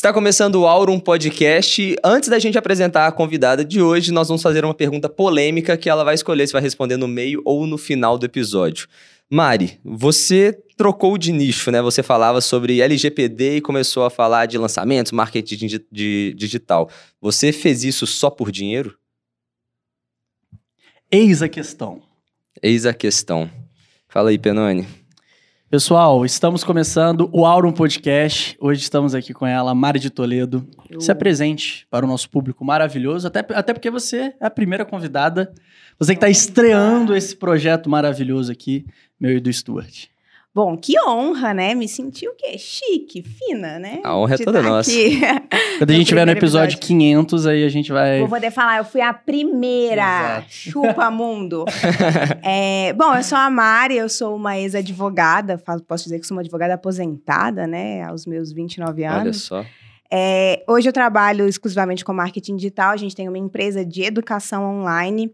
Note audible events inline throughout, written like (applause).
Está começando o Aurum Podcast. Antes da gente apresentar a convidada de hoje, nós vamos fazer uma pergunta polêmica que ela vai escolher se vai responder no meio ou no final do episódio. Mari, você trocou de nicho, né? Você falava sobre LGPD e começou a falar de lançamentos, marketing de, de digital. Você fez isso só por dinheiro? Eis a questão. Eis a questão. Fala aí, Penone. Pessoal, estamos começando o Aurum Podcast. Hoje estamos aqui com ela, Mari de Toledo. Eu... Se apresente para o nosso público maravilhoso, até, até porque você é a primeira convidada. Você que está estreando esse projeto maravilhoso aqui, meu e do Stuart. Bom, que honra, né? Me senti o quê? Chique, fina, né? A honra é toda tá nossa. (laughs) Quando a gente tiver no episódio, episódio 500, aí a gente vai... Vou poder falar, eu fui a primeira. Exato. Chupa (laughs) mundo. é, bom, eu sou a Mari, eu sou uma ex-advogada, posso dizer que sou uma advogada aposentada, né? Aos meus 29 anos. Olha só. É, hoje eu trabalho exclusivamente com marketing digital, a gente tem uma empresa de educação online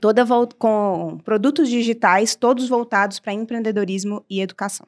toda com produtos digitais, todos voltados para empreendedorismo e educação.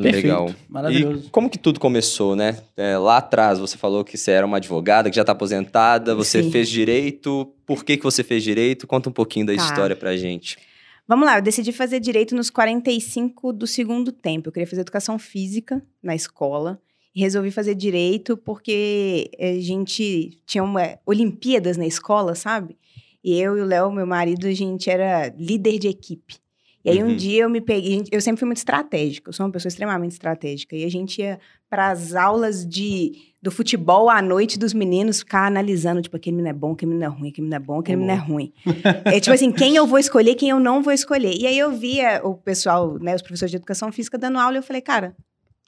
Legal. Perfeito. Maravilhoso. E como que tudo começou, né? É, lá atrás você falou que você era uma advogada, que já está aposentada, você Sim. fez direito. Por que, que você fez direito? Conta um pouquinho da tá. história pra gente. Vamos lá, eu decidi fazer direito nos 45 do segundo tempo. Eu queria fazer educação física na escola. E resolvi fazer direito porque a gente tinha uma Olimpíadas na escola, sabe? E eu e o Léo, meu marido, a gente era líder de equipe. E aí uhum. um dia eu me peguei, eu sempre fui muito estratégica, eu sou uma pessoa extremamente estratégica. E a gente ia para as aulas de do futebol à noite dos meninos ficar analisando, tipo, aquele menino é bom, aquele menino é ruim, aquele menino é bom, aquele menino é ruim. (laughs) é tipo assim, quem eu vou escolher, quem eu não vou escolher. E aí eu via o pessoal, né, os professores de educação física dando aula e eu falei, cara,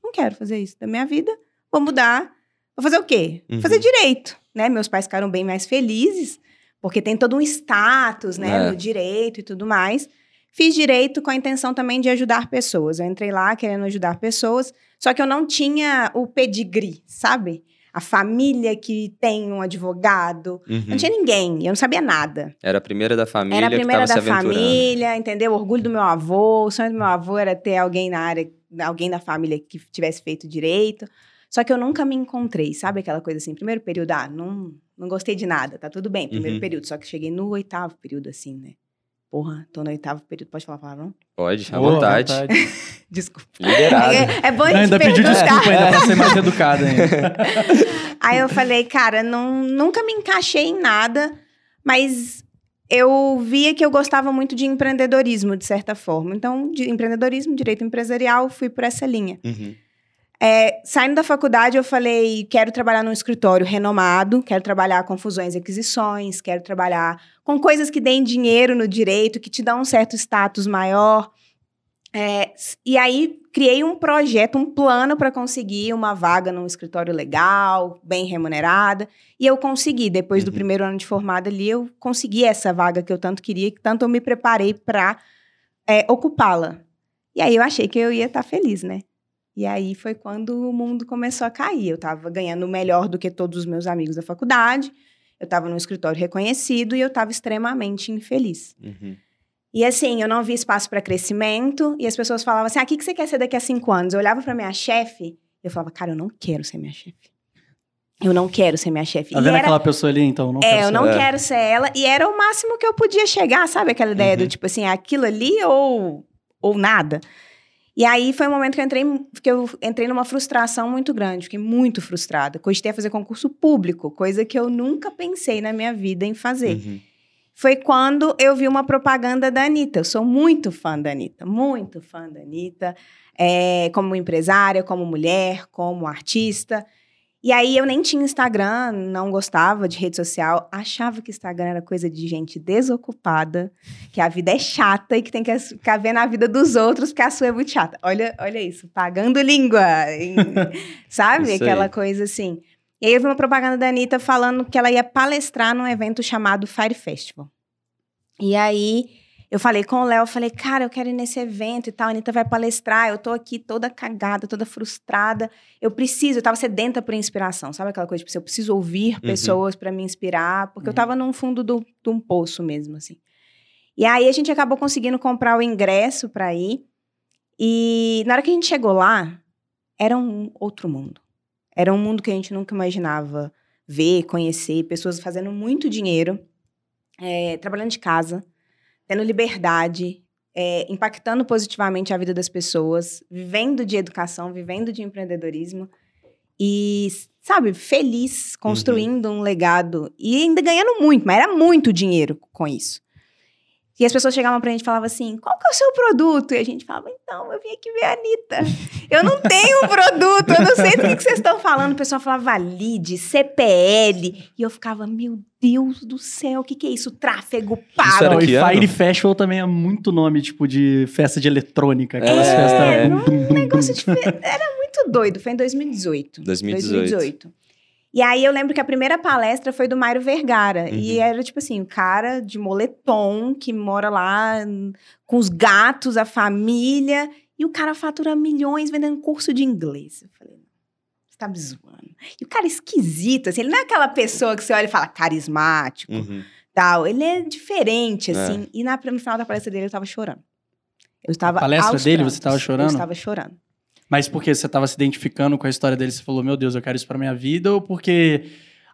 não quero fazer isso da minha vida, vou mudar. Vou fazer o quê? Uhum. Fazer direito, né? Meus pais ficaram bem mais felizes porque tem todo um status, né, é. no direito e tudo mais. Fiz direito com a intenção também de ajudar pessoas. Eu entrei lá querendo ajudar pessoas, só que eu não tinha o pedigree, sabe? A família que tem um advogado. Uhum. Não tinha ninguém, eu não sabia nada. Era a primeira da família. Era a primeira da família, entendeu? O orgulho do meu avô, o sonho do meu avô era ter alguém na área, alguém da família que tivesse feito direito. Só que eu nunca me encontrei, sabe aquela coisa assim, primeiro período, ah, não, não gostei de nada, tá tudo bem, primeiro uhum. período. Só que cheguei no oitavo período, assim, né? Porra, tô no oitavo período. Pode falar palavrão? Pode, à vontade. vontade. (laughs) desculpa. Liberado. É, é bom a gente Ainda pediu desculpa ainda pra ser mais (laughs) educada ainda. (laughs) Aí eu falei, cara, não, nunca me encaixei em nada, mas eu via que eu gostava muito de empreendedorismo, de certa forma. Então, de empreendedorismo, direito empresarial, fui por essa linha. Uhum. É, saindo da faculdade, eu falei: quero trabalhar num escritório renomado, quero trabalhar com fusões e aquisições, quero trabalhar com coisas que deem dinheiro no direito, que te dão um certo status maior. É, e aí, criei um projeto, um plano para conseguir uma vaga num escritório legal, bem remunerada. E eu consegui. Depois uhum. do primeiro ano de formada ali, eu consegui essa vaga que eu tanto queria, que tanto eu me preparei para é, ocupá-la. E aí, eu achei que eu ia estar tá feliz, né? E aí foi quando o mundo começou a cair. Eu estava ganhando melhor do que todos os meus amigos da faculdade, eu estava num escritório reconhecido e eu estava extremamente infeliz. Uhum. E assim, eu não vi espaço para crescimento e as pessoas falavam assim: ah, o que, que você quer ser daqui a cinco anos? Eu olhava para minha chefe e eu falava: cara, eu não quero ser minha chefe. Eu não quero ser minha chefe. Tá vendo era... aquela pessoa ali, então? Não é, eu não ser. quero ser ela. E era o máximo que eu podia chegar, sabe? Aquela ideia uhum. do tipo assim, aquilo ali ou, ou nada. E aí foi um momento que eu entrei, que eu entrei numa frustração muito grande, fiquei muito frustrada. Cogitei a fazer concurso público, coisa que eu nunca pensei na minha vida em fazer. Uhum. Foi quando eu vi uma propaganda da Anitta. Eu sou muito fã da Anitta, muito fã da Anitta, é, como empresária, como mulher, como artista. E aí eu nem tinha Instagram, não gostava de rede social, achava que Instagram era coisa de gente desocupada, que a vida é chata e que tem que ficar vendo a vida dos outros, porque a sua é muito chata. Olha, olha isso, pagando língua, (laughs) sabe? Aquela coisa assim. E aí eu vi uma propaganda da Anitta falando que ela ia palestrar num evento chamado Fire Festival. E aí eu falei com o Léo, falei, cara, eu quero ir nesse evento e tal, a Anitta vai palestrar, eu tô aqui toda cagada, toda frustrada. Eu preciso, eu tava sedenta por inspiração, sabe aquela coisa, tipo, eu preciso ouvir uhum. pessoas para me inspirar, porque uhum. eu tava num fundo do, de um poço mesmo, assim. E aí a gente acabou conseguindo comprar o ingresso para ir. E na hora que a gente chegou lá, era um outro mundo. Era um mundo que a gente nunca imaginava ver, conhecer, pessoas fazendo muito dinheiro, é, trabalhando de casa, tendo liberdade, é, impactando positivamente a vida das pessoas, vivendo de educação, vivendo de empreendedorismo e, sabe, feliz, construindo uhum. um legado e ainda ganhando muito, mas era muito dinheiro com isso. E as pessoas chegavam pra gente e falavam assim: qual que é o seu produto? E a gente falava: então, eu vim aqui ver a Anitta. Eu não tenho um produto, eu não sei do que, que vocês estão falando. O pessoal falava lead, CPL. E eu ficava: meu Deus do céu, o que, que é isso? Tráfego pago. Isso era que e Fire Festival também é muito nome, tipo, de festa de eletrônica. Aquelas é, festas. É, um negócio de. Era muito doido. Foi em 2018. 2018. 2018. E aí eu lembro que a primeira palestra foi do Mário Vergara. Uhum. E era tipo assim, o cara de moletom que mora lá com os gatos, a família. E o cara fatura milhões vendendo curso de inglês. Eu falei, você tá me zoando. E o cara é esquisito, assim, ele não é aquela pessoa que você olha e fala carismático, uhum. tal. Ele é diferente, é. assim. É. E na, no final da palestra dele eu tava chorando. Eu estava A palestra dele você tava chorando? Eu estava chorando. Mas porque você estava se identificando com a história dele, você falou, meu Deus, eu quero isso para minha vida, ou porque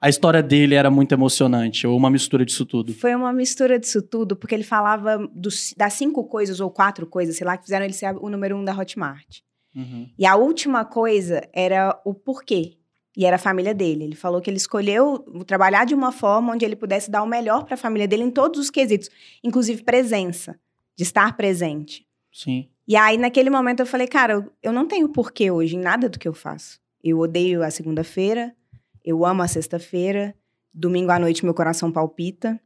a história dele era muito emocionante, ou uma mistura disso tudo? Foi uma mistura disso tudo, porque ele falava dos, das cinco coisas, ou quatro coisas, sei lá, que fizeram ele ser o número um da Hotmart. Uhum. E a última coisa era o porquê. E era a família dele. Ele falou que ele escolheu trabalhar de uma forma onde ele pudesse dar o melhor para a família dele em todos os quesitos, inclusive presença, de estar presente. Sim. E aí, naquele momento, eu falei, cara, eu, eu não tenho porquê hoje em nada do que eu faço. Eu odeio a segunda-feira, eu amo a sexta-feira, domingo à noite meu coração palpita.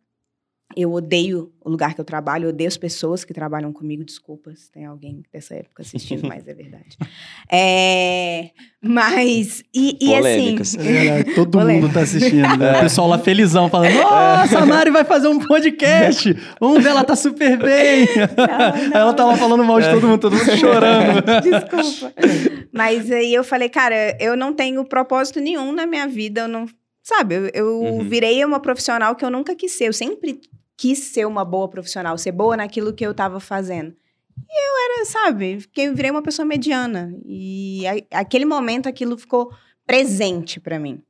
Eu odeio o lugar que eu trabalho, eu odeio as pessoas que trabalham comigo. Desculpa se tem alguém dessa época assistindo, mas é verdade. (laughs) É, mas, e, e assim... É, todo (laughs) mundo tá assistindo, né? (laughs) O pessoal lá felizão, falando, nossa, a Mari vai fazer um podcast, vamos ver, ela tá super bem. Não, não, ela tava falando mal de todo mundo, todo mundo chorando. Desculpa. Mas aí eu falei, cara, eu não tenho propósito nenhum na minha vida, eu não... Sabe, eu, eu uhum. virei uma profissional que eu nunca quis ser. Eu sempre quis ser uma boa profissional, ser boa naquilo que eu estava fazendo. E eu era, sabe, fiquei, virei uma pessoa mediana. E a, aquele momento aquilo ficou presente para mim.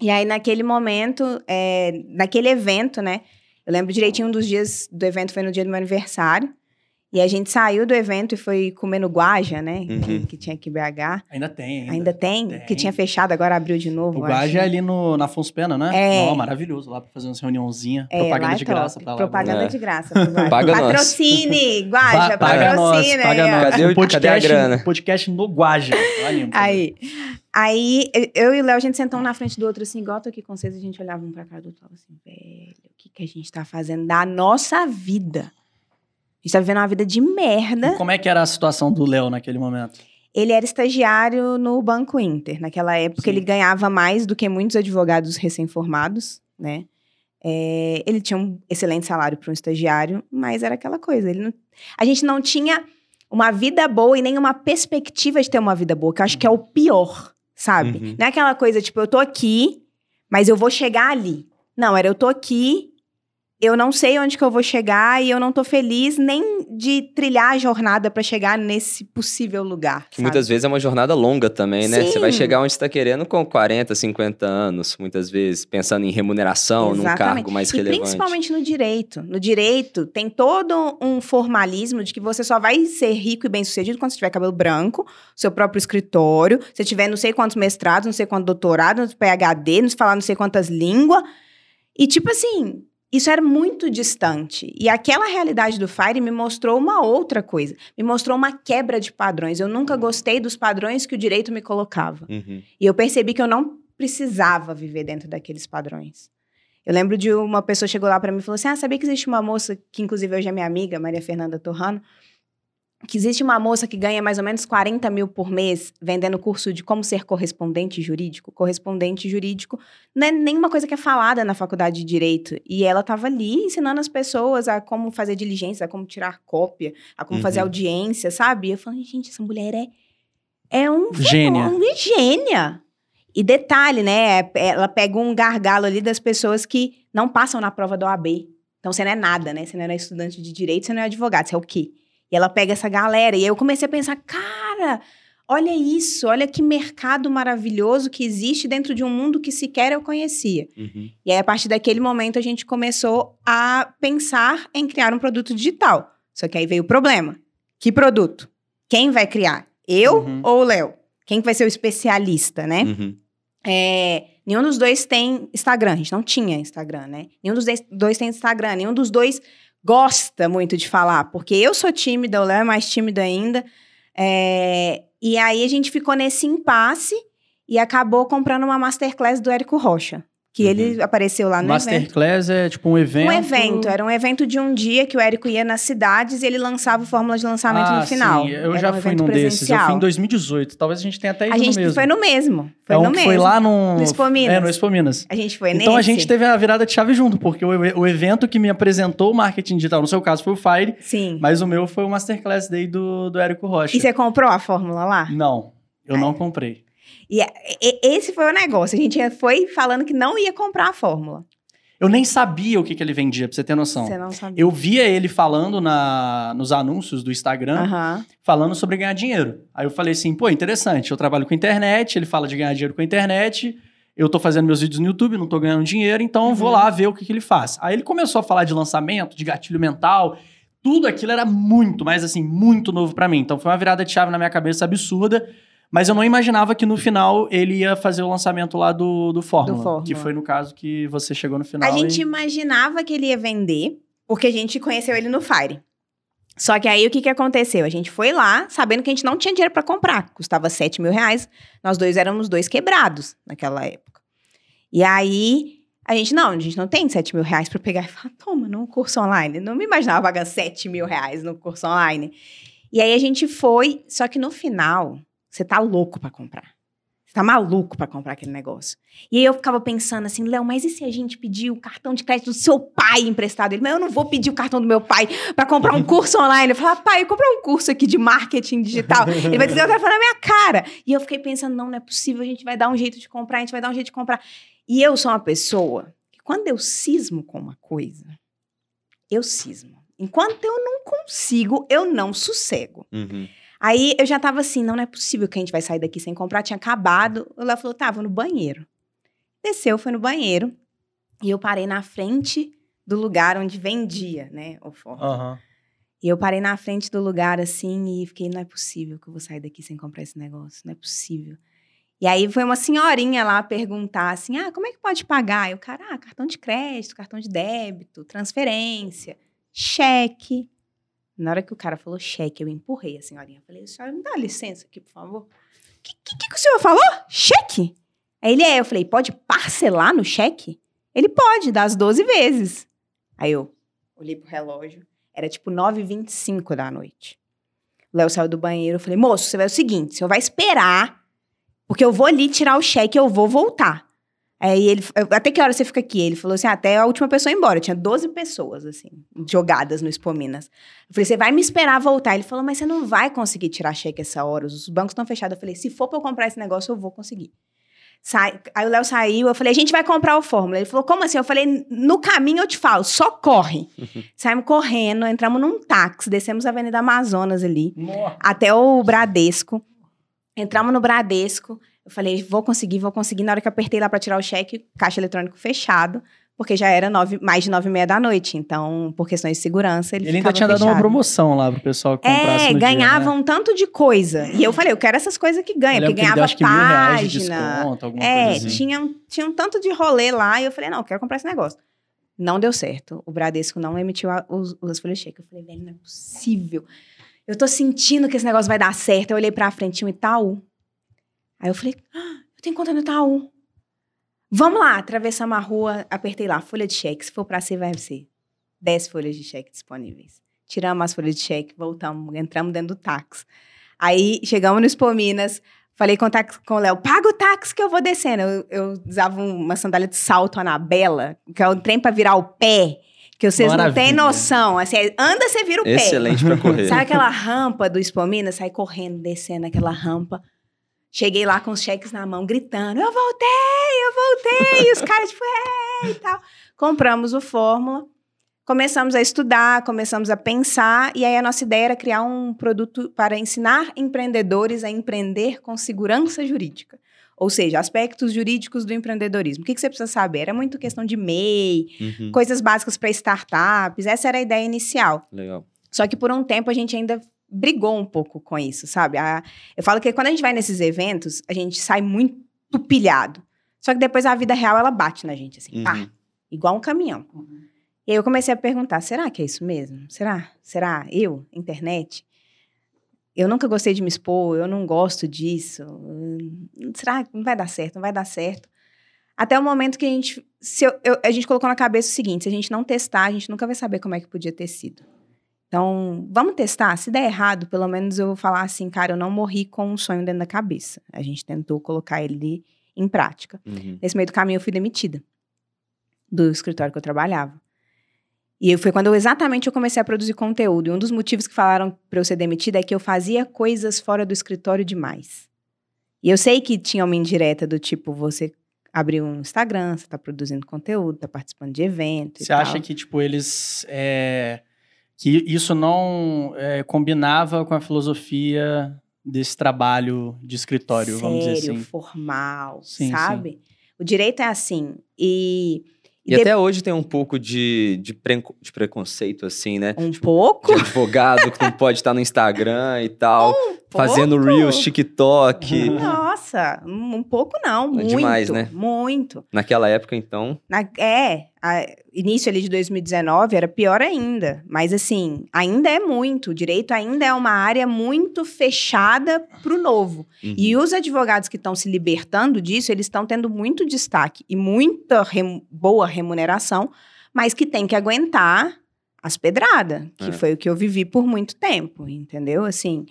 E aí, naquele momento, é, naquele evento, né? Eu lembro direitinho um dos dias do evento, foi no dia do meu aniversário. E a gente saiu do evento e foi comer no Guaja, né? Uhum. Que, tinha aqui em BH. Ainda tem, ainda. Ainda tem, tem, Que tinha fechado, agora abriu de novo. O Guaja é ali no, na Afonso Pena, né? É. Oh, maravilhoso, lá pra fazer uma reuniãozinha. É, propaganda de é graça pra lá. Propaganda é. de graça pro Paga Patrocine, (laughs) Guaja, paga patrocine. Nós, paga nós. Cadê, o, podcast, cadê a grana? Podcast no Guaja. Aí, aí, eu e o Léo, a gente sentou um na frente do outro, assim, igual tô aqui com vocês, a gente olhava um pra cá do outro, assim, velho, o que, que a gente tá fazendo da nossa vida? A gente tá vivendo uma vida de merda. E como é que era a situação do Léo naquele momento? Ele era estagiário no Banco Inter. Naquela época, Sim. ele ganhava mais do que muitos advogados recém-formados, né? É, ele tinha um excelente salário para um estagiário, mas era aquela coisa. Ele não... A gente não tinha uma vida boa e nem uma perspectiva de ter uma vida boa, que eu acho que é o pior, sabe? Uhum. Não é aquela coisa, tipo, eu tô aqui, mas eu vou chegar ali. Não, era eu tô aqui eu não sei onde que eu vou chegar e eu não tô feliz nem de trilhar a jornada para chegar nesse possível lugar. Que sabe? muitas vezes é uma jornada longa também, né? Sim. Você vai chegar onde está querendo com 40, 50 anos, muitas vezes, pensando em remuneração, Exatamente. num cargo mais e relevante. Principalmente no direito. No direito, tem todo um formalismo de que você só vai ser rico e bem-sucedido quando você tiver cabelo branco, seu próprio escritório, você tiver não sei quantos mestrados, não sei quantos doutorados, PhD, não sei falar não sei quantas línguas. E tipo assim, isso era muito distante. E aquela realidade do Fire me mostrou uma outra coisa. Me mostrou uma quebra de padrões. Eu nunca gostei dos padrões que o direito me colocava. Uhum. E eu percebi que eu não precisava viver dentro daqueles padrões. Eu lembro de uma pessoa chegou lá para mim e falou assim: Ah, sabia que existe uma moça, que inclusive hoje é minha amiga, Maria Fernanda Torrano, que existe uma moça que ganha mais ou menos 40 mil por mês vendendo curso de como ser correspondente jurídico. Correspondente jurídico não é nenhuma coisa que é falada na faculdade de direito. E ela estava ali ensinando as pessoas a como fazer diligência, a como tirar cópia, a como uhum. fazer audiência, sabe? E eu falei, gente, essa mulher é, é um gênia. Um gênia. E detalhe, né? É, ela pega um gargalo ali das pessoas que não passam na prova da OAB. Então você não é nada, né? Você não é estudante de direito, você não é advogado, você é o quê? E ela pega essa galera. E aí eu comecei a pensar, cara, olha isso, olha que mercado maravilhoso que existe dentro de um mundo que sequer eu conhecia. Uhum. E aí, a partir daquele momento, a gente começou a pensar em criar um produto digital. Só que aí veio o problema. Que produto? Quem vai criar? Eu Uhum. ou o Léo? Quem que vai ser o especialista, né? Uhum. É, nenhum dos dois tem Instagram. A gente não tinha Instagram, né? Nenhum dos dois tem Instagram. Nenhum dos dois gosta muito de falar. Porque eu sou tímida, o Léo é mais tímido ainda. É, e aí a gente ficou nesse impasse e acabou comprando uma masterclass do Érico Rocha. Que Uhum. ele apareceu lá no evento. Masterclass é tipo um evento. Um evento, era um evento de um dia que o Érico ia nas cidades e ele lançava fórmula de lançamento ah, no final. Sim, eu Era já um fui num desses. Eu presencial. fui em 2018. Talvez a gente tenha até ido A gente no mesmo. foi no mesmo. Foi é um no mesmo. foi lá no... No Expo Minas. É, no Expo Minas. A gente foi Então a nesse. gente teve a virada de chave junto, porque o, o evento que me apresentou o marketing digital, no seu caso foi o Fire, Sim. mas o meu foi o Masterclass Day do, do Érico Rocha. E você comprou a fórmula lá? Não, eu não comprei. E, e- esse foi o negócio. A gente foi falando que não ia comprar a fórmula. Eu nem sabia o que, que ele vendia, pra você ter noção. Você não sabia. Eu via ele falando na, nos anúncios do Instagram, Aham. falando sobre ganhar dinheiro. Aí eu falei assim, pô, interessante, eu trabalho com internet, ele fala de ganhar dinheiro com a internet, eu tô fazendo meus vídeos no YouTube, não tô ganhando dinheiro, então eu vou Uhum. lá ver o que, que ele faz. Aí ele começou a falar de lançamento, de gatilho mental, tudo aquilo era muito, mas assim, muito novo pra mim. Então foi uma virada de chave na minha cabeça absurda, mas eu não imaginava que no final ele ia fazer o lançamento lá do, do Fórmula, Do Fórmula. que foi no caso que você chegou no final. A gente e- imaginava que ele ia vender, porque a gente conheceu ele no Fire. Só que aí o que, que aconteceu? A gente foi lá, sabendo que a gente não tinha dinheiro pra comprar. Custava 7 mil reais. Nós dois éramos dois quebrados naquela época. E aí, a gente, não, a gente não tem 7 mil reais pra pegar e falar, toma, num curso online. Não me imaginava pagar 7 mil reais no curso online. E aí a gente foi, só que no final, você tá louco pra comprar. Você tá maluco pra comprar aquele negócio. E aí eu ficava pensando assim, Léo, mas e se a gente pedir o cartão de crédito do seu pai emprestado? Ele, mas eu não vou pedir o cartão do meu pai pra comprar um curso online. Eu falava, pai, compra um curso aqui de marketing digital. Ele vai dizer o telefone na minha cara. E eu fiquei pensando, não, não é possível, a gente vai dar um jeito de comprar, a gente vai dar um jeito de comprar. E eu sou uma pessoa que quando eu cismo com uma coisa, eu cismo. Enquanto eu não consigo, eu não sossego. Uhum. Aí eu já tava assim, não, não é possível que a gente vai sair daqui sem comprar. Tinha acabado. O Léo falou, tá, vou no banheiro. Desceu, foi no banheiro. E eu parei na frente do lugar onde vendia, né, o forno. Aham. E eu parei na frente do lugar assim e fiquei, não é possível que eu vou sair daqui sem comprar esse negócio, não é possível. E aí foi uma senhorinha lá perguntar assim: ah, como é que pode pagar? E o cara, ah, cartão de crédito, cartão de débito, transferência, cheque. Na hora que o cara falou cheque, eu empurrei a senhorinha. Falei, senhora, me dá licença aqui, por favor. Que, que, que o senhor falou? Cheque? Aí ele é, eu falei, pode parcelar no cheque? Ele pode, das 12 vezes. Aí eu olhei pro relógio, era tipo 9h25 da noite. O Léo saiu do banheiro, eu falei, moço, você vai o seguinte, o senhor vai esperar, porque eu vou ali tirar o cheque eu vou voltar. Aí ele, eu- até que hora você fica aqui? Ele falou assim, "Ah, até a última pessoa ir embora. Tinha 12 pessoas, assim, jogadas no Expo Minas. Eu falei, você vai me esperar voltar. Ele falou, mas você não vai conseguir tirar cheque essa hora, os bancos estão fechados. Eu falei, se for pra eu comprar esse negócio, eu vou conseguir. Sai- Aí o Léo saiu, eu falei, a gente vai comprar o Fórmula. Ele falou, como assim? Eu falei, no caminho eu te falo, só corre. (laughs) Saímos correndo, entramos num táxi, descemos a Avenida Amazonas ali, Nossa. até o Bradesco. Entramos no Bradesco, eu falei, vou conseguir, vou conseguir. Na hora que eu apertei lá pra tirar o cheque, caixa eletrônico fechado, porque já era nove, mais de nove e meia da noite. Então, por questões de segurança, ele, Ele ainda tinha dado uma fechado. promoção lá pro pessoal que comprasse É, no ganhava dia, né? um tanto de coisa. E eu falei, eu quero essas coisas que ganha, lembro porque ganhava que mil reais de página. desconto, alguma É, coisa assim. tinha, um- tinha um tanto de rolê lá e eu falei, não, eu quero comprar esse negócio. Não deu certo. O Bradesco não emitiu a- os, os folhas de cheque. Eu falei, velho, não é possível. Eu tô sentindo que esse negócio vai dar certo. Eu olhei pra frente, um Itaú. Aí eu falei, ah, eu tenho conta no Itaú. Vamos lá, atravessamos a rua, apertei lá, folha de cheque. Se for pra ser, vai ser. 10 folhas de cheque disponíveis. Tiramos as folhas de cheque, voltamos, entramos dentro do táxi. Aí chegamos no Expo Minas, falei com o, táxi- com o Léo, paga o táxi que eu vou descendo. Eu, eu usava uma sandália de salto Anabela, que é um trem pra virar o pé, que vocês não têm Maravilha. noção. Assim, anda, você vira o pé. Excelente pra correr. Sabe aquela rampa do Expo Minas? Sai correndo, descendo aquela rampa. Cheguei lá com os cheques na mão, gritando: Eu voltei, eu voltei. E os caras, tipo, é, e tal. Compramos o Fórmula. Começamos a estudar, começamos a pensar, e aí a nossa ideia era criar um produto para ensinar empreendedores a empreender com segurança jurídica. Ou seja, aspectos jurídicos do empreendedorismo. O que, que você precisa saber? Era muito questão de MEI, Uhum. coisas básicas para startups. Essa era a ideia inicial. Legal. Só que por um tempo a gente ainda brigou um pouco com isso, sabe? A- eu falo que quando a gente vai nesses eventos, a gente sai muito pilhado. Só que depois a vida real, ela bate na gente, assim, pá, Uhum. igual um caminhão. E aí eu comecei a perguntar, será que é isso mesmo? Será? Será? Eu? Internet? Eu nunca gostei de me expor, eu não gosto disso. Será que não vai dar certo? Não vai dar certo. Até o momento que a gente. Se eu- eu- a gente colocou na cabeça o seguinte: se a gente não testar, a gente nunca vai saber como é que podia ter sido. Então, vamos testar. Se der errado, pelo menos eu vou falar assim, cara, eu não morri com um sonho dentro da cabeça. A gente tentou colocar ele em prática. Uhum. Nesse meio do caminho, eu fui demitida do escritório que eu trabalhava. E foi quando eu, exatamente eu comecei a produzir conteúdo. E um dos motivos que falaram para eu ser demitida é que eu fazia coisas fora do escritório demais. E eu sei que tinha uma indireta do tipo, você abriu um Instagram, você tá produzindo conteúdo, tá participando de evento e Você acha que, tipo, eles. é, que isso não é, combinava com a filosofia desse trabalho de escritório, vamos dizer Sério, assim. formal, Sim, sabe? O direito é assim. E, E de- até hoje tem um pouco de, de, prenco- de preconceito, assim, né? um pouco, De advogado que não pode estar no Instagram e tal. fazendo (laughs) pouco. Reels, TikTok. Nossa, um um pouco não, É muito. demais, né? Muito. Naquela época, então. Na- é, a- início ali de 2019 era pior ainda. Mas assim, ainda é muito. O direito ainda é uma área muito fechada para o novo. uhum. E os advogados que estão se libertando disso, eles estão tendo muito destaque e muita rem- boa remuneração, mas que tem que aguentar as pedradas, que É. foi o que eu vivi por muito tempo, entendeu? Assim,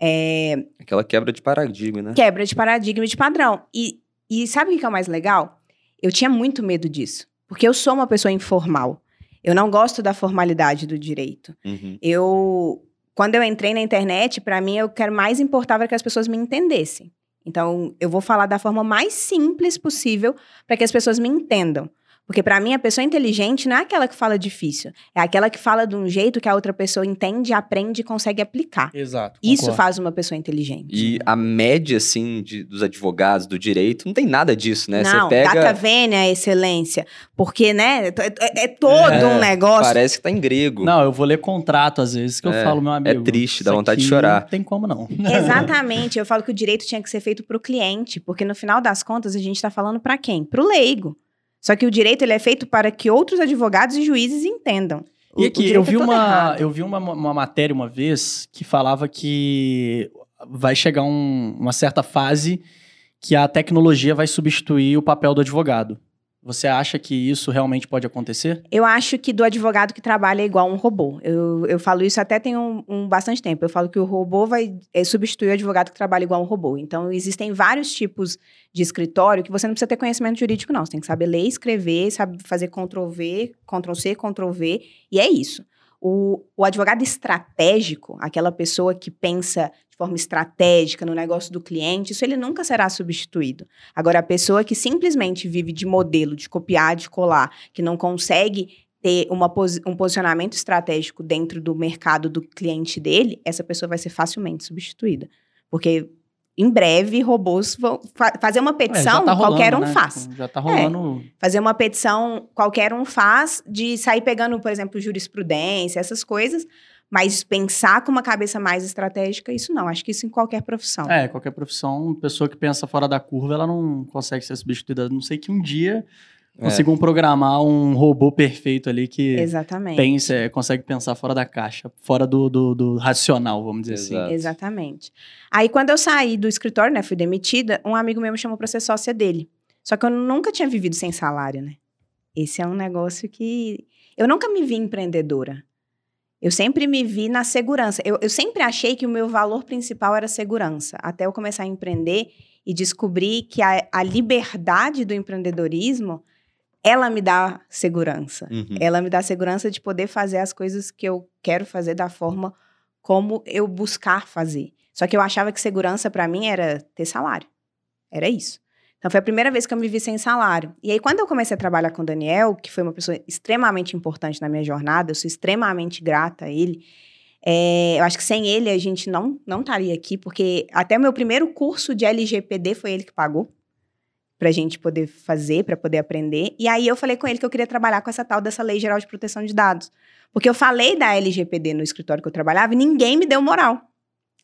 é, Aquela quebra de paradigma, né? quebra de paradigma e de padrão. E, e sabe o que é o mais legal? Eu tinha muito medo disso, porque eu sou uma pessoa informal. Eu não gosto da formalidade do direito. Uhum. Eu, quando eu entrei na internet, para mim, eu quero mais importava que as pessoas me entendessem. Então, eu vou falar da forma mais simples possível para que as pessoas me entendam. Porque para mim, a pessoa inteligente não é aquela que fala difícil, é aquela que fala de um jeito que a outra pessoa entende, aprende e consegue aplicar. Exato. Isso concordo. faz uma pessoa inteligente. E a média, assim, de- dos advogados do direito, não tem nada disso, né? Não, Você pega. data vênia é excelência. Porque, né, é, é- é todo É, um negócio. Parece que tá em grego. Não, eu vou ler contrato às vezes, que eu É, falo, meu amigo. triste, dá isso vontade de chorar. Não tem como não. (laughs) Exatamente. Eu falo que o direito tinha que ser feito para o cliente, porque no final das contas a gente está falando para quem? Para o leigo. Só que o direito ele é feito para que outros advogados e juízes entendam. O- E aqui, direito eu é vi, todo uma, errado. eu vi uma, uma matéria uma vez que falava que vai chegar um- uma certa fase que a tecnologia vai substituir o papel do advogado. Você acha que isso realmente pode acontecer? Eu acho que do advogado que trabalha é igual um robô. Eu, eu falo isso até tem um, um bastante tempo. Eu falo que o robô vai é, substituir o advogado que trabalha igual um robô. Então, existem vários tipos de escritório que você não precisa ter conhecimento jurídico, não. Você tem que saber ler, escrever, sabe fazer Ctrl-V, Ctrl-C, Ctrl-V, e é isso. O, o advogado estratégico, aquela pessoa que pensa de forma estratégica no negócio do cliente, isso ele nunca será substituído. Agora, a pessoa que simplesmente vive de modelo, de copiar, de colar, que não consegue ter uma um posicionamento estratégico dentro do mercado do cliente dele, essa pessoa vai ser facilmente substituída. Porque em breve robôs vão fa- fazer uma É, petição, tá rolando, qualquer um né? faz. Já tá rolando. Fazer uma petição, qualquer um faz, de sair pegando, por exemplo, jurisprudência, essas coisas, mas pensar com uma cabeça mais estratégica, isso não. Acho que isso em qualquer profissão. É, qualquer profissão, pessoa que pensa fora da curva, ela não consegue ser substituída. Não sei que um dia É. consigam programar um robô perfeito ali que Exatamente. pensa, é, consegue pensar fora da caixa, fora do, do, do racional, vamos dizer assim. Exato. Exatamente. Aí, quando eu saí do escritório, né, fui demitida, um amigo meu me chamou para ser sócia dele. Só que eu nunca tinha vivido sem salário, né? Esse é um negócio que. Eu nunca me vi empreendedora. Eu sempre me vi na segurança. Eu, eu sempre achei que o meu valor principal era segurança. Até eu começar a empreender e descobrir que a, a liberdade do empreendedorismo, ela me dá segurança. Uhum. Ela me dá segurança de poder fazer as coisas que eu quero fazer da forma como eu buscar fazer. Só que eu achava que segurança para mim era ter salário. Era isso. Então foi a primeira vez que eu me vi sem salário. E aí quando eu comecei a trabalhar com o Daniel, que foi uma pessoa extremamente importante na minha jornada, eu sou extremamente grata a ele. É, eu acho que sem ele a gente não não estaria aqui, porque até o meu primeiro curso de LGPD foi ele que pagou pra gente poder fazer, para poder aprender. E aí eu falei com ele que eu queria trabalhar com essa tal dessa Lei Geral de Proteção de Dados. Porque eu falei da LGPD no escritório que eu trabalhava e ninguém me deu moral.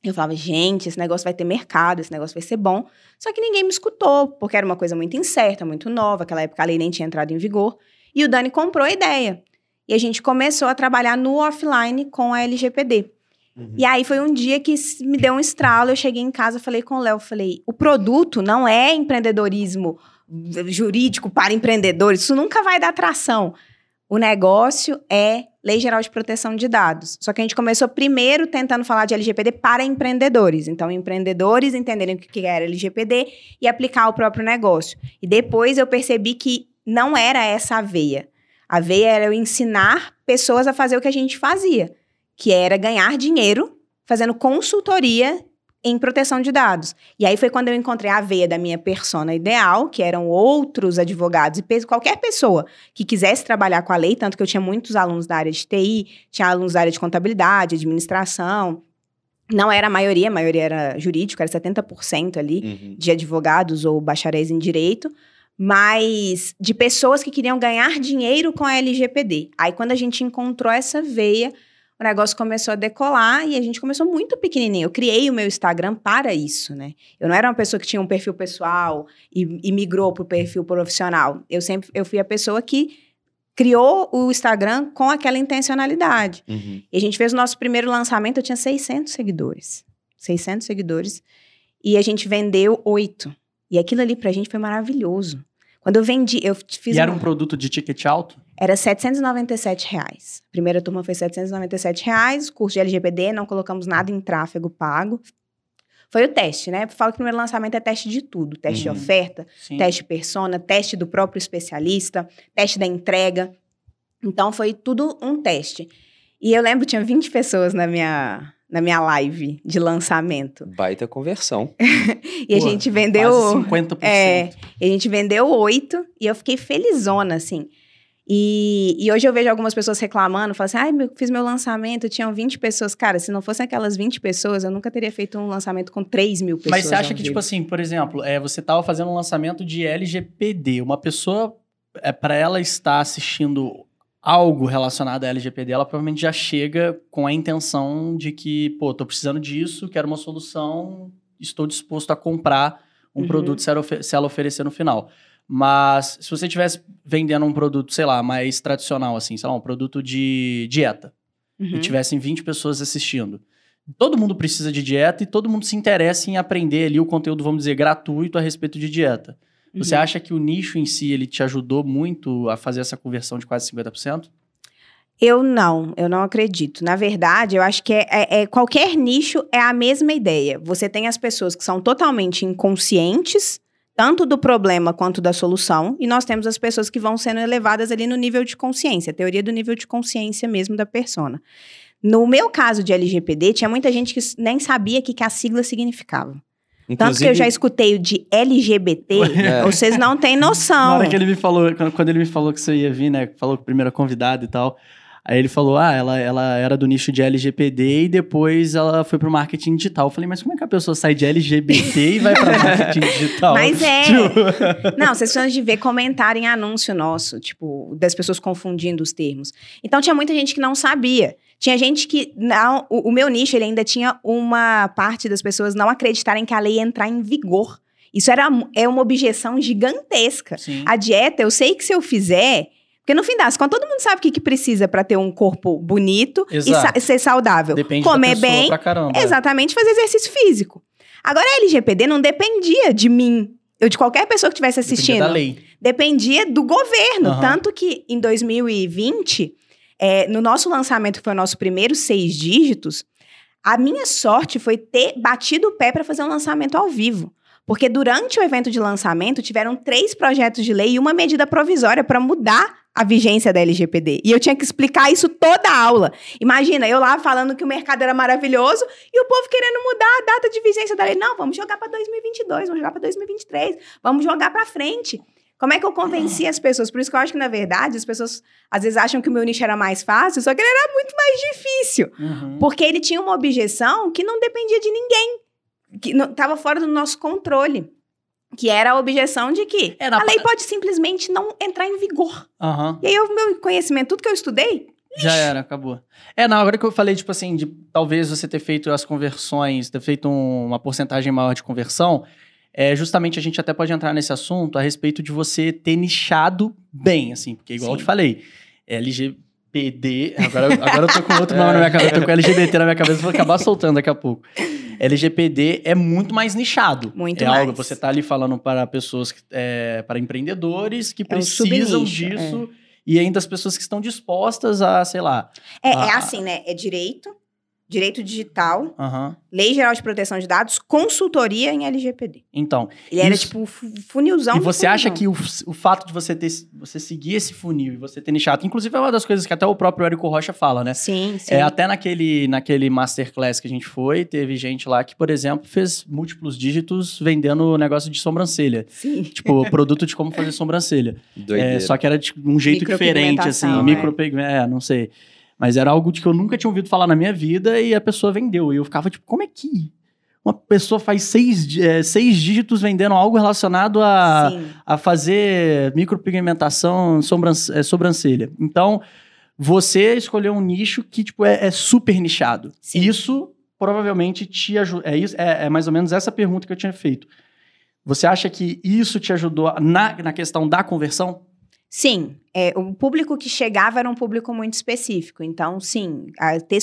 Eu falava, gente, esse negócio vai ter mercado, esse negócio vai ser bom. Só que ninguém me escutou, porque era uma coisa muito incerta, muito nova. Aquela época a lei nem tinha entrado em vigor. E o Dani comprou a ideia. E a gente começou a trabalhar no offline com a LGPD. Uhum. E aí foi um dia que me deu um estralo. Eu cheguei em casa, falei com o Léo, falei: o produto não é empreendedorismo jurídico para empreendedores, isso nunca vai dar tração. O negócio é Lei Geral de Proteção de Dados. Só que a gente começou primeiro tentando falar de LGPD para empreendedores. Então, empreendedores entenderem o que era LGPD e aplicar o próprio negócio. E depois eu percebi que não era essa a veia. A veia era eu ensinar pessoas a fazer o que a gente fazia, que era ganhar dinheiro fazendo consultoria em proteção de dados. E aí foi quando eu encontrei a veia da minha persona ideal, que eram outros advogados e qualquer pessoa que quisesse trabalhar com a lei, tanto que eu tinha muitos alunos da área de TI, tinha alunos da área de contabilidade, administração. Não era a maioria, a maioria era jurídico, era 70% ali uhum. de advogados ou bacharéis em direito, mas de pessoas que queriam ganhar dinheiro com a LGPD. Aí quando a gente encontrou essa veia, o negócio começou a decolar e a gente começou muito pequenininho. Eu criei o meu Instagram para isso, né? Eu não era uma pessoa que tinha um perfil pessoal e, e migrou para o perfil profissional. Eu sempre eu fui a pessoa que criou o Instagram com aquela intencionalidade. Uhum. E a gente fez o nosso primeiro lançamento, eu tinha 600 seguidores. 600 seguidores. E a gente vendeu oito. E aquilo ali pra gente foi maravilhoso. Quando eu vendi, eu fiz. E era um produto de ticket alto? Era 797 reais. A primeira turma foi 797 reais, curso de LGPD, não colocamos nada em tráfego pago. Foi o teste, né? Eu falo que o primeiro lançamento é teste de tudo: teste uhum. de oferta, Sim. teste persona, teste do próprio especialista, teste da entrega. Então foi tudo um teste. E eu lembro, tinha 20 pessoas na minha, na minha live de lançamento. Baita conversão. (laughs) e Pô, a gente vendeu. Quase 50%. É, e a gente vendeu oito e eu fiquei felizona, assim. E, e, hoje eu vejo algumas pessoas reclamando, falando assim, ai, ah, fiz meu lançamento, tinham 20 pessoas. Cara, se não fossem aquelas 20 pessoas, eu nunca teria feito um lançamento com 3 mil pessoas. Mas você acha que, tipo assim, por exemplo, é, você estava fazendo um lançamento de LGPD, uma pessoa, é, para ela estar assistindo algo relacionado à LGPD, ela provavelmente já chega com a intenção de que, pô, tô precisando disso, quero uma solução, estou disposto a comprar um uhum. produto se ela, se ela oferecer no final. Mas se você estivesse vendendo um produto, sei lá, mais tradicional, assim, sei lá, um produto de dieta, uhum. e tivessem 20 pessoas assistindo, todo mundo precisa de dieta e todo mundo se interessa em aprender ali o conteúdo, vamos dizer, gratuito a respeito de dieta. Você uhum. acha que o nicho em si, ele te ajudou muito a fazer essa conversão de quase 50%? Eu não, eu não acredito. Na verdade, eu acho que é, é, é, qualquer nicho é a mesma ideia. Você tem as pessoas que são totalmente inconscientes, tanto do problema quanto da solução, e nós temos as pessoas que vão sendo elevadas ali no nível de consciência, a teoria do nível de consciência mesmo da persona. No meu caso de LGPD, tinha muita gente que nem sabia o que, que a sigla significava. Inclusive... Tanto que eu já escutei o de LGBT, é. (laughs) vocês não têm noção. Na hora que ele me falou, quando ele me falou que você ia vir, né? Falou com a primeira convidada e tal. Aí ele falou, ah, ela, ela era do nicho de LGPD e depois ela foi pro marketing digital. Eu falei, mas como é que a pessoa sai de LGBT e vai pra (laughs) marketing digital? Mas é. Tipo... (laughs) Não, vocês precisam de ver comentário em anúncio nosso, tipo, das pessoas confundindo os termos. Então tinha muita gente que não sabia. Tinha gente que não, o, o meu nicho ele ainda tinha uma parte das pessoas não acreditarem que a lei ia entrar em vigor. Isso era é uma objeção gigantesca. Sim. A dieta, eu sei que se eu fizer, porque no fim das contas, todo mundo sabe o que, que precisa para ter um corpo bonito Exato. e ser saudável. Depende Comer bem. Caramba. Exatamente, fazer exercício físico. Agora, a LGPD não dependia de mim. Eu de qualquer pessoa que estivesse assistindo. Dependia da lei. Dependia do governo. Uhum. Tanto que em 2020, é, no nosso lançamento, que foi o nosso primeiro seis dígitos, a minha sorte foi ter batido o pé para fazer um lançamento ao vivo. Porque durante o evento de lançamento tiveram três projetos de lei e uma medida provisória para mudar a vigência da LGPD. E eu tinha que explicar isso toda a aula. Imagina, eu lá falando que o mercado era maravilhoso e o povo querendo mudar a data de vigência da lei. Não, vamos jogar para 2022, vamos jogar para 2023, vamos jogar para frente. Como é que eu convenci as pessoas? Por isso que eu acho que, na verdade, as pessoas às vezes acham que o meu nicho era mais fácil, só que ele era muito mais difícil. Uhum. Porque ele tinha uma objeção que não dependia de ninguém, que estava fora do nosso controle. Que era a objeção de que É, na a lei pode simplesmente não entrar em vigor. Aham. E aí, o meu conhecimento, tudo que eu estudei, Já era, acabou. É, na hora que eu falei, tipo assim, de talvez você ter feito as conversões, ter feito um- uma porcentagem maior de conversão, é justamente a gente até pode entrar nesse assunto a respeito de você ter nichado bem, assim, porque igual eu Sim. te falei, LGPD, agora, agora eu tô com outro nome na minha cabeça, eu tô com LGBT na minha cabeça, vou acabar soltando daqui a pouco. LGPD é muito mais nichado. Muito é mais. algo, você tá ali falando para pessoas, que- é, para empreendedores que É um precisam subnicho, disso e ainda as pessoas que estão dispostas a, sei lá. é, Ah. é assim, né? É direito, direito digital, aham. lei geral de proteção de dados, consultoria em LGPD. Então, Ele era Isso. tipo um fu- funilzão. e você acha funilzão. que o, o fato de você ter você seguir esse funil e você ter nichado, inclusive é uma das coisas que até o próprio Érico Rocha fala, né? Sim, sim. É, até naquele, naquele masterclass que a gente foi, teve gente lá que, por exemplo, fez múltiplos dígitos vendendo negócio de sobrancelha. Sim. Tipo, produto de como fazer sobrancelha. (laughs) Doideira. É, só que era de um jeito diferente, assim, Micropigmentação, é. micropigmento, é, não sei. Mas era algo de que eu nunca tinha ouvido falar na minha vida e a pessoa vendeu. E eu ficava tipo, como é que uma pessoa faz seis, é, seis dígitos vendendo algo relacionado a, Sim. a fazer micropigmentação é, sobrancelha? Então, você escolheu um nicho que tipo, é, é super nichado. Sim. Isso provavelmente te ajuda. É, é, é mais ou menos essa pergunta que eu tinha feito. Você acha que isso te ajudou na, na questão da conversão? Sim, é, o público que chegava era um público muito específico. Então, sim, a ter,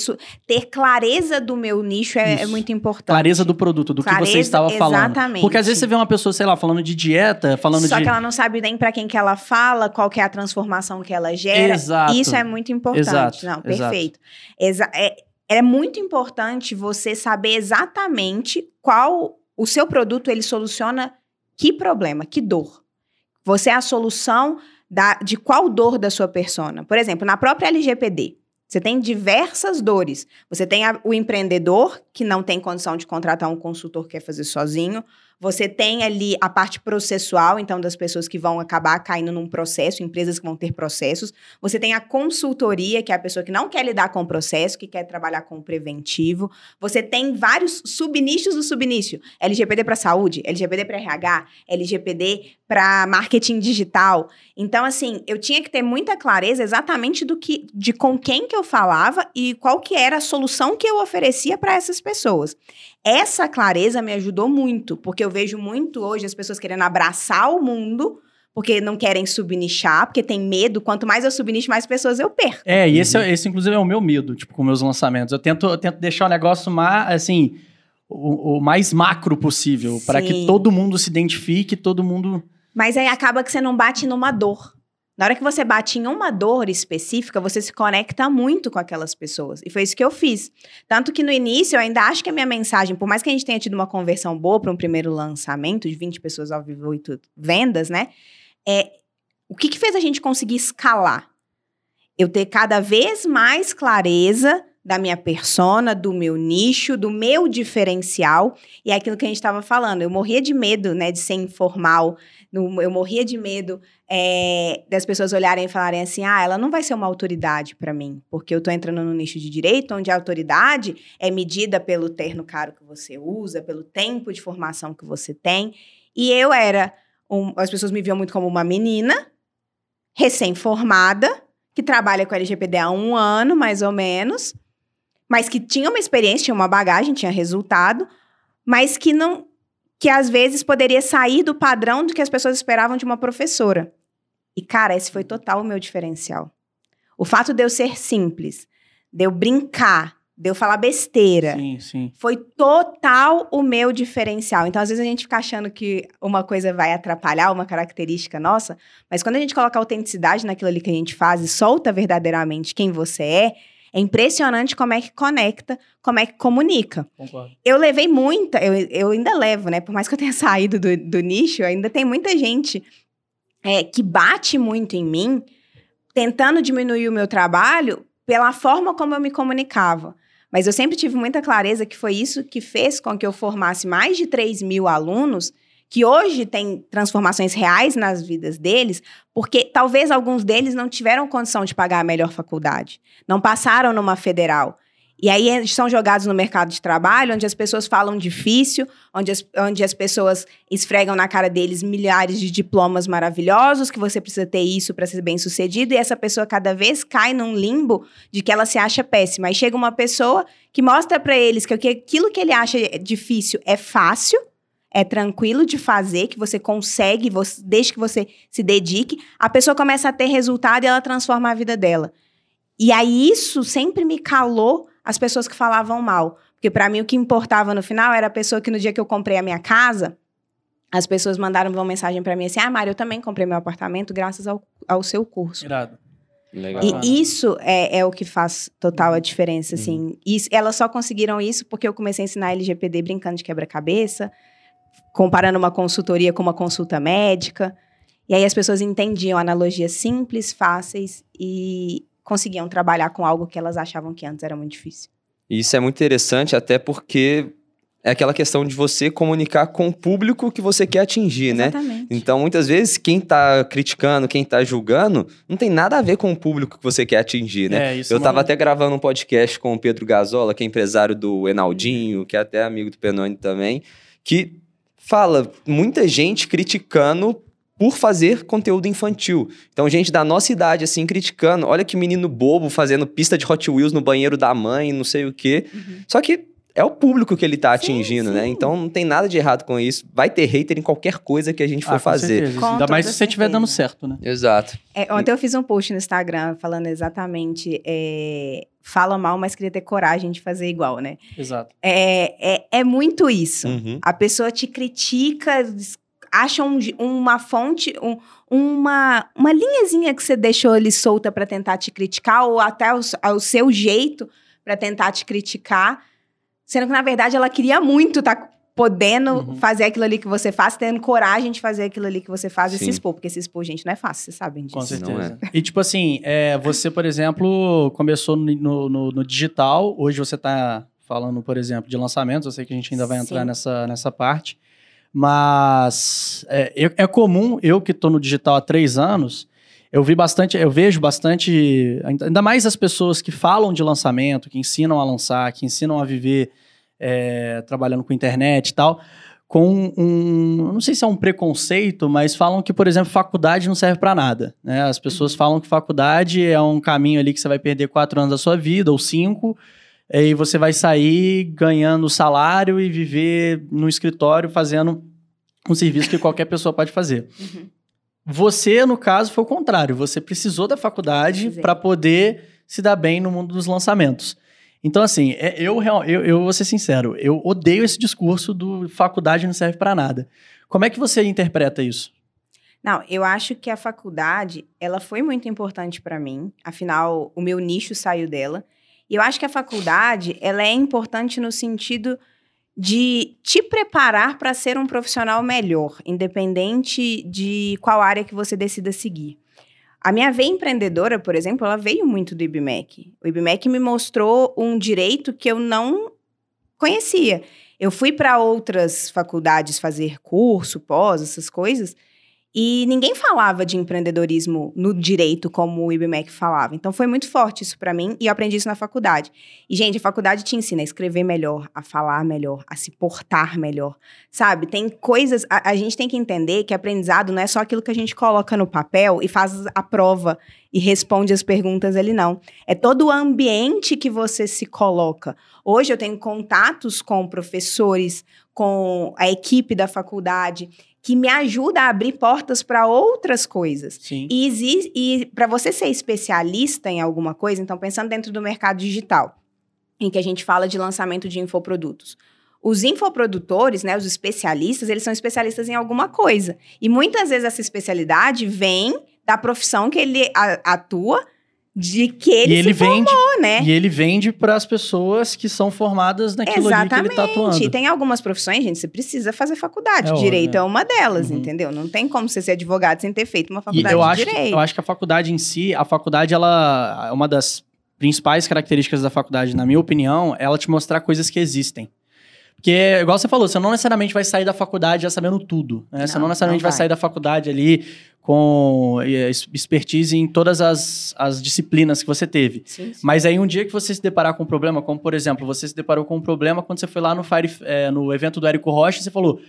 ter clareza do meu nicho é, é muito importante. clareza do produto, do que você Clareza, estava falando. exatamente. Porque às vezes você vê uma pessoa, sei lá, falando de dieta, falando Só de. que ela não sabe nem para quem que ela fala, qual que é a transformação que ela gera. Exato. Isso é muito importante. Exato, Não, perfeito. Exa é, é muito importante você saber exatamente qual o seu produto ele soluciona que problema, que dor. Você é a solução da- de qual dor da sua persona. Por exemplo, na própria LGPD, você tem diversas dores. Você tem a- o empreendedor que não tem condição de contratar um consultor que quer fazer sozinho. Você tem ali a parte processual, então, das pessoas que vão acabar caindo num processo, empresas que vão ter processos. Você tem a consultoria, que é a pessoa que não quer lidar com o processo, que quer trabalhar com o preventivo. Você tem vários subnichos do subnicho. LGPD para saúde, LGPD para RH, LGPD para marketing digital. Então, assim, eu tinha que ter muita clareza exatamente do que, de com quem que eu falava e qual que era a solução que eu oferecia para essas pessoas. Essa clareza me ajudou muito, porque eu vejo muito hoje as pessoas querendo abraçar o mundo, porque não querem subnichar, porque tem medo. Quanto mais eu subnicho, mais pessoas eu perco. É, e esse, é- esse, inclusive, é o meu medo, tipo, com meus lançamentos. Eu tento, eu tento deixar o negócio mais, assim, o, o mais macro possível, para que todo mundo se identifique, todo mundo. Mas aí acaba que você não bate numa dor. Na hora que você bate em uma dor específica, você se conecta muito com aquelas pessoas. E foi isso que eu fiz. Tanto que no início eu ainda acho que a minha mensagem, por mais que a gente tenha tido uma conversão boa para um primeiro lançamento de 20 pessoas ao vivo e tudo, vendas, né? É, o que, que fez a gente conseguir escalar? Eu ter cada vez mais clareza da minha persona, do meu nicho, do meu diferencial. E é aquilo que a gente estava falando. Eu morria de medo, né, de ser informal. No- eu morria de medo é, das pessoas olharem e falarem assim: ah, ela não vai ser uma autoridade para mim, porque eu tô entrando no nicho de direito, onde a autoridade é medida pelo terno caro que você usa, pelo tempo de formação que você tem. E eu era. um- as pessoas me viam muito como uma menina, recém-formada, que trabalha com LGPD há um ano, mais ou menos, mas que tinha uma experiência, tinha uma bagagem, tinha resultado, mas que não. Que às vezes poderia sair do padrão do que as pessoas esperavam de uma professora. E, cara, esse foi total o meu diferencial. O fato de eu ser simples, de eu brincar, de eu falar besteira, Sim, sim. foi total o meu diferencial. Então, às vezes, a gente fica achando que uma coisa vai atrapalhar uma característica nossa, mas quando a gente coloca autenticidade naquilo ali que a gente faz e solta verdadeiramente quem você é, É impressionante como é que conecta, como é que comunica. Concordo. Eu levei muita, eu, eu ainda levo, né? Por mais que eu tenha (laughs) saído do, do nicho, ainda tem muita gente é, que bate muito em mim, tentando diminuir o meu trabalho pela forma como eu me comunicava. Mas eu sempre tive muita clareza que foi isso que fez com que eu formasse mais de 3 mil alunos que hoje têm transformações reais nas vidas deles, porque talvez alguns deles não tiveram condição de pagar a melhor faculdade, não passaram numa federal. E aí são jogados no mercado de trabalho, onde as pessoas falam difícil, onde as, onde as pessoas esfregam na cara deles milhares de diplomas maravilhosos, que você precisa ter isso para ser bem sucedido, e essa pessoa cada vez cai num limbo de que ela se acha péssima. Aí chega uma pessoa que mostra para eles que aquilo que ele acha difícil é fácil, é tranquilo de fazer, que você consegue, você, desde que você se dedique, a pessoa começa a ter resultado e ela transforma a vida dela. E aí isso sempre me calou as pessoas que falavam mal. Porque para mim o que importava no final era a pessoa que no dia que eu comprei a minha casa, as pessoas mandaram uma mensagem para mim assim: Ah, Mário, eu também comprei meu apartamento graças ao, ao seu curso. Irado. Legal. E isso é, é, o que faz total a diferença, assim. Uhum. Isso, elas só conseguiram isso porque eu comecei a ensinar LGPD brincando de quebra-cabeça, comparando uma consultoria com uma consulta médica. E aí as pessoas entendiam analogias simples, fáceis e conseguiam trabalhar com algo que elas achavam que antes era muito difícil. Isso é muito interessante, até porque é aquela questão de você comunicar com o público que você quer atingir, né? Exatamente. Então, muitas vezes, quem tá criticando, quem tá julgando, não tem nada a ver com o público que você quer atingir, né? É, isso Eu é uma- tava até gravando um podcast com o Pedro Gazola, que é empresário do Enaldinho, que é até amigo do Penoni também, que fala muita gente criticando por fazer conteúdo infantil. Então, gente da nossa idade, assim, criticando. Olha que menino bobo fazendo pista de Hot Wheels no banheiro da mãe, não sei o quê. Só que é o público que ele tá Sim, atingindo, né? sim. Então, não tem nada de errado com isso. Vai ter hater em qualquer coisa que a gente for Ah, com fazer. Ainda mais se você estiver dando certo, né? Exato. É, ontem eu fiz um post no Instagram falando exatamente. é, fala mal, mas queria ter coragem de fazer igual, né? Exato. É, é, é muito isso. Uhum. A pessoa te critica, acha um uma fonte, um- uma, uma linhazinha que você deixou ali solta para tentar te criticar, ou até o, ao seu jeito para tentar te criticar. Sendo que, na verdade, ela queria muito estar podendo Uhum. fazer aquilo ali que você faz, tendo coragem de fazer aquilo ali que você faz e Sim. se expor. Porque se expor, gente, não é fácil, vocês sabem disso. Com Não certeza. E tipo assim, é, você, por exemplo, começou no, no- no- digital, hoje você está falando, por exemplo, de lançamentos, eu sei que a gente ainda vai entrar Sim. nessa, nessa parte, mas é, é comum, eu que estou no digital há três anos, eu vi bastante, eu vejo bastante, ainda mais as pessoas que falam de lançamento, que ensinam a lançar, que ensinam a viver é, trabalhando com internet e tal, com um, não sei se é um preconceito, mas falam que, por exemplo, faculdade não serve para nada, né? As pessoas falam que faculdade é um caminho ali que você vai perder quatro anos da sua vida ou cinco, e você vai sair ganhando salário e viver no escritório fazendo um serviço que qualquer pessoa pode fazer. Uhum. Você, no caso, foi o contrário. Você precisou da faculdade para poder se dar bem no mundo dos lançamentos. Então, assim, é- eu, eu, eu vou ser sincero, eu odeio esse discurso do faculdade não serve para nada. Como é que você interpreta isso? Não, eu acho que a faculdade, ela foi muito importante para mim. Afinal, o meu nicho saiu dela. E eu acho que a faculdade, ela é importante no sentido de te preparar para ser um profissional melhor, independente de qual área que você decida seguir. A minha veia empreendedora, por exemplo, ela veio muito do IBMEC. O IBMEC me mostrou um direito que eu não conhecia. Eu fui para outras faculdades fazer curso, pós, essas coisas, e ninguém falava de empreendedorismo no direito como o IBMEC falava. Então foi muito forte isso para mim e eu aprendi isso na faculdade. E gente, a faculdade te ensina a escrever melhor, a falar melhor, a se portar melhor. Sabe? Tem coisas, a, a gente tem que entender que aprendizado não é só aquilo que a gente coloca no papel e faz a prova e responde as perguntas ali não. É todo o ambiente que você se coloca. Hoje eu tenho contatos com professores, com a equipe da faculdade que me ajuda a abrir portas para outras coisas. Sim. E, exi- e para você ser especialista em alguma coisa, então pensando dentro do mercado digital, em que a gente fala de lançamento de infoprodutos. Os infoprodutores, né, os especialistas, eles são especialistas em alguma coisa. E muitas vezes essa especialidade vem da profissão que ele atua, de que ele, e ele se vende, formou, né? E ele vende para as pessoas que são formadas naquilo ali que ele tá atuando. E tem algumas profissões, gente, você precisa fazer faculdade. É Direito é uma delas, Uhum. entendeu? Não tem como você ser advogado sem ter feito uma E faculdade eu de acho, que, direito. eu acho que a faculdade em si, a faculdade, ela. Uma das principais características da faculdade, na minha opinião, é ela te mostrar coisas que existem. Porque, igual você falou, você não necessariamente vai sair da faculdade já sabendo tudo. Né? você Não, não necessariamente não vai. vai. sair da faculdade ali com eh, expertise em todas as, as disciplinas que você teve. Sim, sim. Mas aí um dia que você se deparar com um problema, como por exemplo, você se deparou com um problema quando você foi lá no, Fire, eh, no evento do Érico Rocha e você falou,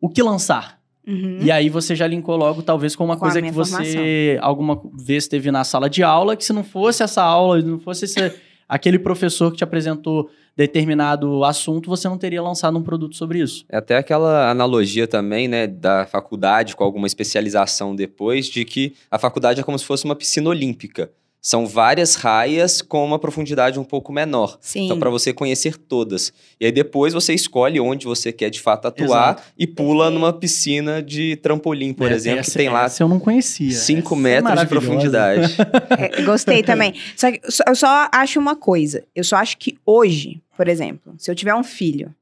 o que lançar? Uhum. E aí você já linkou logo, talvez, com uma Com coisa que você alguma vez teve na sala de aula, que se não fosse essa aula, não fosse esse, aquele professor que te apresentou determinado assunto, você não teria lançado um produto sobre isso. É até aquela analogia também, né, da faculdade com alguma especialização depois, de que a faculdade é como se fosse uma piscina olímpica. São várias raias com uma profundidade um pouco menor. Sim. Então, para você conhecer todas. E aí depois você escolhe onde você quer de fato atuar Exato. e pula numa piscina de trampolim, por É, exemplo, essa- que tem lá essa eu não conhecia. 5 Essa é metros de maravilhosa. profundidade. (laughs) É, gostei também. Só que só- eu só acho uma coisa. Eu só acho que hoje, por exemplo, se eu tiver um filho,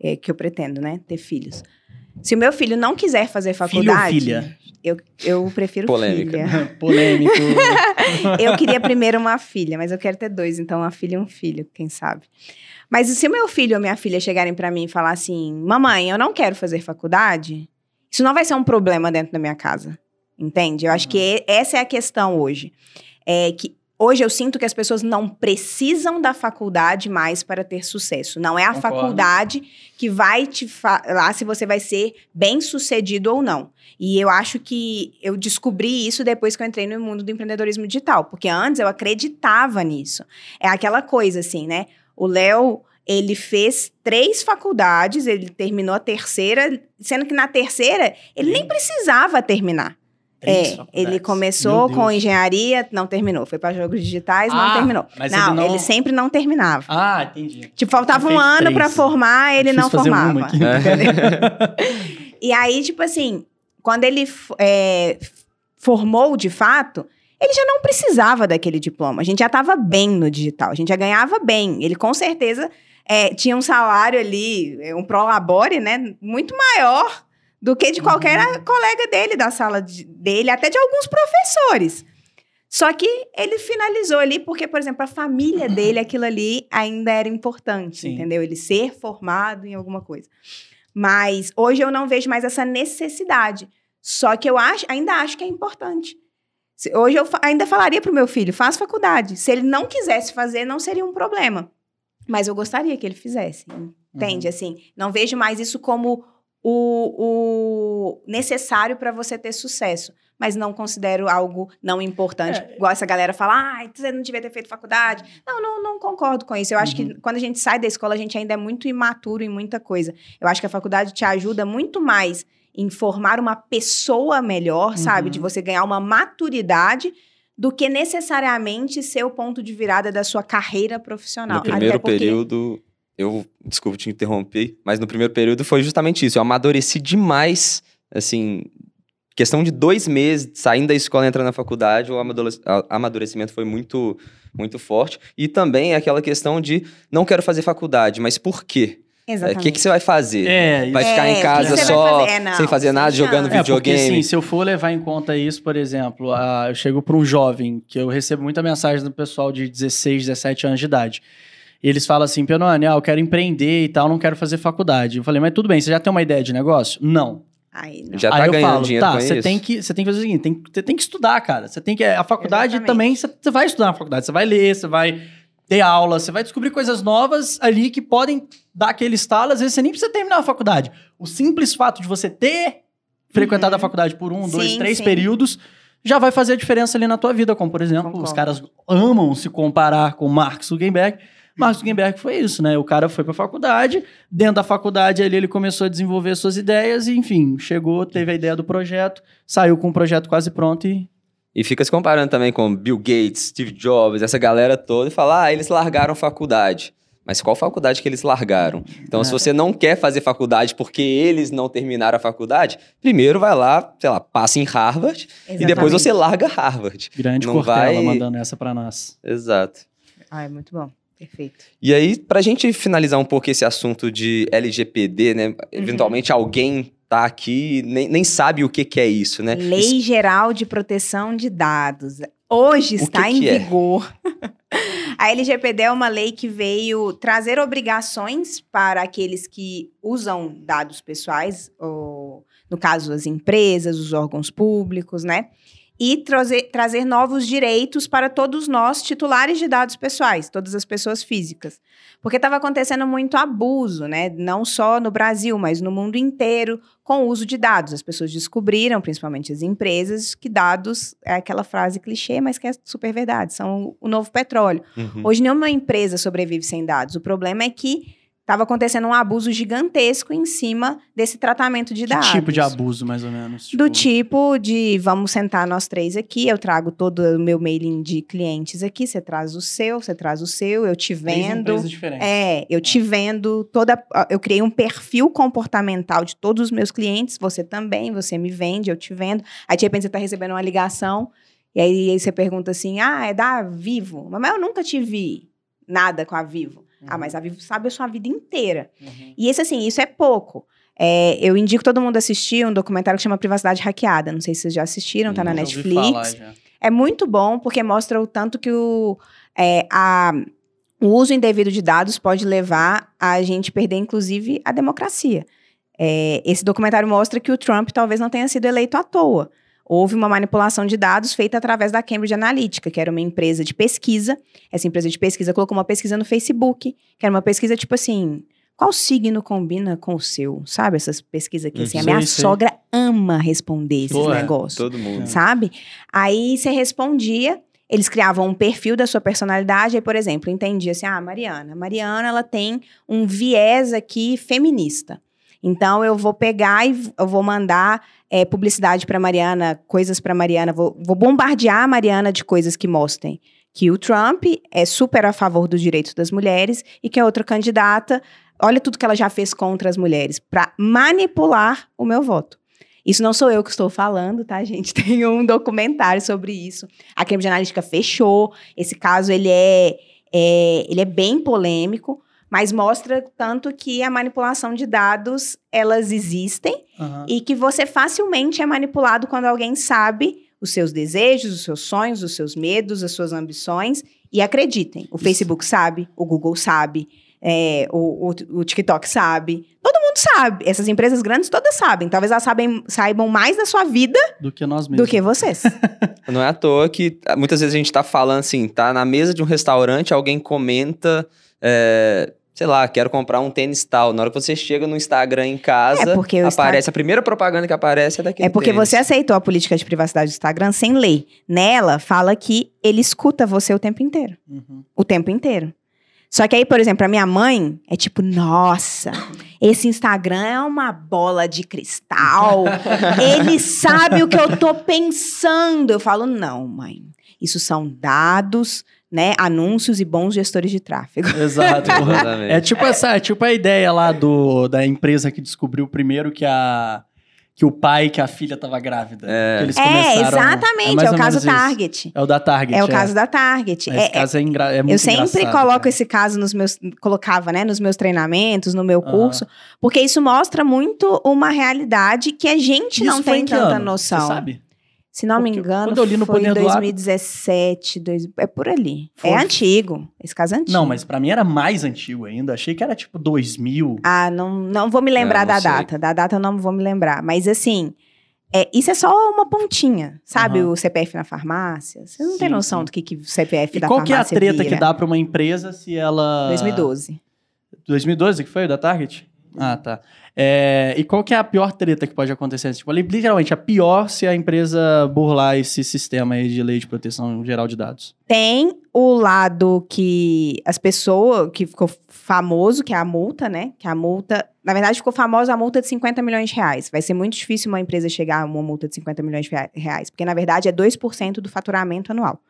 é, que eu pretendo, né, ter filhos. Se o meu filho não quiser fazer Filho ou faculdade, filha? eu, eu prefiro Polêmica. filha. (laughs) Polêmico. (laughs) Eu queria primeiro uma filha, mas eu quero ter dois, então uma filha e um filho, quem sabe. Mas se o meu filho ou minha filha chegarem pra mim e falar assim: "Mamãe, eu não quero fazer faculdade", isso não vai ser um problema dentro da minha casa. Entende? Eu acho que e- essa é a questão hoje. É que hoje eu sinto que as pessoas não precisam da faculdade mais para ter sucesso. Não é a Concordo. faculdade que vai te falar se você vai ser bem sucedido ou não. E eu acho que eu descobri isso depois que eu entrei no mundo do empreendedorismo digital, porque antes eu acreditava nisso. É aquela coisa assim, né? O Léo, ele fez três faculdades, ele terminou a terceira, sendo que na terceira ele nem precisava terminar. Três É, ele começou com engenharia, não terminou. Foi para jogos digitais, Ah, não terminou. mas não, ele não- ele sempre não terminava. Ah, entendi. Tipo, faltava um ano para formar, ele não uma formava. aqui. É. (laughs) E aí, tipo assim, quando ele é, formou de fato, ele já não precisava daquele diploma. A gente já estava bem no digital, a gente já ganhava bem. Ele com certeza é, tinha um salário ali, é, um prolabore, né, muito maior do que de qualquer Uhum. colega dele da sala de- dele, até de alguns professores. Só que ele finalizou ali porque, por exemplo, a família dele, aquilo ali ainda era importante, Sim. entendeu? Ele ser formado em alguma coisa. Mas hoje eu não vejo mais essa necessidade. Só que eu acho, ainda acho que é importante. Hoje eu fa- ainda falaria pro meu filho, faz faculdade. Se ele não quisesse fazer, não seria um problema. Mas eu gostaria que ele fizesse. Entende? Assim, não vejo mais isso como o, o necessário para você ter sucesso. Mas não considero algo não importante. É. Igual essa galera fala, ah, você não devia ter feito faculdade. Não, não, não concordo com isso. Eu acho Uhum. que quando a gente sai da escola, a gente ainda é muito imaturo em muita coisa. Eu acho que a faculdade te ajuda muito mais em formar uma pessoa melhor, sabe? Uhum. De você ganhar uma maturidade do que necessariamente ser o ponto de virada da sua carreira profissional. No primeiro Até porque- período, eu, desculpa te interromper, mas no primeiro período foi justamente isso. Eu amadureci demais, assim, questão de dois meses, saindo da escola e entrando na faculdade, o amadurecimento foi muito, muito forte. E também aquela questão de não quero fazer faculdade, mas por quê? O Exatamente. que, que você vai fazer? É, Vai ficar É, em casa só, fazer? É, não, sem fazer nada, sem jogando. É, porque videogame? assim, se eu for levar em conta isso, por exemplo, eu chego para um jovem, que eu recebo muita mensagem do pessoal de 16, 17 anos de idade. E eles falam assim, Pianone, ah, eu quero empreender e tal, não quero fazer faculdade. Eu falei, mas tudo bem, você já tem uma ideia de negócio? Não. Aí, não. Já Aí tá eu ganhando falo, dinheiro tá, você tem que você tem que fazer o seguinte, tem, você tem que estudar, cara. Você tem que a faculdade Exatamente. também, você, você vai estudar na faculdade, você vai ler, você vai ter aula, você vai descobrir coisas novas ali que podem dar aquele estalo, às vezes você nem precisa terminar a faculdade. O simples fato de você ter frequentado Uhum. a faculdade por um, dois, Sim, três sim. períodos já vai fazer a diferença ali na tua vida, como por exemplo, os Concordo. caras amam se comparar com Mark Zuckerberg. Mark Zuckerberg foi isso, né? O cara foi pra faculdade, dentro da faculdade ali ele começou a desenvolver suas ideias e, enfim, chegou, teve a ideia do projeto, saiu com o projeto quase pronto e E fica se comparando também com Bill Gates, Steve Jobs, essa galera toda, e fala, ah, eles largaram faculdade. mas qual faculdade que eles largaram? Então, É. se você não quer fazer faculdade porque eles não terminaram a faculdade, primeiro vai lá, sei lá, passa em Harvard e depois Exatamente. você larga Harvard. Grande Não Cortella vai- mandando essa pra nós. Exato. Ah, é muito bom. Perfeito. E aí, pra gente finalizar um pouco esse assunto de LGPD, Uhum. né? Eventualmente alguém tá aqui nem, nem sabe o que, que é isso, né? Lei Geral de Proteção de Dados. Hoje está que em que é? vigor. (laughs) A LGPD é uma lei que veio trazer obrigações para aqueles que usam dados pessoais, ou, no caso, as empresas, os órgãos públicos, né? E trazer, trazer novos direitos para todos nós, titulares de dados pessoais, todas as pessoas físicas. Porque estava acontecendo muito abuso, né? Não só no Brasil, mas no mundo inteiro, com o uso de dados. As pessoas descobriram, principalmente as empresas, que dados é aquela frase clichê, mas que é super verdade, são o novo petróleo. Uhum. Hoje nenhuma empresa sobrevive sem dados. O problema é que estava acontecendo um abuso gigantesco em cima desse tratamento de Que dados. tipo de abuso, mais ou menos? Do tipo de vamos sentar nós três aqui, eu trago todo o meu mailing de clientes aqui, você traz o seu, você traz o seu, eu te vendo. É, eu te vendo toda. Eu criei um perfil comportamental de todos os meus clientes, você também, você me vende, eu te vendo. Aí de repente você está recebendo uma ligação, e aí, aí você pergunta assim: ah, é da Vivo. Mas eu nunca te vi nada com a Vivo. Ah, mas a Vivo sabe a sua vida inteira. Uhum. E esse, assim, isso é pouco. É, eu indico todo mundo assistir um documentário que chama Privacidade Hackeada. Não sei se vocês já assistiram, tá na Hum, ouvi Netflix. falar já. É muito bom porque mostra o tanto que o, é, a- o uso indevido de dados pode levar a gente perder, inclusive, a democracia. É, esse documentário mostra que o Trump talvez não tenha sido eleito à toa. Houve uma manipulação de dados feita através da Cambridge Analytica, que era uma empresa de pesquisa. Essa empresa de pesquisa colocou uma pesquisa no Facebook, que era uma pesquisa tipo assim: qual signo combina com o seu? Sabe essas pesquisas aqui? Assim, a minha sei. sogra ama responder esses Pô, é. negócios Todo mundo. sabe? Aí você respondia, eles criavam um perfil da sua personalidade, aí, por exemplo, entendia assim, ah, Mariana, Mariana, ela tem um viés aqui feminista. Então, eu vou pegar e eu vou mandar eh, publicidade para Mariana, coisas para Mariana, vou, vou bombardear a Mariana de coisas que mostrem que o Trump é super a favor dos direitos das mulheres e que a outra candidata, olha tudo que ela já fez contra as mulheres, para manipular o meu voto. Isso não sou eu que estou falando, tá, gente? (laughs) Tem um documentário sobre isso. A Cambridge Analytica fechou. Esse caso, ele é, é- ele é bem polêmico, mas mostra tanto que a manipulação de dados, elas existem Aham. e que você facilmente é manipulado quando alguém sabe os seus desejos, os seus sonhos, os seus medos, as suas ambições. E acreditem, o Facebook sabe, o Google sabe, é, o, o- o TikTok sabe. Todo mundo sabe. Essas empresas grandes todas sabem. Talvez elas sabem, saibam mais da sua vida Do que nós mesmos. do que vocês. (laughs) Não é à toa que ah, muitas vezes a gente tá falando assim, tá na mesa de um restaurante, alguém comenta, é, sei lá, quero comprar um tênis tal. Na hora que você chega no Instagram em casa, É, porque aparece, a primeira propaganda que aparece é daquele É porque tênis. você aceitou a política de privacidade do Instagram sem lei. Nela, fala que ele escuta você o tempo inteiro. Uhum. O tempo inteiro. Só que aí, por exemplo, a minha mãe é tipo, nossa, esse Instagram é uma bola de cristal. (laughs) Ele sabe o que eu tô pensando. Eu falo, não, mãe. Isso são dados, né? Anúncios e bons gestores de tráfego. (laughs) Exato. Exatamente. é tipo essa, é tipo a ideia lá do, da empresa que descobriu primeiro que a que o pai que a filha tava grávida. É. Eles É, exatamente. mais É, o caso menos isso. Target. É o da Target. É o caso da Target. Esse É- é- caso é, engra... é muito eu sempre engraçado, coloco cara. esse caso nos meus. Colocava, né? Nos meus treinamentos, no meu curso, porque isso mostra muito uma realidade que a gente não Isso foi tem tanta ano? noção. Você sabe? Se não me engano, quando eu li no foi em Poder do Hábito- 2017, dois- é por ali. Foi. É antigo. Esse caso é antigo. Não, mas pra mim era mais antigo ainda. Achei que era tipo 2000. Ah, não, não vou me lembrar É, da sei. data. Da data eu não vou me lembrar. Mas assim, é, isso é só uma pontinha. Sabe Aham. o CPF na farmácia? Você não Sim, tem noção sim. do que, que o CPF E da qual que é a farmácia treta que vira. dá pra uma empresa se ela... 2012. 2012 que foi o da Target? Ah, tá. É, e qual que é a pior treta que pode acontecer? Tipo, li- literalmente, a pior se a empresa burlar esse sistema aí de lei de proteção geral de dados. Tem o lado que as pessoas, que ficou famoso, que é a multa, né? Que a multa, na verdade, ficou famosa a multa de 50 milhões de reais. Vai ser muito difícil uma empresa chegar a uma multa de 50 milhões de rea- reais, porque na verdade é 2% do faturamento anual.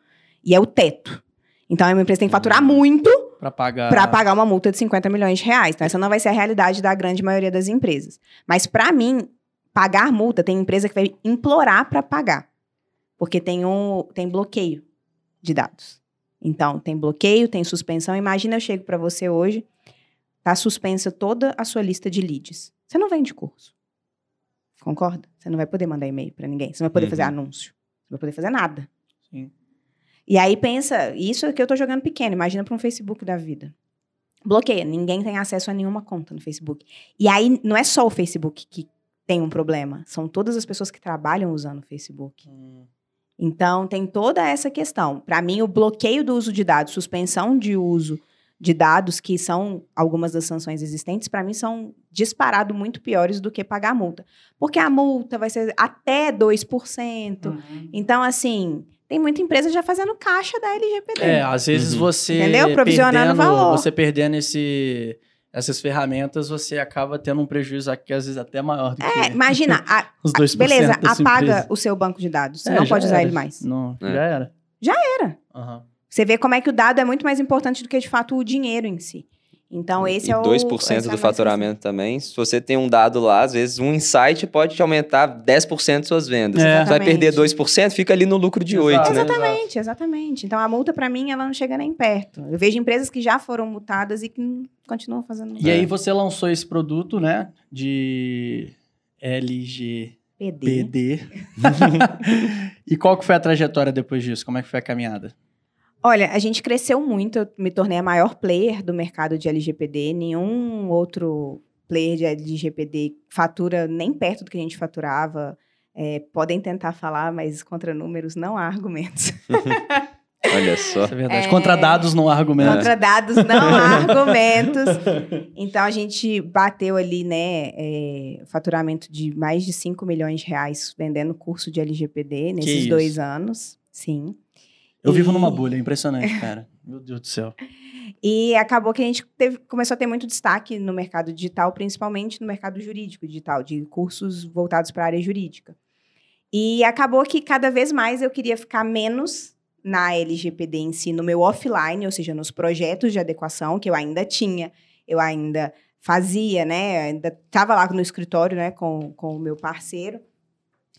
E é o teto. Então, uma empresa tem que faturar muito Pra pagar. para pagar uma multa de 50 milhões de reais. Então, essa não vai ser a realidade da grande maioria das empresas. Mas, para mim, pagar multa, tem empresa que vai implorar para pagar. Porque tem, um, tem bloqueio de dados. Então, tem bloqueio, tem suspensão. Imagina eu chego para você hoje, tá suspensa toda a sua lista de leads. Você não vende curso. Concorda? Você não vai poder mandar e-mail para ninguém. Você não vai poder Uhum. fazer anúncio. Você não vai poder fazer nada. E aí pensa, isso é que eu tô jogando pequeno, imagina para um Facebook da vida. Bloqueia, ninguém tem acesso a nenhuma conta no Facebook. E aí não é só o Facebook que tem um problema, são todas as pessoas que trabalham usando o Facebook. Hum. Então tem toda essa questão. Para mim, o bloqueio do uso de dados, suspensão de uso de dados, que são algumas das sanções existentes, para mim são disparado muito piores do que pagar a multa. Porque a multa vai ser até 2%. Uhum. Então, assim, tem muita empresa já fazendo caixa da LGPD. É, às vezes Uhum. você. Entendeu? Provisionando perdendo, valor. Você perdendo esse, essas ferramentas, você acaba tendo um prejuízo aqui, às vezes, até maior do É, que imagina, (laughs) a- os 2%. beleza, apaga empresa. o seu banco de dados. Você É, não pode usar era. ele mais. Não, É. já era. Já era. Aham. Você vê como é que o dado é muito mais importante do que, de fato, o dinheiro em si. Então, esse e é o... 2% essa é do nossa faturamento também. Se você tem um dado lá, às vezes um insight pode te aumentar 10% de suas vendas. É. Você vai perder Exatamente. 2%, fica ali no lucro de Exato. 8, né? Exatamente, exatamente. Então, a multa, pra mim, ela não chega nem perto. Eu vejo empresas que já foram multadas e que não- continuam fazendo E É. aí você lançou esse produto, né? De LGPD. PD. (laughs) e qual que foi a trajetória depois disso? Como é que foi a caminhada? Olha, a gente cresceu muito. Eu me tornei a maior player do mercado de LGPD. Nenhum outro player de LGPD fatura nem perto do que a gente faturava. É, podem tentar falar, mas contra números não há argumentos. (laughs) Olha só. Isso é verdade. É. Contra dados não há argumento. Contra dados não há (laughs) argumentos. Então a gente bateu ali, né, é, faturamento de mais de 5 milhões de reais vendendo curso de LGPD nesses dois anos. Sim. Eu vivo E- numa bolha, é impressionante, (laughs) cara. Meu Deus do céu. E acabou que a gente teve- começou a ter muito destaque no mercado digital, principalmente no mercado jurídico digital, de cursos voltados para a área jurídica. E acabou que cada vez mais eu queria ficar menos na LGPD em si, no meu offline, ou seja, nos projetos de adequação que eu ainda tinha, eu ainda fazia, né? Ainda estava lá no escritório, né, com, com o meu parceiro.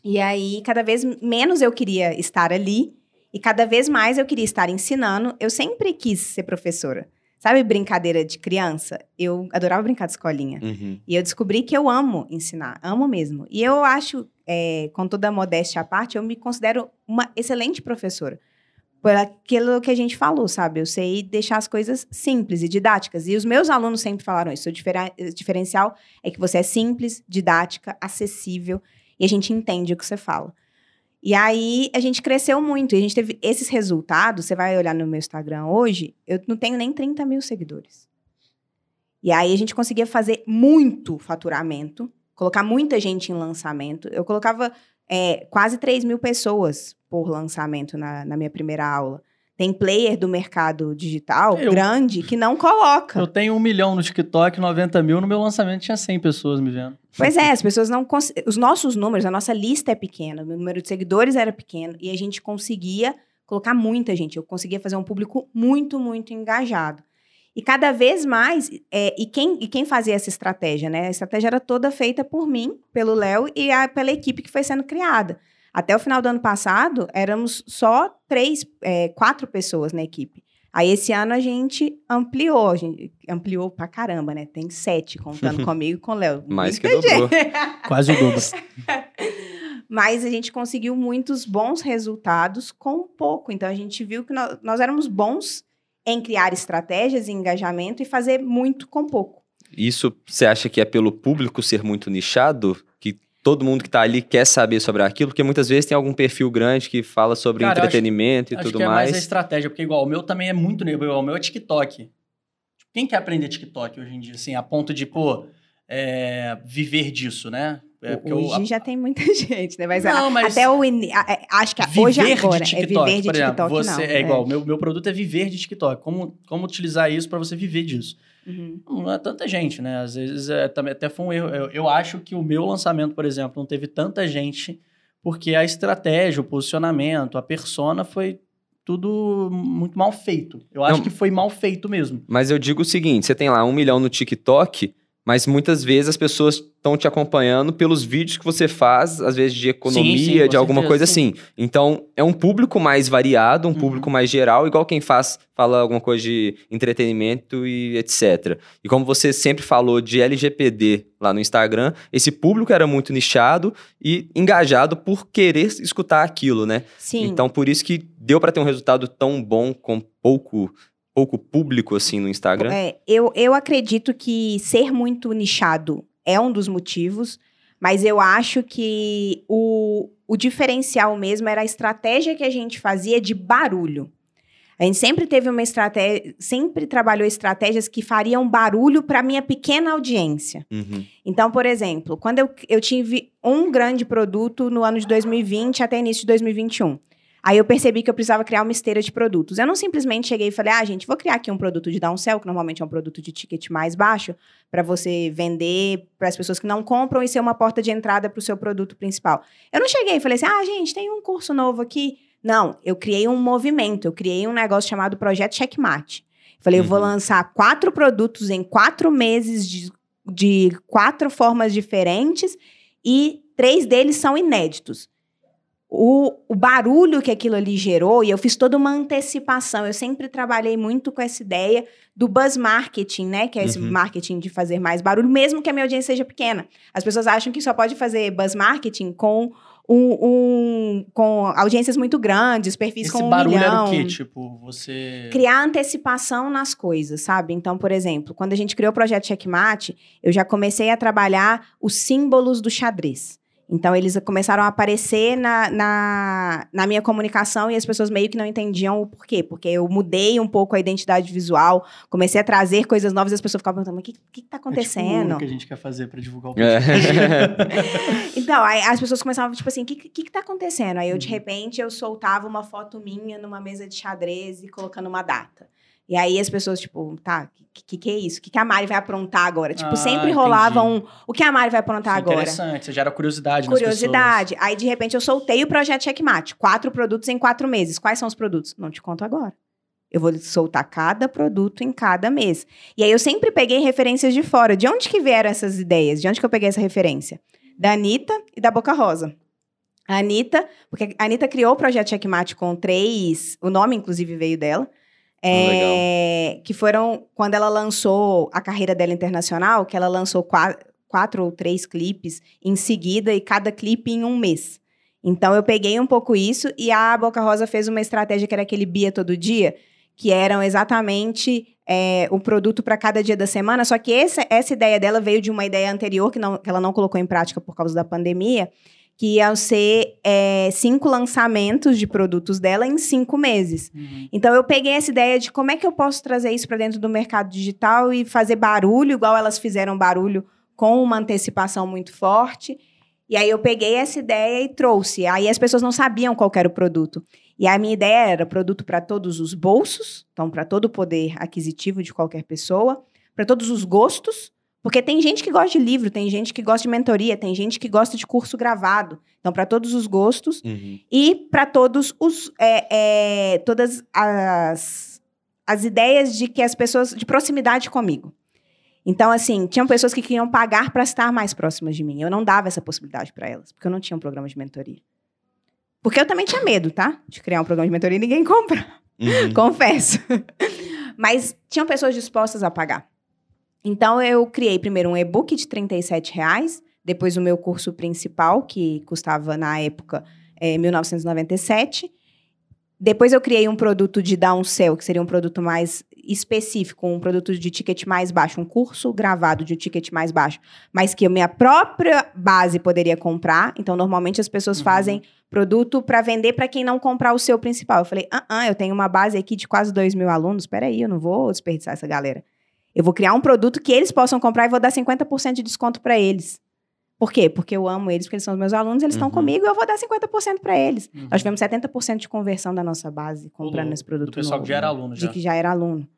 E aí, cada vez menos eu queria estar ali e cada vez mais eu queria estar ensinando. Eu sempre quis ser professora. Sabe brincadeira de criança? Eu adorava brincar de escolinha. Uhum. E eu descobri que eu amo ensinar, amo mesmo. E eu acho, é, com toda a modéstia à parte, eu me considero uma excelente professora. Por aquilo que a gente falou, sabe? Eu sei deixar as coisas simples e didáticas. E os meus alunos sempre falaram isso. O diferencial é que você é simples, didática, acessível e a gente entende o que você fala. E aí a gente cresceu muito e a gente teve esses resultados. Você vai olhar no meu Instagram hoje, eu não tenho nem 30 mil seguidores. E aí a gente conseguia fazer muito faturamento, colocar muita gente em lançamento. Eu colocava é, quase 3 mil pessoas por lançamento na, na minha primeira aula. Tem player do mercado digital Eu- grande que não coloca. Eu tenho um milhão no TikTok, 90 mil. No meu lançamento tinha 100 pessoas me vendo. Pois é, as pessoas não. cons- Os nossos números, a nossa lista é pequena, o meu número de seguidores era pequeno e a gente conseguia colocar muita gente. Eu conseguia fazer um público muito, muito engajado. E cada vez mais, é, e, quem, e quem fazia essa estratégia, né? A estratégia era toda feita por mim, pelo Léo e a- pela equipe que foi sendo criada. Até o final do ano passado, éramos só três, é, quatro pessoas na equipe. Aí esse ano a gente ampliou, a gente ampliou pra caramba, né? Tem sete contando (laughs) comigo e com o Léo. Mais que Muita dobrou. (laughs) Quase o dobro. (laughs) Mas a gente conseguiu muitos bons resultados com pouco. Então a gente viu que nós, nós éramos bons em criar estratégias e engajamento e fazer muito com pouco. Isso você acha que é pelo público ser muito nichado? Todo mundo que tá ali quer saber sobre aquilo? Porque muitas vezes tem algum perfil grande que fala sobre Cara, eu acho- entretenimento e Acho tudo que é mais. mais. a estratégia, porque igual, o meu também é muito igual, o meu é TikTok. Quem quer aprender TikTok hoje em dia, assim, a ponto de, pô, é, viver disso, né? É, porque eu- hoje já tem muita (laughs) gente, né? Mas, Não, mas- até o a- é, acho que hoje agora de é TikTok, viver de por exemplo, TikTok você não. é igual, meu meu produto é viver de TikTok. Como como utilizar isso para você viver disso? Uhum. Não é tanta gente, né? Às vezes é, também até foi um erro. Eu, eu acho que o meu lançamento, por exemplo, não teve tanta gente porque a estratégia, o posicionamento, a persona foi tudo muito mal feito. Eu acho Não. que foi mal feito mesmo. Mas eu digo o seguinte: você tem lá um milhão no TikTok, mas muitas vezes as pessoas estão te acompanhando pelos vídeos que você faz, às vezes de economia, Sim, sim, de alguma certeza, coisa sim. assim. Então, é um público mais variado, um Uhum. público mais geral, igual quem faz, fala alguma coisa de entretenimento e etc. E como você sempre falou de LGPD lá no Instagram, esse público era muito nichado e engajado por querer escutar aquilo, né? Sim. Então, por isso que deu pra ter um resultado tão bom com pouco pouco público assim no Instagram. É, eu, eu acredito que ser muito nichado é um dos motivos, mas eu acho que o, o diferencial mesmo era a estratégia que a gente fazia de barulho. A gente sempre teve uma estratégia, sempre trabalhou estratégias que fariam barulho para minha pequena audiência. Uhum. Então, por exemplo, quando eu, eu tive um grande produto no ano de 2020 até início de 2021. Aí eu percebi que eu precisava criar uma esteira de produtos. Eu não simplesmente cheguei e falei, ah, gente, vou criar aqui um produto de downsell, que normalmente é um produto de ticket mais baixo, para você vender para as pessoas que não compram e ser uma porta de entrada para o seu produto principal. Eu não cheguei e falei assim, ah, gente, tem um curso novo aqui. Não, eu criei um movimento, eu criei um negócio chamado Projeto Checkmate. Falei, eu vou Uhum. lançar quatro produtos em quatro meses de, de quatro formas diferentes e três deles são inéditos. O, o barulho que aquilo ali gerou, e eu fiz toda uma antecipação. Eu sempre trabalhei muito com essa ideia do buzz marketing, né? Que é esse Uhum. marketing de fazer mais barulho, mesmo que a minha audiência seja pequena. As pessoas acham que só pode fazer buzz marketing com, um, um- com audiências muito grandes, perfis Esse com um barulho milhão era o quê? Tipo, você. criar antecipação nas coisas, sabe? Então, por exemplo, quando a gente criou o projeto Checkmate, eu já comecei a trabalhar os símbolos do xadrez. Então, eles começaram a aparecer na, na, na minha comunicação e as pessoas meio que não entendiam o porquê. Porque eu mudei um pouco a identidade visual, comecei a trazer coisas novas e as pessoas ficavam perguntando, mas o que, que, que tá É tipo acontecendo? o que a gente quer fazer pra divulgar o É. podcast. (laughs) Então, aí as pessoas começavam, tipo assim, o que, que, que tá acontecendo? Aí eu, de Uhum. repente, eu soltava uma foto minha numa mesa de xadrez e colocando uma data. E aí as pessoas, tipo, tá, o que, que, que é isso? O que, que a Mari vai aprontar agora? Tipo, Ah, sempre entendi. rolava um, o que a Mari vai aprontar Isso é agora? interessante, você gera curiosidade nas Curiosidade. Aí, de repente, eu soltei o projeto Checkmate. Quatro produtos em quatro meses. Quais são os produtos? Não te conto agora. Eu vou soltar cada produto em cada mês. E aí, eu sempre peguei referências de fora. De onde que vieram essas ideias? De onde que eu peguei essa referência? Da Anitta e da Boca Rosa. A Anitta, porque a Anitta criou o projeto Checkmate com três... O nome, inclusive, veio dela. É, que foram quando ela lançou a carreira dela internacional, que ela lançou qua- quatro ou três clipes em seguida e cada clipe em um mês. Então eu peguei um pouco isso e a Boca Rosa fez uma estratégia que era aquele Bia todo dia, que eram exatamente é, o produto para cada dia da semana. Só que essa, essa ideia dela veio de uma ideia anterior que, não- que ela não colocou em prática por causa da pandemia, que iam ser é, cinco lançamentos de produtos dela em cinco meses. Uhum. Então eu peguei essa ideia de como é que eu posso trazer isso para dentro do mercado digital e fazer barulho, igual elas fizeram barulho com uma antecipação muito forte. E aí eu peguei essa ideia e trouxe. Aí as pessoas não sabiam qual era o produto. E a minha ideia era produto para todos os bolsos, então para todo o poder aquisitivo de qualquer pessoa, para todos os gostos, porque tem gente que gosta de livro, tem gente que gosta de mentoria, tem gente que gosta de curso gravado. Então para todos os gostos Uhum. e para todos os é, é, todas as, as ideias de que as pessoas de proximidade comigo. Então, assim, tinham pessoas que queriam pagar para estar mais próximas de mim. Eu não dava essa possibilidade para elas, porque eu não tinha um programa de mentoria. Porque eu também tinha medo, tá? De criar um programa de mentoria e ninguém compra. Uhum. (laughs) Confesso. Mas tinham pessoas dispostas a pagar. Então, eu criei primeiro um e-book de 37 reais, depois o meu curso principal, que custava, na época, eh, 1997. Depois eu criei um produto de downsell, que seria um produto mais específico, um produto de ticket mais baixo, um curso gravado de um ticket mais baixo, mas que a minha própria base poderia comprar. Então, normalmente as pessoas Uhum. fazem produto para vender para quem não comprar o seu principal. Eu falei, ah, ah, eu tenho uma base aqui de quase 2 mil alunos, peraí, eu não vou desperdiçar essa galera. Eu vou criar um produto que eles possam comprar e vou dar 50% de desconto para eles. Por quê? Porque eu amo eles, porque eles são os meus alunos, eles estão Uhum. comigo e eu vou dar 50% para eles. Uhum. Nós tivemos 70% de conversão da nossa base comprando esse produto Do pessoal novo, que já era aluno, de já. que já era aluno.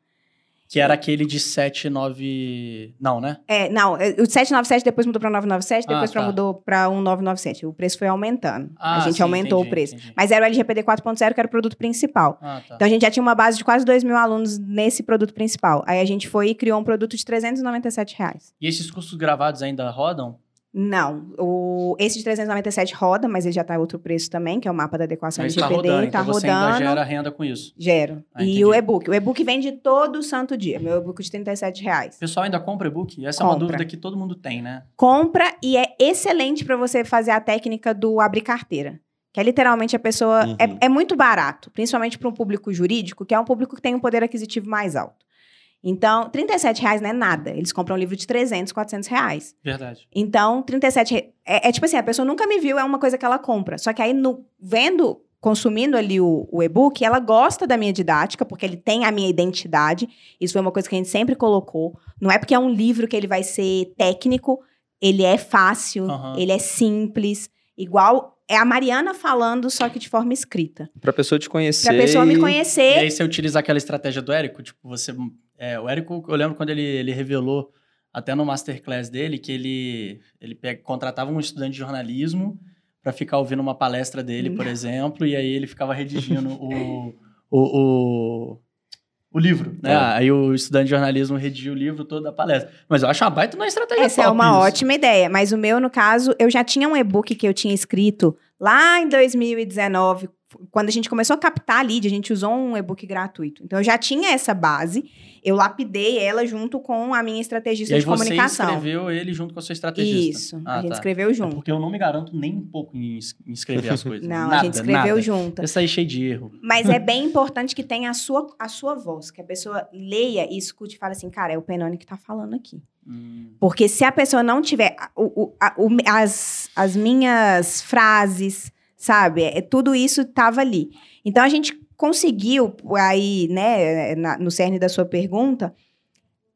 Que era aquele de 79. Não, né? É, não, é, o 797 depois mudou pra 997, depois Ah, tá. mudou pra 1997. O preço foi aumentando. a Ah, gente sim, aumentou entendi, o preço. entendi. Mas era o LGPD 4.0, que era o produto principal. Ah, tá. Então a gente já tinha uma base de quase 2 mil alunos nesse produto principal. Aí a gente foi e criou um produto de 397 reais. E esses cursos gravados ainda rodam? Não, o, esse de 397 roda, mas ele já tá outro preço também, que é o mapa da adequação Mas LGPD. tá rodando, tá então você ainda rodando. gera renda com isso. Gero. Ah, e o e-book. O e-book vende todo santo dia. Meu e-book de 37 reais. O pessoal ainda compra e-book? Essa é uma Compra. dúvida que todo mundo tem, né? Compra e é excelente para você fazer a técnica do abrir carteira. Que é literalmente a pessoa. Uhum. É, é muito barato, principalmente para um público jurídico, que é um público que tem um poder aquisitivo mais alto. Então, 37 reais não é nada. Eles compram um livro de 300, 400 reais. Verdade. Então, 37 re- é, é tipo assim, a pessoa nunca me viu, é uma coisa que ela compra. Só que aí, no, vendo, consumindo ali o, o e-book, ela gosta da minha didática, porque ele tem a minha identidade. Isso foi uma coisa que a gente sempre colocou. Não é porque é um livro que ele vai ser técnico, ele é fácil, Aham. ele é simples. Igual é a Mariana falando, só que de forma escrita. Pra pessoa te conhecer. Pra pessoa me e- E conhecer. aí você utiliza aquela estratégia do Érico, tipo, você... é, o Érico, eu lembro quando ele, ele revelou, até no masterclass dele, que ele, ele pega- contratava um estudante de jornalismo para ficar ouvindo uma palestra dele, por (laughs) exemplo, e aí ele ficava redigindo o, (laughs) o, o, o livro, né? É. Aí o estudante de jornalismo redigia o livro todo da palestra. Mas eu acho uma baita uma estratégia Essa é uma isso. ótima ideia. Mas o meu, no caso, eu já tinha um e-book que eu tinha escrito lá em 2019. Quando a gente começou a captar a lead, a gente usou um e-book gratuito. Então, eu já tinha essa base. Eu lapidei ela junto com a minha E estrategista aí de você comunicação. escreveu ele junto com a sua estrategista. Isso. Ah, a gente tá. escreveu É junto. porque eu não me garanto nem um pouco em, es- em escrever as coisas. (laughs) Não, nada, a gente escreveu nada. junto. Eu saí cheio de erro. Mas é (laughs) bem importante que tenha a sua, a sua voz, que a pessoa leia e escute e fale assim, cara, é o Penone que tá falando aqui. Hum. Porque se a pessoa não tiver o- o- a- o- as, as minhas frases, sabe? É, tudo isso estava ali. Então a gente conseguiu aí, né, na- no cerne da sua pergunta,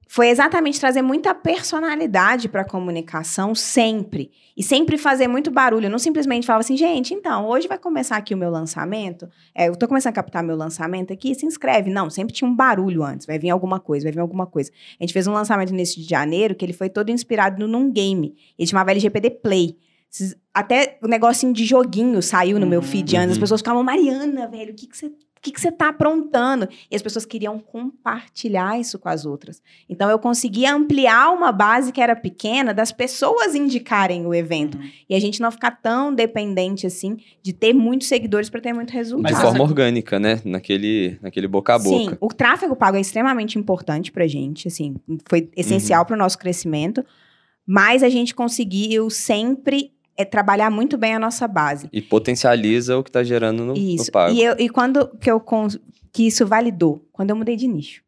foi exatamente trazer muita personalidade para a comunicação sempre. E sempre fazer muito barulho. Eu não simplesmente falava assim, gente, então, hoje vai começar aqui o meu lançamento. É, eu tô começando a captar meu lançamento aqui, se inscreve. Não, sempre tinha um barulho antes. Vai vir alguma coisa, vai vir alguma coisa. A gente fez um lançamento nesse de janeiro que ele foi todo inspirado num game. Ele chamava LGPD Play. Até o negocinho de joguinho saiu no meu Uhum. feed antes. As Uhum. pessoas ficavam, Mariana, velho, o que você... O que você tá aprontando? E as pessoas queriam compartilhar isso com as outras. Então, eu conseguia ampliar uma base que era pequena das pessoas indicarem o evento. Uhum. E a gente não ficar tão dependente, assim, de ter muitos seguidores para ter muito resultado. De forma orgânica, né? Naquele, naquele boca a boca. Sim, o tráfego pago é extremamente importante pra gente, assim, foi essencial Uhum. para o nosso crescimento, mas a gente conseguiu sempre é, trabalhar muito bem a nossa base. E potencializa o que tá gerando no, no Isso. pago. E, eu- e quando que, eu, que isso validou? Quando eu mudei de nicho.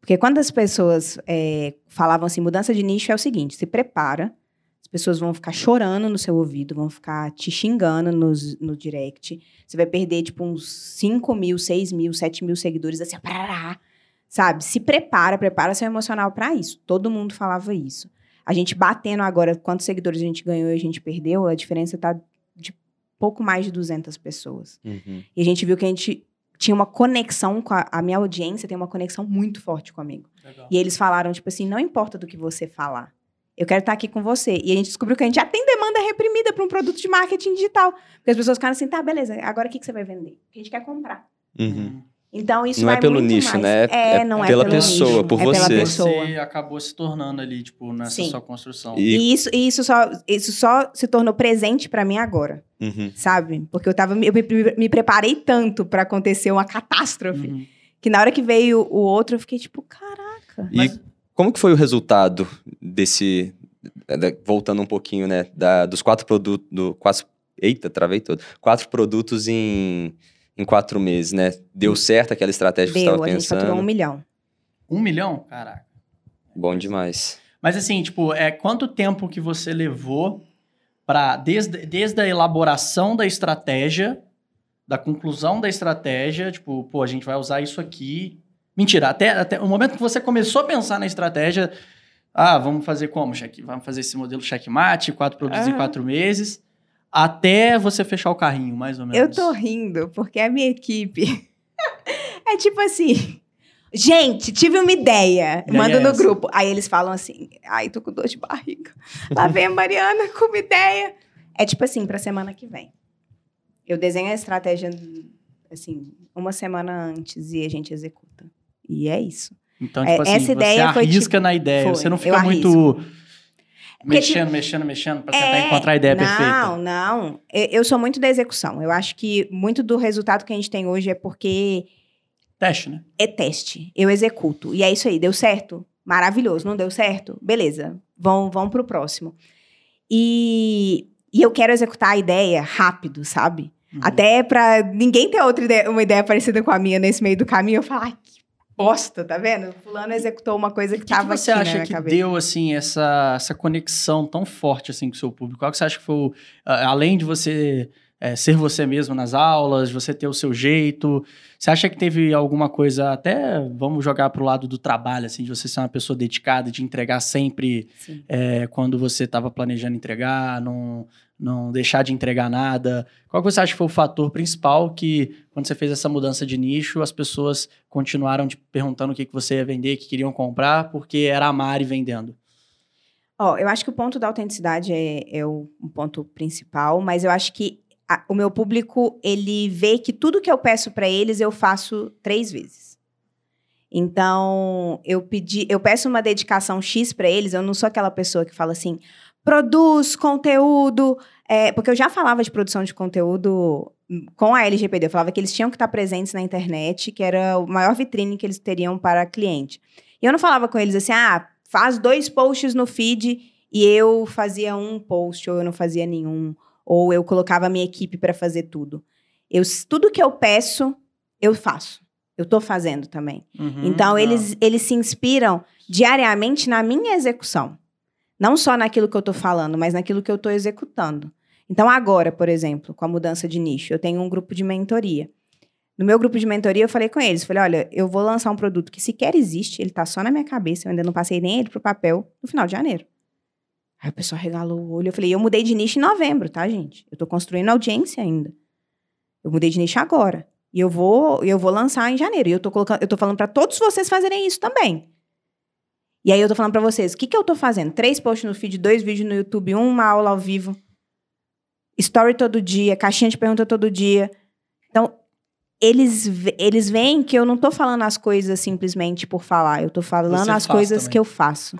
Porque quando as pessoas é, falavam assim, mudança de nicho é o seguinte, se prepara, as pessoas vão ficar chorando no seu ouvido, vão ficar te xingando nos, no direct, você vai perder, tipo, uns 5 mil, 6 mil, 7 mil seguidores, assim, parará, sabe? Se prepara, prepara seu emocional para isso. Todo mundo falava isso. A gente batendo agora quantos seguidores a gente ganhou e a gente perdeu, a diferença tá de pouco mais de 200 pessoas. Uhum. E a gente viu que a gente tinha uma conexão com a, a minha audiência, tem uma conexão muito forte comigo. Legal. E eles falaram, tipo assim, não importa do que você falar. Eu quero estar aqui com você. E a gente descobriu que a gente já tem demanda reprimida para um produto de marketing digital. Porque as pessoas ficaram assim, tá, beleza, agora o que, que você vai vender? O que a gente quer comprar. Uhum. Então, isso Não é pelo muito nicho, mais. né? É, É não é pela pelo pessoa, nicho, por é pela você. pessoa. Você acabou se tornando ali, tipo, nessa Sim. sua construção. E- E isso, e isso, só, isso só se tornou presente para mim agora, Uhum. sabe? Porque eu, tava, eu me, me preparei tanto para acontecer uma catástrofe, Uhum. que na hora que veio o outro, eu fiquei tipo, caraca. E Mas- como que foi o resultado desse. voltando um pouquinho, né? Da, dos quatro produtos. Do, quatro, eita, travei todo. Quatro produtos em, em quatro meses, né? Deu certo aquela estratégia que você Deu, estava a gente faturou um pensando? milhão. Um milhão? Caraca. Bom demais. Mas assim, tipo, é quanto tempo que você levou para desde, desde a elaboração da estratégia, da conclusão da estratégia, tipo, pô, a gente vai usar isso aqui. Mentira, até, até o momento que você começou a pensar na estratégia, ah, vamos fazer como? Cheque, vamos fazer esse modelo checkmate, quatro produtos em quatro meses, até você fechar o carrinho, mais ou menos. Eu tô rindo, porque a minha equipe (laughs) é tipo assim: Gente, tive uma ideia. Aí Manda é no grupo. Aí eles falam assim: ai, tô com dor de barriga. Lá vem a Mariana (laughs) com uma ideia. É tipo assim, pra semana que vem. Eu desenho a estratégia, assim, uma semana antes e a gente executa. E é isso. Então, É, tipo assim, essa você ideia foi, arrisca tipo, na ideia. foi, Você não fica muito Porque, mexendo, mexendo, mexendo pra tentar É, encontrar a ideia não, perfeita. Não, Eu, eu sou muito da execução. Eu acho que muito do resultado que a gente tem hoje é porque Teste, né? é teste. Eu executo. E é isso aí. Deu certo? Maravilhoso. Não deu certo? Beleza. Vão, vão pro próximo. E, e eu quero executar a ideia rápido, sabe? Uhum. Até pra ninguém ter outra ideia, uma ideia parecida com a minha nesse meio do caminho. Eu falo, ai, bosta, tá vendo? Fulano executou uma coisa que O que, que tava você aqui acha na minha que cabeça. deu, assim, essa, essa conexão tão forte, assim, com o seu público? Qual que você acha que foi, o- além de você é, ser você mesmo nas aulas, você ter o seu jeito, você acha que teve alguma coisa, até vamos jogar pro lado do trabalho, assim, de você ser uma pessoa dedicada, de entregar sempre é, quando você estava planejando entregar, não, não deixar de entregar nada. Qual que você acha que foi o fator principal que, quando você fez essa mudança de nicho, as pessoas continuaram te perguntando o que, que você ia vender, que queriam comprar, porque era a Mari vendendo? Ó, eu acho que o ponto da autenticidade é, é o um ponto principal, mas eu acho que a- o meu público, ele vê que tudo que eu peço pra eles, eu faço três vezes. Então, eu pedi, eu peço uma dedicação X pra eles, eu não sou aquela pessoa que fala assim, produz conteúdo, é, porque eu já falava de produção de conteúdo com a LGPD, eu falava que eles tinham que estar presentes na internet, que era o maior vitrine que eles teriam para cliente. E eu não falava com eles assim, ah, faz dois posts no feed e eu fazia um post ou eu não fazia nenhum, ou eu colocava a minha equipe para fazer tudo. Eu, tudo que eu peço, eu faço. Eu tô fazendo também. Uhum, Então, eles, eles se inspiram diariamente na minha execução. Não só naquilo que eu tô falando, mas naquilo que eu tô executando. Então, agora, por exemplo, com a mudança de nicho, eu tenho um grupo de mentoria. No meu grupo de mentoria, eu falei com eles, falei, olha, eu vou lançar um produto que sequer existe, ele tá só na minha cabeça, eu ainda não passei nem ele pro papel, no final de janeiro. Aí o pessoal regalou o olho, eu falei, eu mudei de nicho em novembro, tá, gente? Eu tô construindo audiência ainda. Eu mudei de nicho agora. E eu vou, eu vou lançar em janeiro. E eu tô colocando, eu tô falando para todos vocês fazerem isso também. E aí eu tô falando para vocês, o que que eu tô fazendo? Três posts no feed, dois vídeos no YouTube, uma aula ao vivo, story todo dia, caixinha de pergunta todo dia. Então, eles, eles veem que eu não tô falando as coisas simplesmente por falar, eu tô falando Você as coisas também. que eu faço.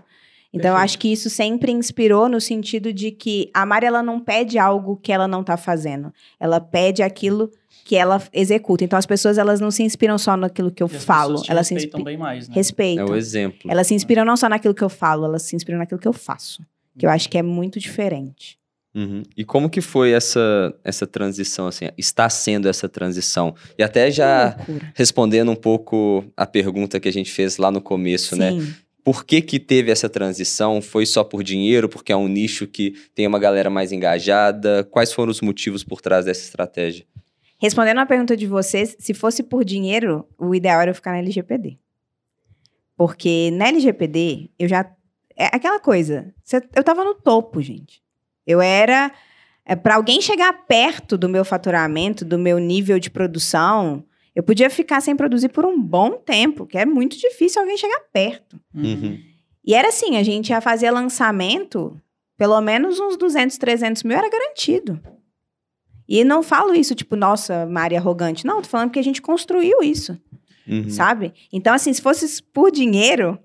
Então, eu acho que isso sempre inspirou no sentido de que a Mari, ela não pede algo que ela não tá fazendo. Ela pede aquilo que ela executa. Então, as pessoas, elas não se inspiram só naquilo que eu E as falo. Elas se respeitam inspiram. bem mais, né? É o exemplo. Elas se inspiram não só naquilo que eu falo, elas se inspiram naquilo que eu faço. Que eu acho que é muito diferente. Uhum. E como que foi essa, essa transição, assim? Está sendo essa transição? E até já respondendo um pouco a pergunta que a gente fez lá no começo, né? Sim. Por que que teve essa transição? Foi só por dinheiro? Porque é um nicho que tem uma galera mais engajada? Quais foram os motivos por trás dessa estratégia? Respondendo a pergunta de vocês, se fosse por dinheiro, o ideal era eu ficar na LGPD. Porque na LGPD, eu já. É aquela coisa. Eu tava no topo, gente. Eu era. É, para alguém chegar perto do meu faturamento, do meu nível de produção, eu podia ficar sem produzir por um bom tempo, que é muito difícil alguém chegar perto. Uhum. E era assim, a gente ia fazer lançamento, pelo menos uns 200, 300 mil era garantido. E não falo isso, tipo, nossa, Mari arrogante. Não, tô falando que a gente construiu isso, Uhum. sabe? Então, assim, se fosse por dinheiro,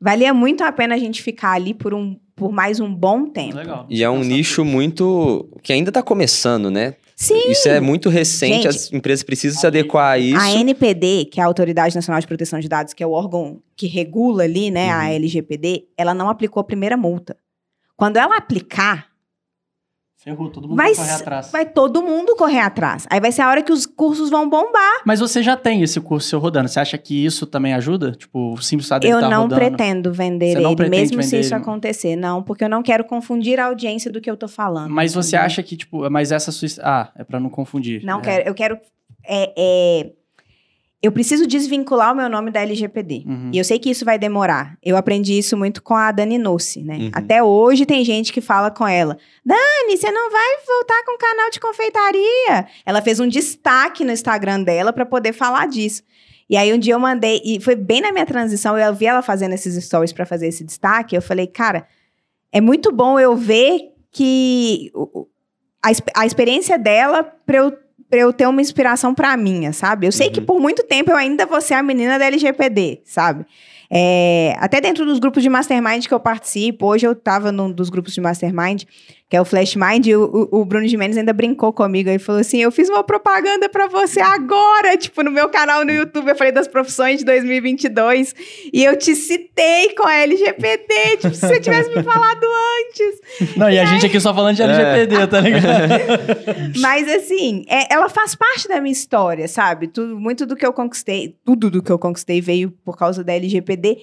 valia muito a pena a gente ficar ali por, um, por mais um bom tempo. Legal. E é um nicho muito. que ainda está começando, né? Sim, Isso é muito recente, Gente, as empresas precisam se adequar a isso. a NPD, que é a Autoridade Nacional de Proteção de Dados, que é o órgão que regula ali, né, a Uhum. LGPD, ela não aplicou a primeira multa. Quando ela aplicar, Ferrou, todo mundo vai, vai correr atrás. vai todo mundo correr atrás. Aí vai ser a hora que os cursos vão bombar. Mas você já tem esse curso seu rodando. Você acha que isso também ajuda? Tipo, o simples fato Eu tá não rodando. pretendo vender Você não ele, pretende mesmo se isso ele? acontecer. Não, porque eu não quero confundir a audiência do que eu tô falando. Mas você entendeu? acha que, tipo, mas essa sua. Ah, é pra não confundir. Não É. quero. Eu quero. é, é, eu preciso desvincular o meu nome da LGPD. Uhum. E eu sei que isso vai demorar. Eu aprendi isso muito com a Dani Nossi, né? Uhum. Até hoje tem gente que fala com ela: Dani, você não vai voltar com o canal de confeitaria? Ela fez um destaque no Instagram dela para poder falar disso. E aí um dia eu mandei, e foi bem na minha transição, eu vi ela fazendo esses stories para fazer esse destaque, eu falei, cara, é muito bom eu ver que a, a experiência dela para eu, pra eu ter uma inspiração para minha, sabe? Eu sei uhum. que por muito tempo eu ainda vou ser a menina da LGPD, sabe? É, até dentro dos grupos de mastermind que eu participo, hoje eu estava num dos grupos de mastermind, que é o Flash Mind, e o, o Bruno Gimenez ainda brincou comigo e falou assim: Eu fiz uma propaganda para você agora, tipo, no meu canal no YouTube. Eu falei das profissões de 2022 e eu te citei com a LGPD, tipo, se você tivesse me falado antes. (laughs) Não, e, e a aí... gente aqui só falando de LGPD, é. tá (laughs) ligado? Mas assim, é, ela faz parte da minha história, sabe? Tudo, muito do que eu conquistei, tudo do que eu conquistei veio por causa da LGPD,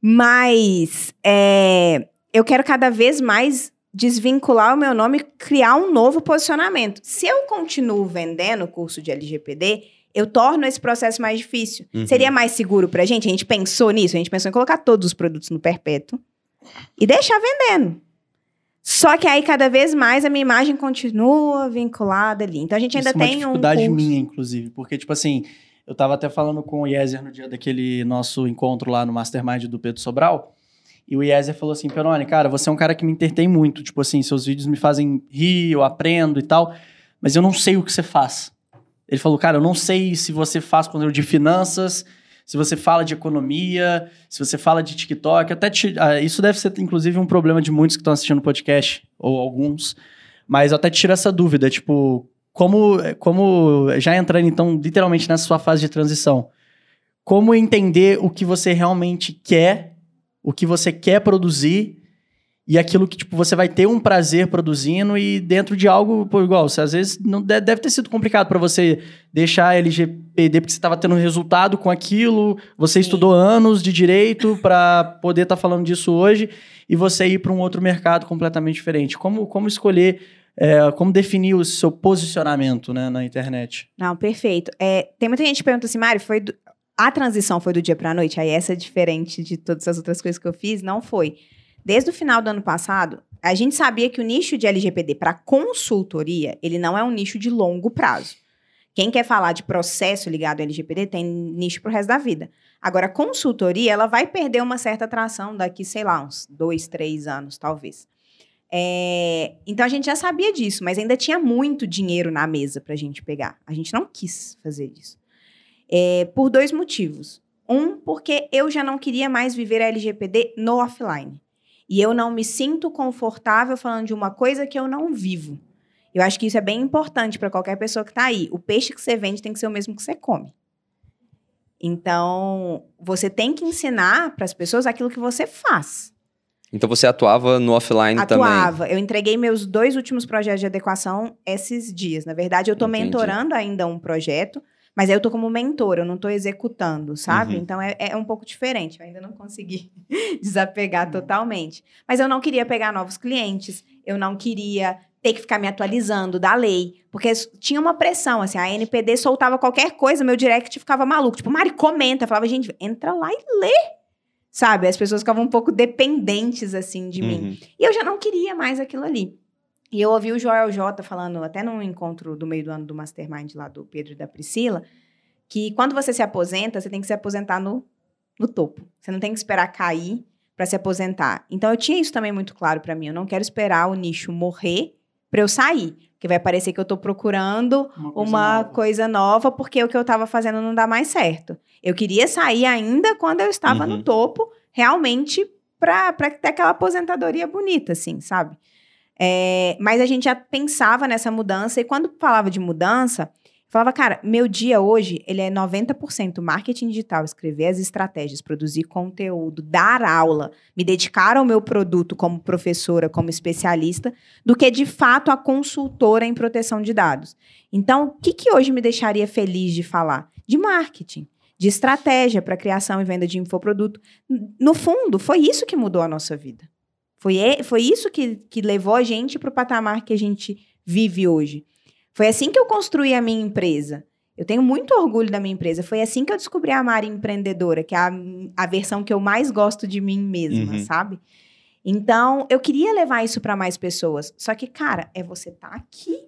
mas é, eu quero cada vez mais desvincular o meu nome e criar um novo posicionamento. Se eu continuo vendendo o curso de LGPD, eu torno esse processo mais difícil. Uhum. Seria mais seguro pra gente? A gente pensou nisso, a gente pensou em colocar todos os produtos no perpétuo e deixar vendendo. Só que aí, cada vez mais, a minha imagem continua vinculada ali. Então, a gente ainda Isso tem é uma dificuldade um minha, inclusive. Porque, tipo assim, eu tava até falando com o Yezer no dia daquele nosso encontro lá no Mastermind do Pedro Sobral. E o Yezer falou assim, Peroni, cara, você é um cara que me entretém muito. Tipo assim, seus vídeos me fazem rir, eu aprendo e tal. Mas eu não sei o que você faz. Ele falou, cara, eu não sei se você faz conteúdo de finanças, se você fala de economia, se você fala de TikTok. Até te, ah, isso deve ser, inclusive, um problema de muitos que estão assistindo o podcast, ou alguns. Mas eu até tiro essa dúvida, tipo, como, como já entrando, então, literalmente nessa sua fase de transição, como entender o que você realmente quer o que você quer produzir e aquilo que tipo você vai ter um prazer produzindo e dentro de algo pô, igual você às vezes não deve, ter sido complicado para você deixar a LGPD porque você estava tendo resultado com aquilo você Sim. estudou anos de direito (laughs) para poder estar tá falando disso hoje e você ir para um outro mercado completamente diferente como como escolher é, como definir o seu posicionamento né, na internet? Não, perfeito. É, tem muita gente que pergunta assim, Mário, foi do, a transição foi do dia para a noite, aí essa é diferente de todas as outras coisas que eu fiz, não foi. Desde o final do ano passado, a gente sabia que o nicho de LGPD para consultoria, ele não é um nicho de longo prazo. Quem quer falar de processo ligado ao LGPD tem nicho pro resto da vida. Agora, consultoria, ela vai perder uma certa atração daqui, sei lá, uns dois, três anos, talvez. É, então a gente já sabia disso, mas ainda tinha muito dinheiro na mesa para a gente pegar. A gente não quis fazer isso. É, por dois motivos. Um, porque eu já não queria mais viver a LGPD no offline. E eu não me sinto confortável falando de uma coisa que eu não vivo. Eu acho que isso é bem importante para qualquer pessoa que está aí. O peixe que você vende tem que ser o mesmo que você come. Então, você tem que ensinar para as pessoas aquilo que você faz. Então você atuava no offline atuava. também? Atuava. Eu entreguei meus dois últimos projetos de adequação esses dias. Na verdade, eu estou mentorando ainda um projeto mas aí eu tô como mentor, eu não tô executando, sabe? Uhum. Então é, é um pouco diferente. Eu ainda não consegui (laughs) desapegar uhum. totalmente. Mas eu não queria pegar novos clientes, eu não queria ter que ficar me atualizando da lei, porque tinha uma pressão, assim, a NPD soltava qualquer coisa, meu direct ficava maluco. Tipo, Mari, comenta. Eu falava, gente, entra lá e lê. Sabe? As pessoas ficavam um pouco dependentes, assim, de uhum. mim. E eu já não queria mais aquilo ali. E eu ouvi o Joel J falando, até num encontro do meio do ano do Mastermind lá do Pedro e da Priscila, que quando você se aposenta, você tem que se aposentar no, no topo. Você não tem que esperar cair para se aposentar. Então eu tinha isso também muito claro para mim. Eu não quero esperar o nicho morrer para eu sair, porque vai parecer que eu estou procurando uma, coisa, uma nova. coisa, nova. porque o que eu estava fazendo não dá mais certo. Eu queria sair ainda quando eu estava uhum. no topo, realmente para ter aquela aposentadoria bonita, assim, sabe? É, mas a gente já pensava nessa mudança, e quando falava de mudança, falava, cara, meu dia hoje, ele é 90% marketing digital, escrever as estratégias, produzir conteúdo, dar aula, me dedicar ao meu produto como professora, como especialista, do que de fato a consultora em proteção de dados. Então, o que, que hoje me deixaria feliz de falar? De marketing de estratégia para criação e venda de infoproduto. No fundo, foi isso que mudou a nossa vida. Foi, foi isso que, que levou a gente para o patamar que a gente vive hoje. Foi assim que eu construí a minha empresa. Eu tenho muito orgulho da minha empresa. Foi assim que eu descobri a Mari empreendedora, que é a, a versão que eu mais gosto de mim mesma, uhum. sabe? Então, eu queria levar isso para mais pessoas. Só que, cara, é você estar tá aqui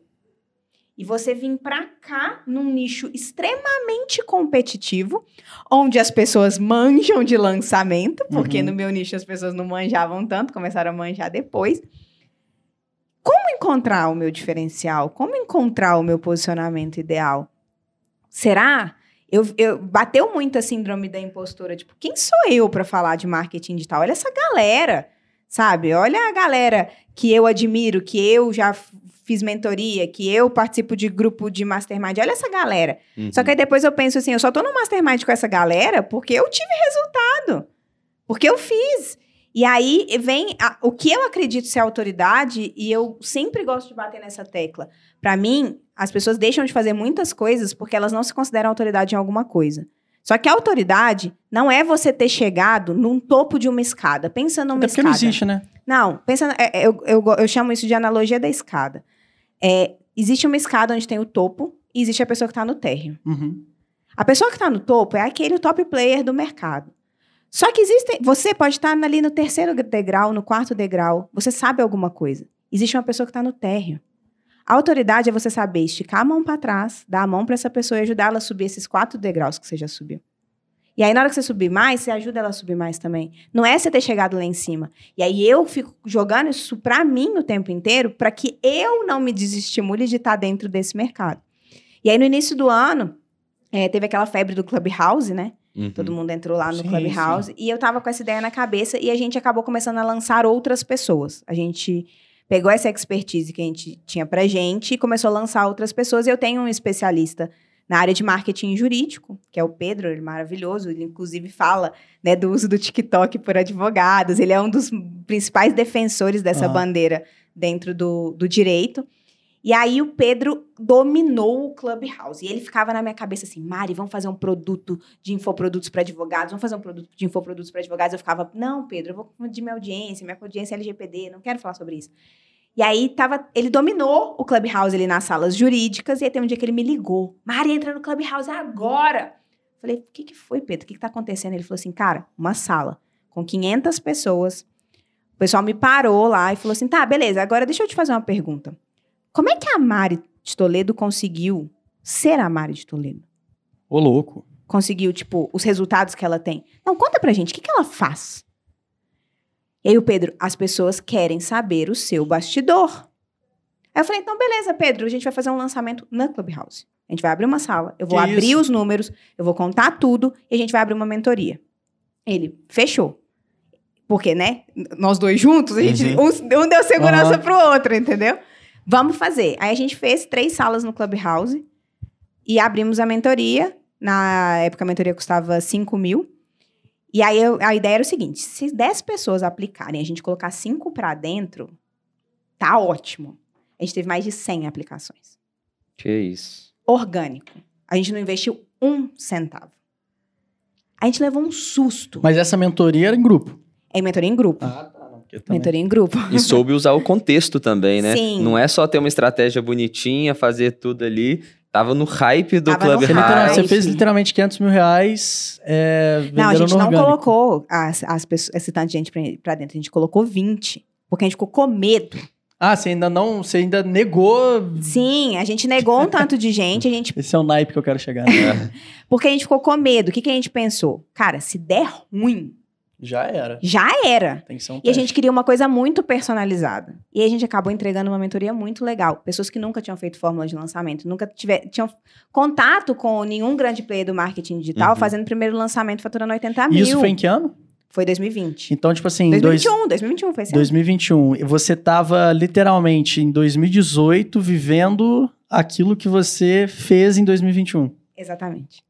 e você vir para cá num nicho extremamente competitivo, onde as pessoas manjam de lançamento, porque Uhum. no meu nicho as pessoas não manjavam tanto, começaram a manjar depois. Como encontrar o meu diferencial? Como encontrar o meu posicionamento ideal? Será? Eu, eu bateu muito a síndrome da impostora, tipo, quem sou eu para falar de marketing digital? Olha essa galera, sabe? Olha a galera que eu admiro, que eu já fiz mentoria, que eu participo de grupo de mastermind. Olha essa galera. Uhum. Só que aí depois eu penso assim, eu só tô no mastermind com essa galera porque eu tive resultado. Porque eu fiz. E aí vem a- o que eu acredito ser autoridade, e eu sempre gosto de bater nessa tecla. Pra mim, as pessoas deixam de fazer muitas coisas porque elas não se consideram autoridade em alguma coisa. Só que a autoridade não é você ter chegado num topo de uma escada. Pensa numa Até porque escada. não existe, né? Não, pensa. é, é, eu, eu, eu chamo isso de analogia da escada. É, existe uma escada onde tem o topo e existe a pessoa que está no térreo. Uhum. A pessoa que está no topo é aquele top player do mercado. Só que existem. Você pode estar ali no terceiro degrau, no quarto degrau. Você sabe alguma coisa. Existe uma pessoa que está no térreo. A autoridade é você saber esticar a mão para trás, dar a mão para essa pessoa e ajudar ela a subir esses quatro degraus que você já subiu. E aí, na hora que você subir mais, você ajuda ela a subir mais também. Não é você ter chegado lá em cima. E aí eu fico jogando isso pra mim o tempo inteiro, para que eu não me desestimule de estar dentro desse mercado. E aí, no início do ano, eh, teve aquela febre do Clubhouse, né? Uhum. Todo mundo entrou lá no Sim, Clubhouse. E eu tava com essa ideia na cabeça e a gente acabou começando a lançar outras pessoas. A gente pegou essa expertise que a gente tinha pra gente e começou a lançar outras pessoas. Eu tenho um especialista na área de marketing jurídico, que é o Pedro, ele é maravilhoso. Ele, inclusive, fala né, do uso do TikTok por advogados. Ele é um dos principais defensores dessa Aham. bandeira dentro do, do direito. E aí o Pedro dominou o Clubhouse. E ele ficava na minha cabeça assim, Mari, vamos fazer um produto de infoprodutos para advogados, vamos fazer um produto de infoprodutos para advogados. Eu ficava, não, Pedro, eu vou confundir minha audiência, minha audiência é LGPD, não quero falar sobre isso. E aí tava, ele dominou o Clubhouse ali nas salas jurídicas, e aí tem um dia que ele me ligou. Mari, entra no Clubhouse agora! Falei, o que, que foi, Pedro? O que, que tá acontecendo? Ele falou assim, cara, uma sala com 500 pessoas. O pessoal me parou lá e falou assim, tá, beleza, agora deixa eu te fazer uma pergunta. Como é que a Mari de Toledo conseguiu ser a Mari de Toledo? Ô, louco. Conseguiu, tipo, os resultados que ela tem? Não, conta pra gente, o que, que ela faz? E aí o Pedro, as pessoas querem saber o seu bastidor. Aí eu falei, então beleza, Pedro, a gente vai fazer um lançamento na Clubhouse. A gente vai abrir uma sala, eu vou Que abrir isso? os números, eu vou contar tudo e a gente vai abrir uma mentoria. Ele, fechou. Porque, né, nós dois juntos, a gente, um, um deu segurança Aham. pro outro, entendeu? Vamos fazer. Aí a gente fez três salas no Clubhouse e abrimos a mentoria. Na época a mentoria custava 5 mil. E aí eu- a ideia era o seguinte: se 10 pessoas aplicarem e a gente colocar 5 para dentro, tá ótimo. A gente teve mais de 100 aplicações. Que isso. Orgânico. A gente não investiu um centavo. A gente levou um susto. Mas essa mentoria era em grupo. É mentoria em grupo. Ah, tá. Também- mentoria em grupo. E soube usar o contexto também, né? Sim. Não é só ter uma estratégia bonitinha, fazer tudo ali. Tava no hype do Tava no Você, fez literalmente 500 mil reais é, Não, a gente no não orgânico. colocou as, as pessoas, esse tanto de gente pra- pra dentro. A gente colocou 20. Porque a gente ficou com medo. Ah, você ainda não... Você ainda negou... Sim, a gente negou um tanto de gente, a gente, (laughs) Esse é o naipe que eu quero chegar. né? (laughs) porque a gente ficou com medo. O que, que a gente pensou? Cara, se der ruim, Já era. já era. Tem que ser um E a gente queria uma coisa muito personalizada. E a gente acabou entregando uma mentoria muito legal. Pessoas que nunca tinham feito fórmula de lançamento, nunca tiver, tinham contato com nenhum grande player do marketing digital, Uhum. fazendo o primeiro lançamento faturando 80 E mil. isso foi em que ano? Foi 2020. Então, tipo assim, dois- 2021, 2021 foi esse ano. 2021. E Você tava literalmente em 2018 vivendo aquilo que você fez em 2021. Exatamente.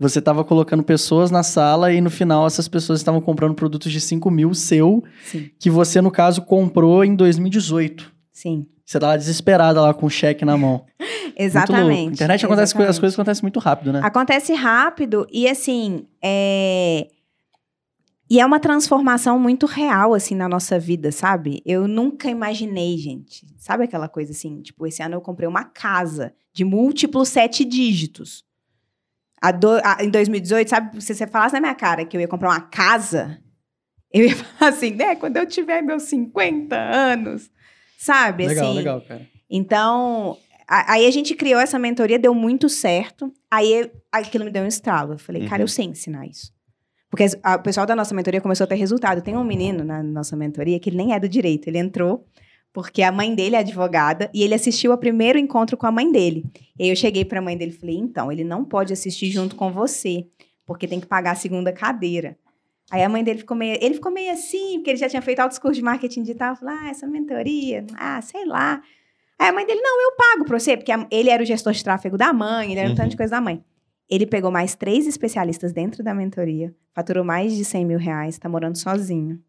Você tava colocando pessoas na sala e no final essas pessoas estavam comprando produtos de 5 mil seu, Sim, que você, no caso, comprou em 2018. sim. Você tava desesperada lá com o cheque na mão. (laughs) Exatamente. Internet acontece, coi- as exatamente. coisas acontecem muito rápido, né? Acontece rápido e assim, é... E é uma transformação muito real, assim, na nossa vida, sabe? Eu nunca imaginei, gente. Sabe aquela coisa assim? Tipo, esse ano eu comprei uma casa de múltiplos sete dígitos. A do- a- em 2018, sabe? Se você falasse na minha cara que eu ia comprar uma casa, eu ia (laughs) falar assim, né? Quando eu tiver meus 50 anos, sabe? legal, assim, legal, cara. então, a- aí a gente criou essa mentoria, deu muito certo. Aí aquilo me deu um estralo. Eu falei, cara, Uhum. eu sei ensinar isso. Porque a- o pessoal da nossa mentoria começou a ter resultado. Tem um menino na nossa mentoria que ele nem é do direito. Ele entrou porque a mãe dele é advogada e ele assistiu ao primeiro encontro com a mãe dele. E aí eu cheguei pra mãe dele e falei, então, ele não pode assistir junto com você, porque tem que pagar a segunda cadeira. Aí a mãe dele ficou meio. Ele ficou meio assim, porque ele já tinha feito altos cursos de marketing digital. Falou, ah, essa mentoria, ah, sei lá. Aí a mãe dele, não, eu pago pra você, porque a- ele era o gestor de tráfego da mãe, ele era um tanto de coisa da mãe. Ele pegou mais três especialistas dentro da mentoria, faturou mais de 100 mil reais, tá morando sozinho.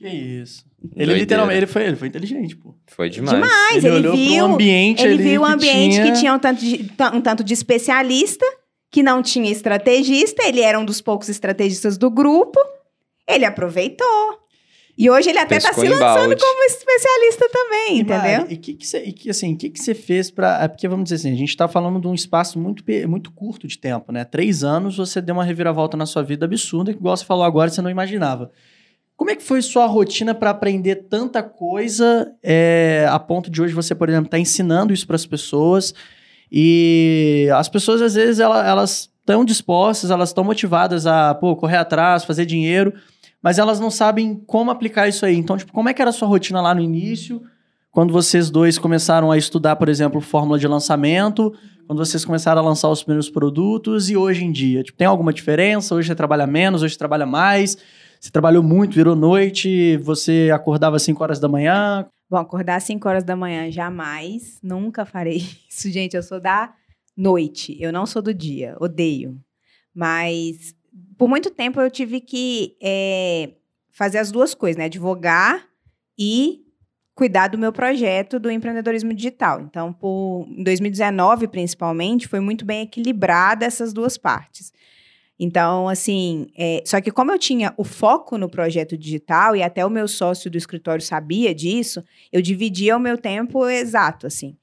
Que isso. Ele Doideira. literalmente ele foi, ele foi inteligente, pô. Foi demais. Mas ele, ele olhou viu- pro ambiente Ele viu um ambiente tinha... que tinha um tanto, de, um tanto de especialista, que não tinha estrategista, ele era um dos poucos estrategistas do grupo, ele aproveitou. E hoje ele até tá Pescou se em lançando balde. como especialista também, E, entendeu? Mari, e que que você, e que, assim, que que você fez para, é porque vamos dizer assim, a gente tá falando de um espaço muito muito curto de tempo, né? Três anos você deu uma reviravolta na sua vida absurda que igual você falou agora você não imaginava. Como é que foi sua rotina para aprender tanta coisa é, a ponto de hoje você, por exemplo, estar ensinando isso para as pessoas e as pessoas às vezes ela- elas estão dispostas, elas estão motivadas a pô, correr atrás, fazer dinheiro, mas elas não sabem como aplicar isso aí. Então, tipo, como é que era a sua rotina lá no início? Quando vocês dois começaram a estudar, por exemplo, fórmula de lançamento, quando vocês começaram a lançar os primeiros produtos e hoje em dia? Tipo, tem alguma diferença? Hoje você trabalha menos, hoje você trabalha mais? Você trabalhou muito, virou noite, você acordava às 5 horas da manhã? Bom, acordar às 5 horas da manhã, jamais. Nunca farei (laughs) isso, gente. Eu sou da noite. Eu não sou do dia. Odeio. Mas por muito tempo eu tive que é, fazer as duas coisas, né? Advogar e cuidar do meu projeto do empreendedorismo digital. Então, por, em 2019, principalmente, foi muito bem equilibrada essas duas partes. Então, assim, é, só que como eu tinha o foco no projeto digital e até o meu sócio do escritório sabia disso, eu dividia o meu tempo exato, assim,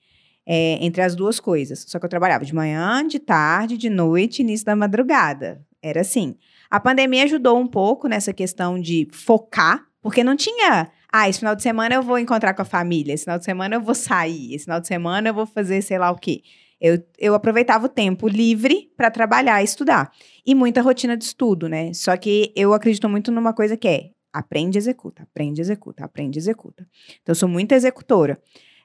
é, entre as duas coisas. Só que eu trabalhava de manhã, de tarde, de noite, início da madrugada. Era assim. A pandemia ajudou um pouco nessa questão de focar, porque não tinha. Ah, esse final de semana eu vou encontrar com a família, esse final de semana eu vou sair, esse final de semana eu vou fazer sei lá o quê. Eu, eu aproveitava o tempo livre para trabalhar e estudar. E muita rotina de estudo, né? Só que eu acredito muito numa coisa que é aprende, executa, aprende, executa, aprende, executa. Então, eu sou muito executora.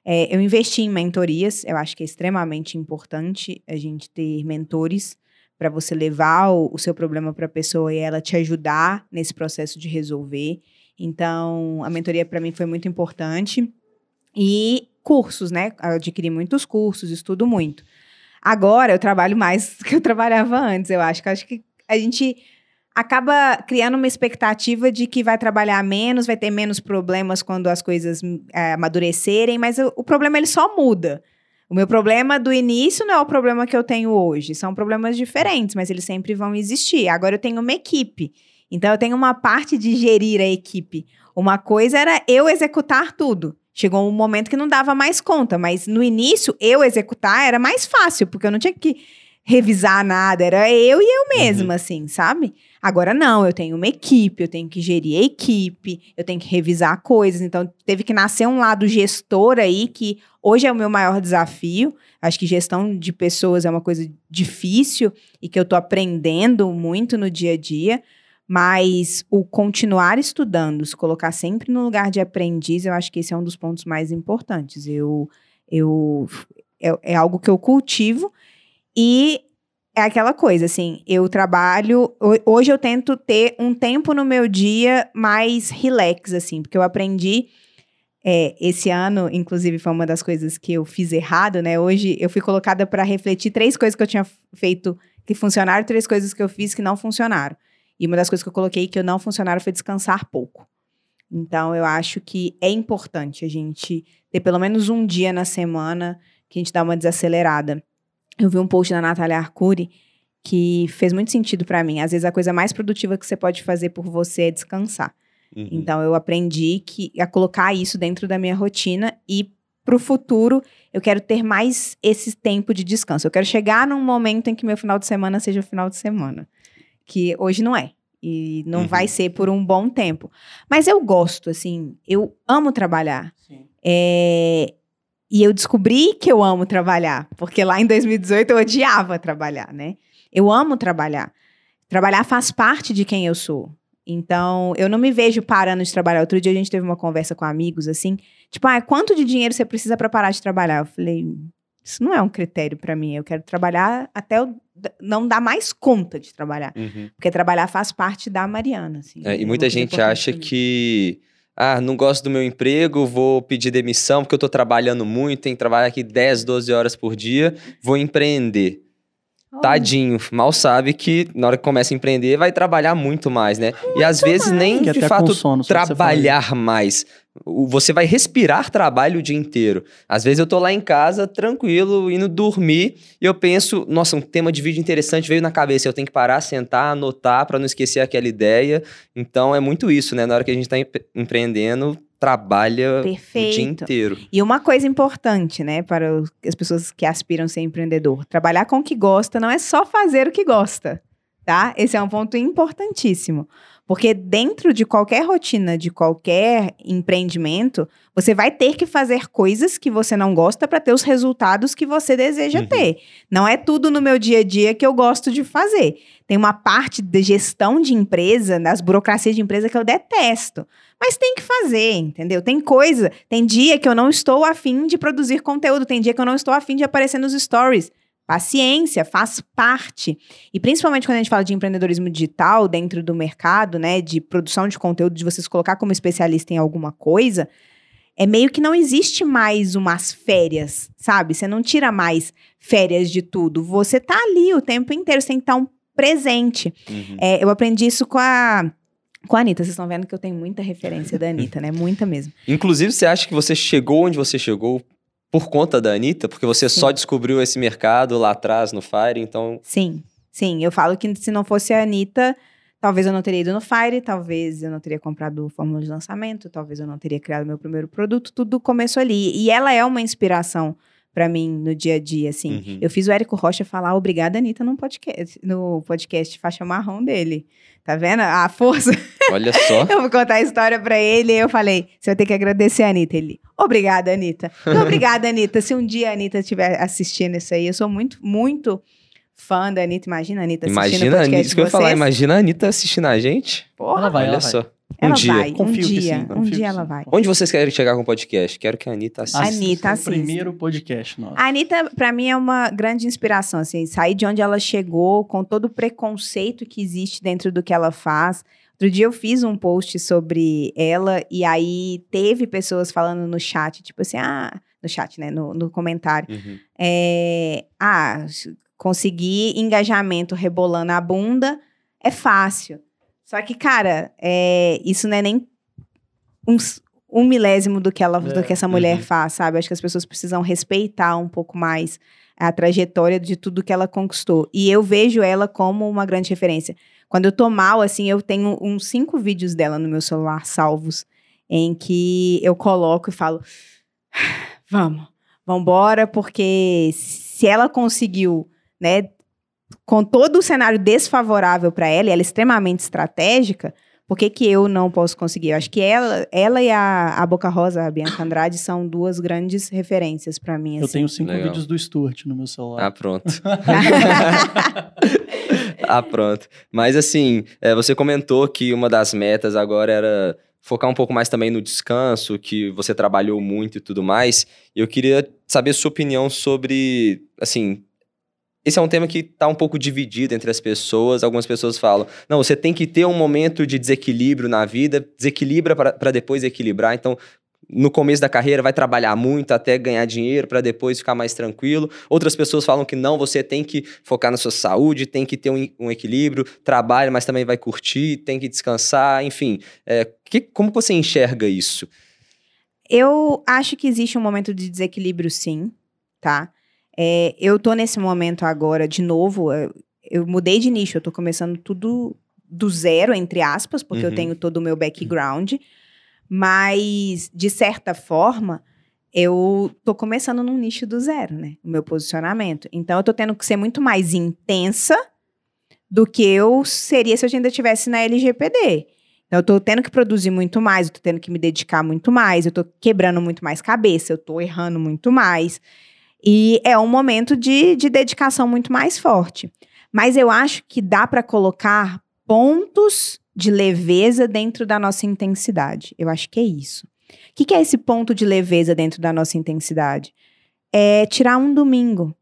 É, eu investi em mentorias, eu acho que é extremamente importante a gente ter mentores para você levar o, o seu problema para a pessoa e ela te ajudar nesse processo de resolver. Então, a mentoria para mim foi muito importante. E cursos, né? Eu adquiri muitos cursos, estudo muito. Agora eu trabalho mais (laughs) do que eu trabalhava antes, eu acho. que acho que a gente acaba criando uma expectativa de que vai trabalhar menos, vai ter menos problemas quando as coisas é, amadurecerem, mas o, o problema ele só muda. O meu problema do início não é o problema que eu tenho hoje, são problemas diferentes, mas eles sempre vão existir. Agora eu tenho uma equipe, então eu tenho uma parte de gerir a equipe. Uma coisa era eu executar tudo. Chegou um momento que não dava mais conta, mas no início eu executar era mais fácil, porque eu não tinha que revisar nada, era eu e eu mesma, uhum. assim, sabe? Agora não, eu tenho uma equipe, eu tenho que gerir a equipe, eu tenho que revisar coisas, então teve que nascer um lado gestor aí, que hoje é o meu maior desafio. Acho que gestão de pessoas é uma coisa difícil e que eu tô aprendendo muito no dia a dia. Mas o continuar estudando, se colocar sempre no lugar de aprendiz, eu acho que esse é um dos pontos mais importantes. Eu, eu é, é algo que eu cultivo e é aquela coisa, assim, eu trabalho. Hoje eu tento ter um tempo no meu dia mais relax, assim, porque eu aprendi. É, esse ano, inclusive, foi uma das coisas que eu fiz errado, né? Hoje eu fui colocada para refletir três coisas que eu tinha feito que funcionaram, três coisas que eu fiz que não funcionaram. E uma das coisas que eu coloquei que eu não funcionaram foi descansar pouco. Então, eu acho que é importante a gente ter pelo menos um dia na semana que a gente dá uma desacelerada. Eu vi um post da Natália Arcuri que fez muito sentido para mim. Às vezes, a coisa mais produtiva que você pode fazer por você é descansar. Uhum. Então, eu aprendi que, a colocar isso dentro da minha rotina e para o futuro, eu quero ter mais esse tempo de descanso. Eu quero chegar num momento em que meu final de semana seja o final de semana que hoje não é. E não uhum. vai ser por um bom tempo. Mas eu gosto, assim, eu amo trabalhar. É, E eu descobri que eu amo trabalhar, porque lá em 2018 eu odiava trabalhar, né? Eu amo trabalhar. Trabalhar faz parte de quem eu sou. Então, eu não me vejo parando de trabalhar. Outro dia a gente teve uma conversa com amigos assim, tipo, ah, quanto de dinheiro você precisa para parar de trabalhar? Eu falei, isso não é um critério para mim. Eu quero trabalhar até eu não dar mais conta de trabalhar. Uhum. Porque trabalhar faz parte da Mariana. Assim, É, e muita gente acha que. Ah, não gosto do meu emprego, vou pedir demissão porque eu tô trabalhando muito, tenho que trabalhar aqui 10, 12 horas por dia, vou empreender. Tadinho, mal sabe que na hora que começa a empreender vai trabalhar muito mais, né? e às vezes nem de fato sono, trabalhar mais. Você vai respirar trabalho o dia inteiro. Às vezes eu tô lá em casa, tranquilo, indo dormir, e eu penso, nossa, um tema de vídeo interessante veio na cabeça. Eu tenho que parar, sentar, anotar para não esquecer aquela ideia. Então é muito isso, né? Na hora que a gente tá empre- empreendendo, trabalha o dia Perfeito. inteiro. E uma coisa importante, né, para as pessoas que aspiram a ser empreendedor: trabalhar com o que gosta não é só fazer o que gosta, tá? Esse é um ponto importantíssimo. Porque dentro de qualquer rotina, de qualquer empreendimento, você vai ter que fazer coisas que você não gosta para ter os resultados que você deseja Uhum. ter. Não é tudo no meu dia a dia que eu gosto de fazer. Tem uma parte de gestão de empresa, das burocracias de empresa que eu detesto. Mas tem que fazer, entendeu? Tem coisa, tem dia que eu não estou afim de produzir conteúdo, tem dia que eu não estou afim de aparecer nos stories. Paciência, faz parte. E principalmente quando a gente fala de empreendedorismo digital dentro do mercado, né, de produção de conteúdo, de você se colocar como especialista em alguma coisa, é meio que não existe mais umas férias, sabe? Você não tira mais férias de tudo. Você tá ali o tempo inteiro, você tem que estar um presente. Uhum. É, eu aprendi isso com a, com a Anitta. Vocês estão vendo que eu tenho muita referência da Anitta, né? Muita mesmo. Inclusive, você acha que você chegou onde você chegou por conta da Anitta? Porque você Sim. só descobriu esse mercado lá atrás no Fire, então. Sim, sim. Eu falo que se não fosse a Anitta, talvez eu não teria ido no Fire, talvez eu não teria comprado fórmula de lançamento, talvez eu não teria criado meu primeiro produto. Tudo começou ali. E ela é uma inspiração pra mim no dia a dia, assim. Uhum. Eu fiz o Érico Rocha falar obrigada, Anitta, no podcast, no podcast faixa marrom dele. Tá vendo a força? (laughs) Olha só. Eu vou contar a história pra ele e eu falei: você vai ter que agradecer a Anitta. Ele, obrigada, Anitta. Não, obrigada, Anitta. Se um dia a Anitta estiver assistindo isso aí, eu sou muito, muito fã da Anitta. Imagina a Anitta assistindo o Imagina a podcast Anitta, isso que eu ia falar, imagina a Anitta assistindo a gente. Porra, Ela vai, Olha ela só. vai. Um ela dia. vai. Confio um que dia, sim, um dia ela sim. vai. Onde vocês querem chegar com o podcast? Quero que a Anitta assista. Anitta, Esse é o primeiro podcast nosso. A Anitta, pra mim, é uma grande inspiração, assim, sair de onde ela chegou, com todo o preconceito que existe dentro do que ela faz. Outro dia eu fiz um post sobre ela, e aí teve pessoas falando no chat, tipo assim, ah, no chat, né, no, no comentário, Uhum. é, ah, conseguir engajamento rebolando a bunda é fácil. Só que, cara, é, isso não é nem um, um milésimo do que, ela, do É, que essa mulher uhum. faz, sabe? Acho que as pessoas precisam respeitar um pouco mais a trajetória de tudo que ela conquistou. E eu vejo ela como uma grande referência. Quando eu tô mal, assim, eu tenho uns cinco vídeos dela no meu celular salvos, em que eu coloco e falo: vamos, vambora, porque se ela conseguiu, né, com todo o cenário desfavorável para ela, e ela é extremamente estratégica, por que, que eu não posso conseguir? Eu acho que ela, ela e a, a Boca Rosa, a Bianca Andrade, são duas grandes referências para mim. Eu assim. tenho cinco Legal. vídeos do Stuart no meu Ah, celular. pronto. (laughs) ah, pronto. Mas assim, é, você comentou que uma das metas agora era focar um pouco mais também no descanso, que você trabalhou muito e tudo mais. Eu queria saber sua opinião sobre, assim, esse é um tema que está um pouco dividido entre as pessoas. Algumas pessoas falam, não, você tem que ter um momento de desequilíbrio na vida, desequilibra para depois equilibrar. Então, no começo da carreira vai trabalhar muito até ganhar dinheiro para depois ficar mais tranquilo. Outras pessoas falam que não, você tem que focar na sua saúde, tem que ter um, um equilíbrio, trabalha, mas também vai curtir, tem que descansar, enfim. É, que, como você enxerga isso? Eu acho que existe um momento de desequilíbrio, sim, tá? É, eu tô nesse momento agora, de novo, eu, eu mudei de nicho, eu tô começando tudo do zero, entre aspas, porque Uhum. eu tenho todo o meu background, mas, de certa forma, eu tô começando num nicho do zero, né? O meu posicionamento. Então, eu tô tendo que ser muito mais intensa do que eu seria se eu ainda estivesse na LGPD. Então, eu tô tendo que produzir muito mais, eu tô tendo que me dedicar muito mais, eu tô quebrando muito mais cabeça, eu tô errando muito mais. E é um momento de, de dedicação muito mais forte. Mas eu acho que dá para colocar pontos de leveza dentro da nossa intensidade. Eu acho que é isso. O que, que é esse ponto de leveza dentro da nossa intensidade? É tirar um domingo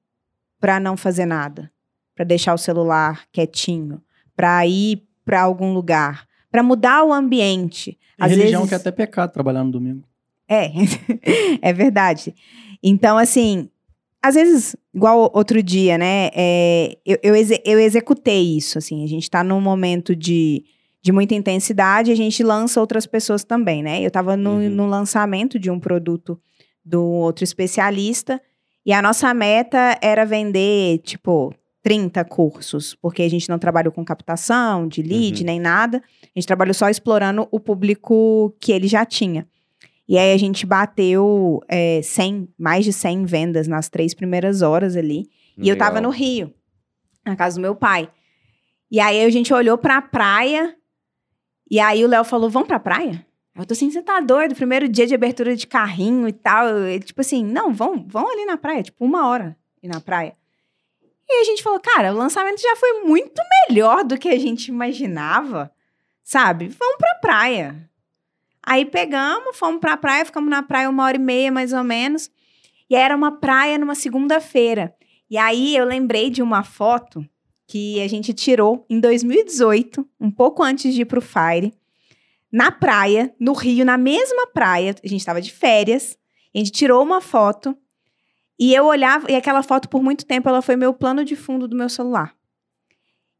para não fazer nada, para deixar o celular quietinho, para ir para algum lugar, para mudar o ambiente. Às religião vezes... que é até pecado trabalhar no domingo. É, (laughs) é verdade. Então, assim, às vezes, igual outro dia, né? é, eu, eu, exe- eu executei isso, assim. A gente tá num momento de, de muita intensidade, a gente lança outras pessoas também, né? Eu tava no, Uhum. no lançamento de um produto do outro especialista e a nossa meta era vender, tipo, 30 cursos, porque a gente não trabalhou com captação de lead Uhum. nem nada. A gente trabalhou só explorando o público que ele já tinha. E aí a gente bateu é, 100, mais de 100 vendas nas três primeiras horas ali. E eu tava no Legal. Rio, na casa do meu pai. E aí a gente olhou pra praia, e aí o Léo falou: Vamos pra praia? Eu tô assim, você tá doido? Primeiro dia de abertura de carrinho e tal. Tipo assim, não, vão, vão ali na praia, tipo, uma hora ir na praia. E a gente falou, cara, o lançamento já foi muito melhor do que a gente imaginava, sabe? Vamos pra praia. Aí pegamos, fomos pra praia, ficamos na praia uma hora e meia, mais ou menos. E era uma praia numa segunda-feira. E aí eu lembrei de uma foto que a gente tirou em 2018, um pouco antes de ir pro Fire, na praia, no Rio, na mesma praia. A gente estava de férias. A gente tirou uma foto e eu olhava, e aquela foto por muito tempo ela foi meu plano de fundo do meu celular.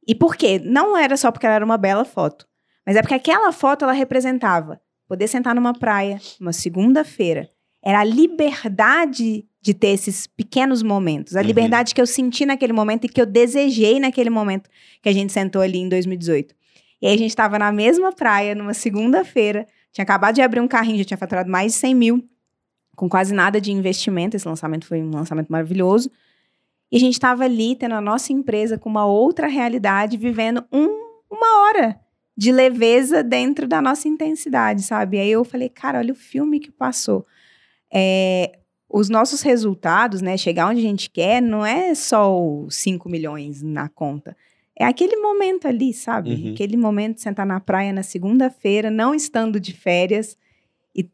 E por quê? Não era só porque ela era uma bela foto, mas é porque aquela foto ela representava poder sentar numa praia, uma segunda-feira. Era a liberdade de ter esses pequenos momentos, a Uhum. liberdade que eu senti naquele momento e que eu desejei naquele momento que a gente sentou ali em 2018. E aí a gente estava na mesma praia, numa segunda-feira, tinha acabado de abrir um carrinho, já tinha faturado mais de 100 mil, com quase nada de investimento. Esse lançamento foi um lançamento maravilhoso. E a gente estava ali, tendo a nossa empresa com uma outra realidade, vivendo um- uma hora de leveza dentro da nossa intensidade, sabe? Aí eu falei, cara, olha o filme que passou. É, os nossos resultados, né? Chegar onde a gente quer, não é só os 5 milhões na conta. É aquele momento ali, sabe? Uhum. Aquele momento de sentar na praia na segunda-feira, não estando de férias e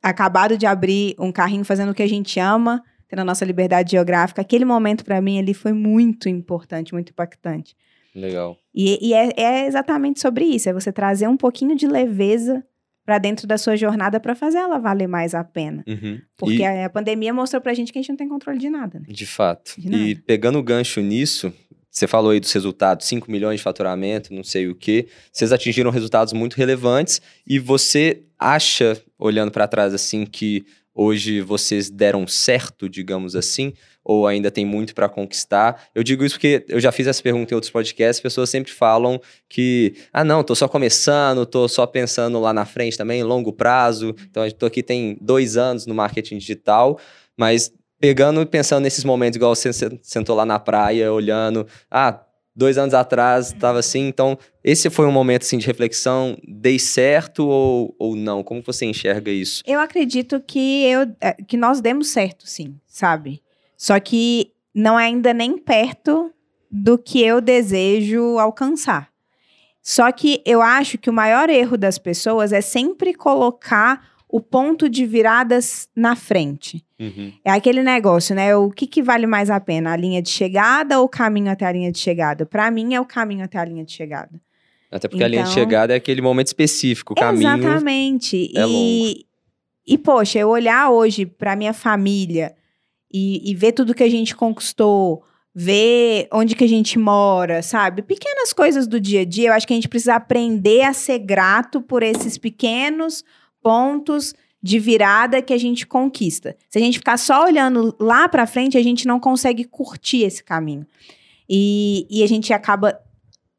acabado de abrir um carrinho fazendo o que a gente ama, tendo a nossa liberdade geográfica. Aquele momento, para mim, ali foi muito importante, muito impactante. Legal. E, e é, é exatamente sobre isso: é você trazer um pouquinho de leveza para dentro da sua jornada para fazer ela valer mais a pena. Uhum. Porque E- a, a pandemia mostrou pra gente que a gente não tem controle de nada. né? De fato. De E nada. pegando o gancho nisso, você falou aí dos resultados, 5 milhões de faturamento, não sei o quê. Vocês atingiram resultados muito relevantes e você acha, olhando para trás assim, que hoje vocês deram certo, digamos assim, ou ainda tem muito para conquistar? Eu digo isso porque eu já fiz essa pergunta em outros podcasts, pessoas sempre falam que, ah, não, tô só começando, tô só pensando lá na frente também, longo prazo. Então, eu tô aqui tem dois anos no marketing digital, mas pegando e pensando nesses momentos, igual você sen- sentou lá na praia, olhando, ah, dois anos atrás estava assim, então esse foi um momento assim de reflexão, dei certo ou, ou não? Como você enxerga isso? Eu acredito que, eu, é, que nós demos certo, sim, sabe? Só que não é ainda nem perto do que eu desejo alcançar. Só que eu acho que o maior erro das pessoas é sempre colocar o ponto de viradas na frente. É aquele negócio, né? O que, que vale mais a pena? A linha de chegada ou o caminho até a linha de chegada? Para mim, é o caminho até a linha de chegada. Até porque a linha de Então- chegada é aquele momento específico, o caminho. Exatamente. é e, e, poxa, eu olhar hoje para minha família e, e ver tudo que a gente conquistou, ver onde que a gente mora, sabe? Pequenas coisas do dia a dia, eu acho que a gente precisa aprender a ser grato por esses pequenos pontos de virada que a gente conquista. Se a gente ficar só olhando lá para frente, a gente não consegue curtir esse caminho. E, e a gente acaba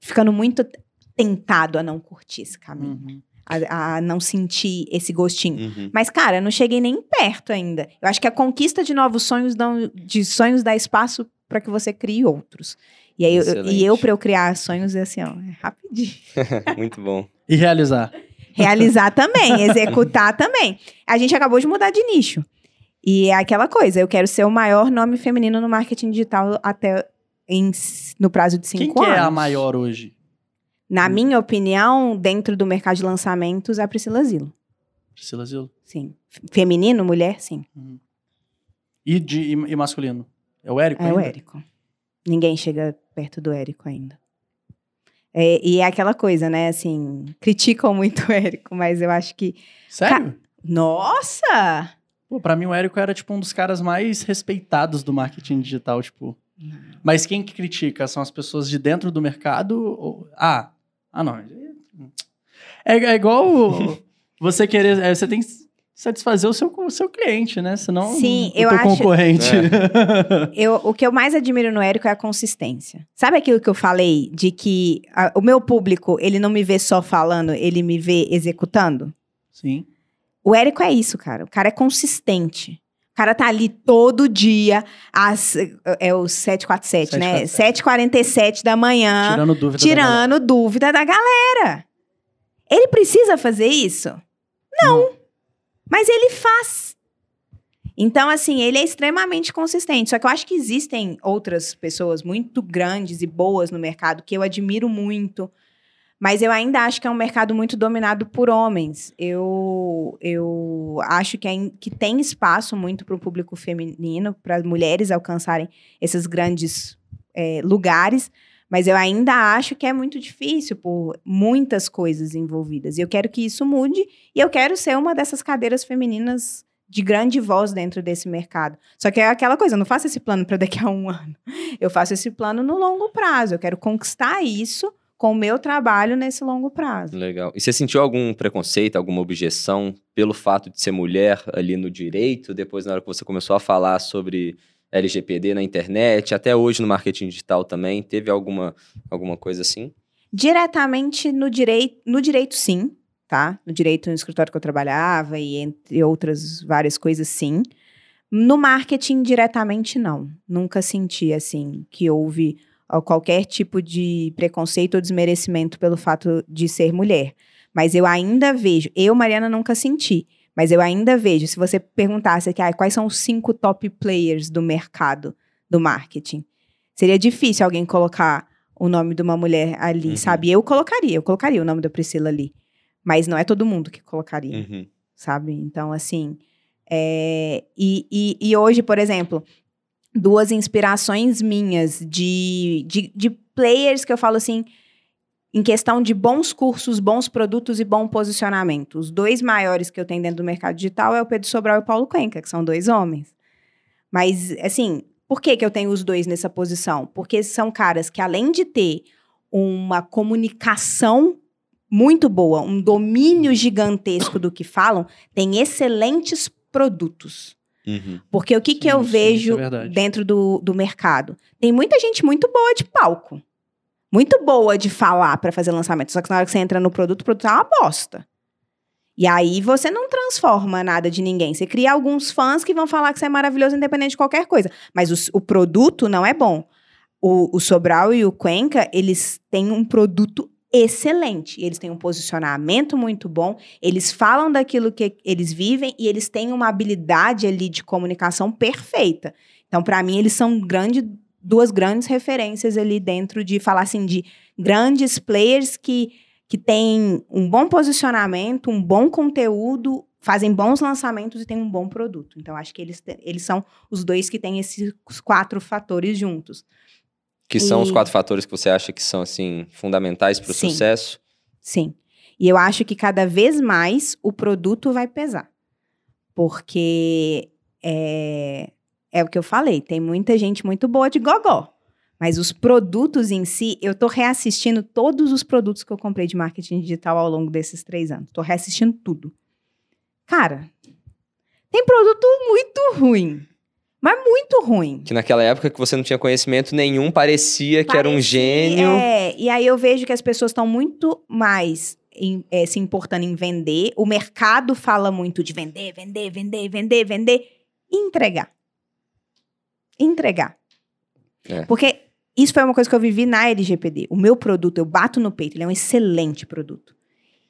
ficando muito tentado a não curtir esse caminho Uhum. A, a não sentir esse gostinho. Uhum. Mas, cara, eu não cheguei nem perto ainda. Eu acho que a conquista de novos sonhos, dão, de sonhos dá espaço para que você crie outros. E, aí, eu- e eu, pra eu criar sonhos, é assim, ó, é rapidinho. (laughs) (laughs) Muito bom. E realizar. Realizar também, (laughs) executar também. A gente acabou de mudar de nicho. E é aquela coisa, eu quero ser o maior nome feminino no marketing digital até em, no prazo de cinco Quem que anos. é a maior hoje? Na minha opinião, dentro do mercado de lançamentos, é a Priscila Zilo. Priscila Zilo. Sim. Feminino, mulher, sim. E, de, e, e masculino? É o Érico É o ainda? Érico. Ninguém chega perto do Érico ainda. É, e é aquela coisa, né? Assim, criticam muito o Érico, mas eu acho que. Sério? Nossa! Pô, pra mim o Érico era, tipo, um dos caras mais respeitados do marketing digital, tipo... Mas quem que critica? São as pessoas de dentro do mercado? Ou... Ah, ah não. É, é igual o- (laughs) você querer... é, Você tem que satisfazer o seu, o seu cliente, né? Senão Sim, o eu teu acho- concorrente... (laughs) Eu, o que eu mais admiro no Érico é a consistência. Sabe aquilo que eu falei de que a- o meu público, ele não me vê só falando, ele me vê executando? Sim. O Érico é isso, cara. O cara é consistente. O cara tá ali todo dia, às, é o 747, né? 7h47 da manhã, Tirando dúvida. da tirando dúvida da galera. Ele precisa fazer isso? Não. Mas ele faz. Então, assim, ele é extremamente consistente. Só que eu acho que existem outras pessoas muito grandes e boas no mercado que eu admiro muito. Mas eu ainda acho que é um mercado muito dominado por homens. Eu, eu acho que, ain- que tem espaço muito para o público feminino, para as mulheres alcançarem esses grandes eh, lugares. Mas eu ainda acho que é muito difícil por muitas coisas envolvidas. E eu quero que isso mude. E eu quero ser uma dessas cadeiras femininas de grande voz dentro desse mercado. Só que é aquela coisa, eu não faço esse plano para daqui a um (laughs) ano. Eu faço esse plano no longo prazo. Eu quero conquistar isso com o meu trabalho nesse longo prazo. Legal. E você sentiu algum preconceito, alguma objeção pelo fato de ser mulher ali no direito? Depois, na hora que você começou a falar sobre LGPD na internet, até hoje no marketing digital também, teve alguma, alguma coisa assim? Diretamente no direito, no direito sim, tá? No direito no escritório que eu trabalhava e entre outras várias coisas sim. No marketing diretamente não. Nunca senti assim que houve qualquer tipo de preconceito ou desmerecimento pelo fato de ser mulher. Mas eu ainda vejo, eu Mariana nunca senti, mas eu ainda vejo, se você perguntasse aqui, ah, quais são os cinco top players do mercado do marketing, seria difícil alguém colocar o nome de uma mulher ali, Uhum. sabe? Eu colocaria, eu colocaria o nome da Priscila ali. Mas não é todo mundo que colocaria, Uhum. sabe? Então, assim. é, E, e, e hoje, por exemplo, duas inspirações minhas de, de, de players que eu falo assim, em questão de bons cursos, bons produtos e bom posicionamento. Os dois maiores que eu tenho dentro do mercado digital é o Pedro Sobral e o Paulo Cuenca, que são dois homens. Mas, assim, por que, que eu tenho os dois nessa posição? Porque são caras que, além de ter uma comunicação muito boa, um domínio gigantesco do que falam, têm excelentes produtos. Uhum. Porque o que, que Sim, eu sim, vejo isso é dentro do, do mercado? Tem muita gente muito boa de palco. Muito boa de falar para fazer lançamento. Só que na hora que você entra no produto, o produto é uma bosta. E aí você não transforma nada de ninguém. Você cria alguns fãs que vão falar que você é maravilhoso independente de qualquer coisa. Mas o, o produto não é bom. O, o Sobral e o Cuenca, eles têm um produto excelente. Eles têm um posicionamento muito bom. Eles falam daquilo que eles vivem e eles têm uma habilidade ali de comunicação perfeita. Então, para mim, eles são grande, duas grandes referências ali dentro de falar assim de grandes players que, que têm um bom posicionamento, um bom conteúdo, fazem bons lançamentos e têm um bom produto. Então, acho que eles, eles são os dois que têm esses quatro fatores juntos. Que são os E- quatro fatores que você acha que são, assim, fundamentais para o sucesso? Sim. E eu acho que cada vez mais o produto vai pesar. Porque é, é o que eu falei, tem muita gente muito boa de gogó. Mas os produtos em si, eu tô reassistindo todos os produtos que eu comprei de marketing digital ao longo desses três anos. Tô reassistindo tudo. Cara, tem produto muito ruim. Mas muito ruim. Que naquela época que você não tinha conhecimento nenhum, parecia que era um Parecia- gênio. É, e aí eu vejo que as pessoas estão muito mais em- eh, se importando em vender. O mercado fala muito de vender, vender, vender, vender, vender. E entregar. Entregar. É. Porque Isso foi uma coisa que eu vivi na LGPD. O meu produto, eu bato no peito, ele é um excelente produto.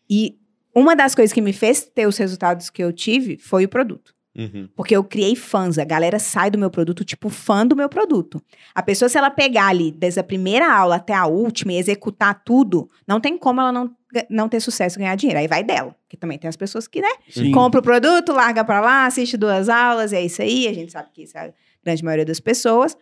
E uma das coisas que me fez ter os resultados que eu tive foi o produto. Uhum. Porque eu criei fãs. A galera sai do meu produto, tipo, fã do meu produto. A pessoa, se ela pegar ali, desde a primeira aula até a última e executar tudo, não tem como ela não, não ter sucesso e ganhar dinheiro. Aí vai dela. Porque também tem as pessoas que, né? Sim. Compra o produto, larga pra lá, assiste duas aulas, e é isso aí. A gente sabe que isso é a grande maioria das pessoas.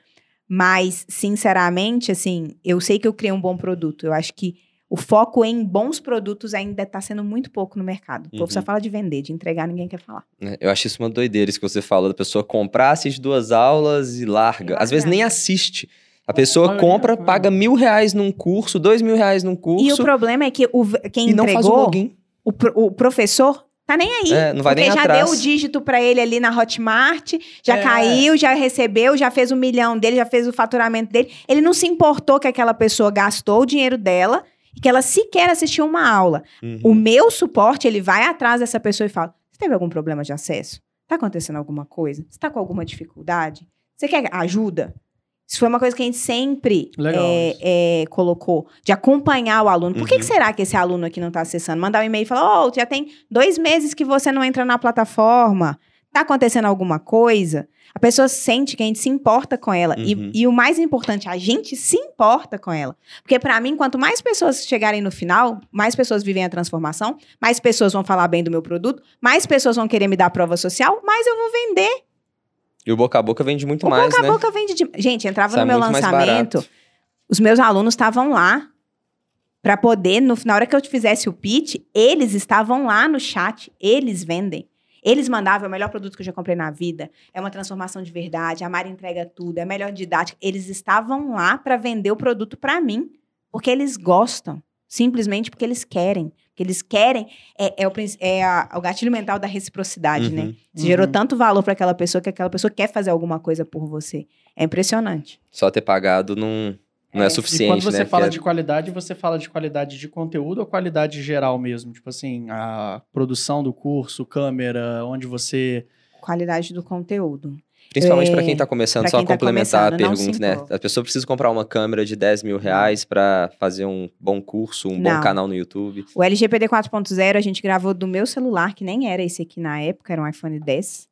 Mas, sinceramente, assim, eu sei que eu criei um bom produto. Eu acho que o foco em bons produtos ainda está sendo muito pouco no mercado. O povo Uhum. só fala de vender, de entregar, ninguém quer falar. É, Eu acho isso uma doideira, isso que você falou, da pessoa comprar, assiste duas aulas e larga. Às vezes nem assiste. A pessoa compra, paga mil reais num curso, dois mil reais num E o curso problema é que o, quem e não faz o entregou, login. o, o professor, tá nem aí. É, não vai porque nem já atrás. deu o dígito pra ele ali na Hotmart, já É. caiu, já recebeu, já fez o milhão dele, já fez o faturamento dele. Ele não se importou que aquela pessoa gastou o dinheiro dela e que ela sequer assistiu uma aula. Uhum. O meu suporte, ele vai atrás dessa pessoa e fala: Você teve algum problema de acesso? Tá acontecendo alguma coisa? Você tá com alguma dificuldade? Você quer ajuda? Isso foi uma coisa que a gente sempre é, é, colocou, de acompanhar o aluno. Por que, Uhum. que será que esse aluno aqui não está acessando? Mandar um e-mail e falar: Ô, já tem dois meses que você não entra na plataforma. Tá acontecendo alguma coisa? A pessoa sente que a gente se importa com ela. E- Uhum. E, o mais importante, a gente se importa com ela. Porque, pra mim, quanto mais pessoas chegarem no final, mais pessoas vivem a transformação, mais pessoas vão falar bem do meu produto, mais pessoas vão querer me dar prova social, mais eu vou vender. E o boca a boca vende muito o mais, boca né? a boca vende de... Gente, entrava Sai no meu lançamento, os meus alunos estavam lá pra poder, no, na hora que eu fizesse o pitch, eles estavam lá no chat, eles vendem. Eles mandavam, é o melhor produto que eu já comprei na vida, é uma transformação de verdade, a Mari entrega tudo, é a melhor didática. Eles estavam lá pra vender o produto pra mim, porque eles gostam, simplesmente porque eles querem. Porque eles querem, é, é o, é a- o gatilho mental da reciprocidade, né? Uhum. Você gerou Uhum. tanto valor para aquela pessoa que aquela pessoa quer fazer alguma coisa por você. É impressionante. Só ter pagado não, não é, É. E E suficiente, quando você né? fala Porque de qualidade, você fala de qualidade de conteúdo ou qualidade geral mesmo? Tipo assim, a produção do curso, câmera, onde você. Qualidade do conteúdo. Principalmente É, quem tá começando, pra só tá complementar a pergunta, né? A pessoa precisa comprar uma câmera de 10 mil reais pra fazer um bom curso, um bom Não. canal no YouTube. O LGPD 4.0 a gente gravou do meu celular, que nem era esse aqui na época, era um iPhone 10.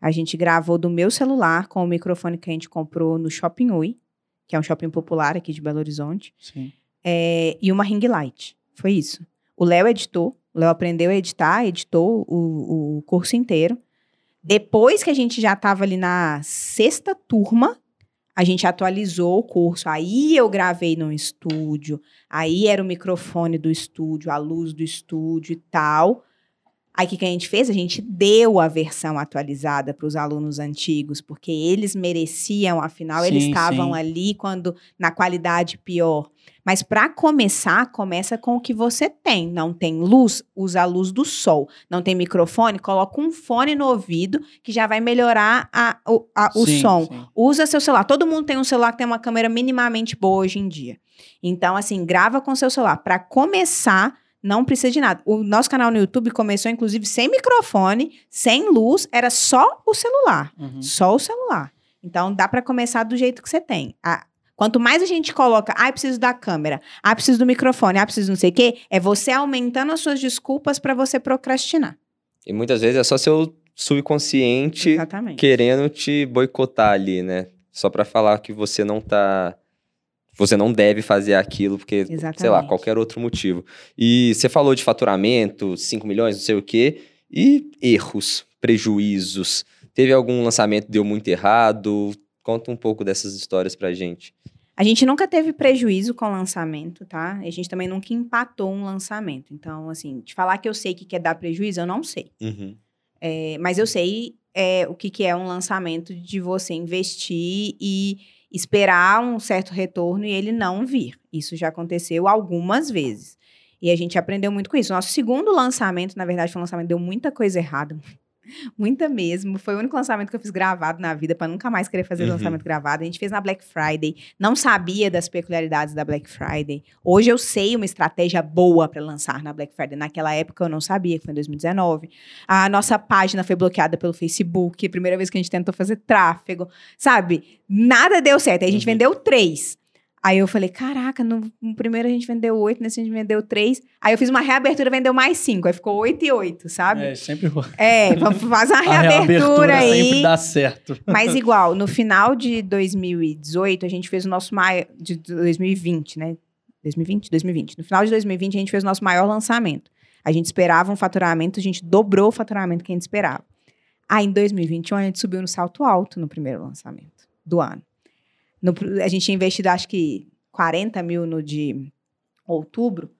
A gente gravou do meu celular com o microfone que a gente comprou no Shopping Ui, que é um shopping popular aqui de Belo Horizonte, Sim. é, e uma ring light. Foi isso. O Léo editou, o Léo aprendeu a editar, editou o, o curso inteiro. Depois que a gente já estava ali na sexta turma, a gente atualizou o curso. Aí eu gravei num estúdio, aí era o microfone do estúdio, a luz do estúdio e tal. Aí o que, que a gente fez? A gente deu a versão atualizada para os alunos antigos, porque eles mereciam, afinal, eles Sim, estavam sim. ali quando na qualidade pior. Mas para começar, começa com o que você tem. Não tem luz, usa a luz do sol. Não tem microfone, coloca um fone no ouvido que já vai melhorar a- o, a- o Sim, som. sim. Usa seu celular. Todo mundo tem um celular que tem uma câmera minimamente boa hoje em dia. Então, assim, grava com seu celular. Para começar, não precisa de nada. O nosso canal no YouTube começou, inclusive, sem microfone, sem luz, era só o celular. Uhum. Só o celular. Então, dá para começar do jeito que você tem. Ah, quanto mais a gente coloca, ah, preciso da câmera, ah, preciso do microfone, ah, preciso não sei o quê, é você aumentando as suas desculpas para você procrastinar. E muitas vezes é só seu subconsciente Exatamente. querendo te boicotar ali, né? Só pra falar que você não tá. Você não deve fazer aquilo, porque, sei lá, Exatamente. qualquer outro motivo. E você falou de faturamento, 5 milhões, não sei o quê, e erros, prejuízos. Teve algum lançamento que deu muito errado? Conta um pouco dessas histórias pra gente. A gente nunca teve prejuízo com o lançamento, tá? A gente também nunca empatou um lançamento. Então, assim, de falar que eu sei que quer dar prejuízo, eu não sei. Uhum. É, mas eu sei é, o que, que é um lançamento de você investir e esperar um certo retorno e ele não vir. Isso já aconteceu algumas vezes. E a gente aprendeu muito com isso. Nosso segundo lançamento, na verdade, foi um lançamento deu muita coisa errada. Muita mesmo. Foi o único lançamento que eu fiz gravado na vida, para nunca mais querer fazer Uhum. lançamento gravado. A gente fez na Black Friday. Não sabia das peculiaridades da Black Friday. Hoje eu sei uma estratégia boa para lançar na Black Friday. Naquela época eu não sabia, que foi em 2019. A nossa página foi bloqueada pelo Facebook. Primeira vez que a gente tentou fazer tráfego. Sabe? Nada deu certo. Aí a gente Uhum. vendeu três. Aí eu falei, caraca, no, no primeiro a gente vendeu oito, nesse a gente vendeu três. Aí eu fiz uma reabertura, vendeu mais cinco. Aí ficou oito e oito, sabe? É, sempre (laughs) É, fazer uma (laughs) a reabertura aí. sempre dá certo. (laughs) Mas igual, no final de 2018, a gente fez o nosso maior. De 2020, né? 2020? 2020. No final de 2020, a gente fez o nosso maior lançamento. A gente esperava um faturamento, a gente dobrou o faturamento que a gente esperava. Aí, em 2021, a gente subiu no salto alto no primeiro lançamento do ano. No, a gente tinha investido, acho que 40 mil no de outubro.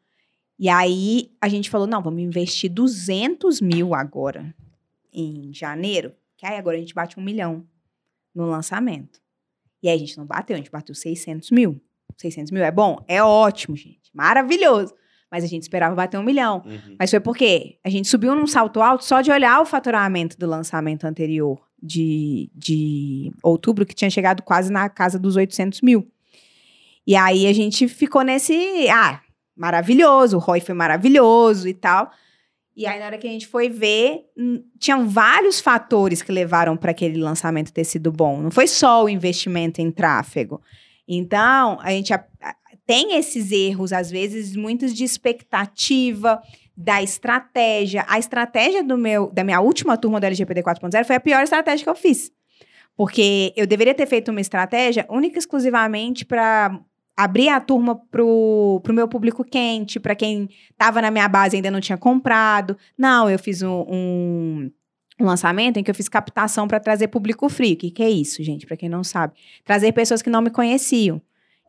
E aí a gente falou: não, vamos investir 200 mil agora, em janeiro. Que aí agora a gente bate um milhão no lançamento. E aí a gente não bateu, a gente bateu 600 mil. 600 mil é bom? É ótimo, gente. Maravilhoso. Mas a gente esperava bater um milhão. Uhum. Mas foi porque a gente subiu num salto alto só de olhar o faturamento do lançamento anterior de, de outubro, que tinha chegado quase na casa dos 800 mil. E aí a gente ficou nesse. Ah, maravilhoso, o ROI foi maravilhoso e tal. E aí, na hora que a gente foi ver, tinham vários fatores que levaram para aquele lançamento ter sido bom. Não foi só o investimento em tráfego. Então, a gente tem esses erros, às vezes, muitos de expectativa, da estratégia. A estratégia do meu, da minha última turma do LGPD 4.0 foi a pior estratégia que eu fiz. Porque eu deveria ter feito uma estratégia única e exclusivamente para abrir a turma pro, pro meu público quente, para quem estava na minha base e ainda não tinha comprado. Não, eu fiz um, um, um lançamento em que eu fiz captação para trazer público frio. O que, que é isso, gente? Para quem não sabe. Trazer pessoas que não me conheciam.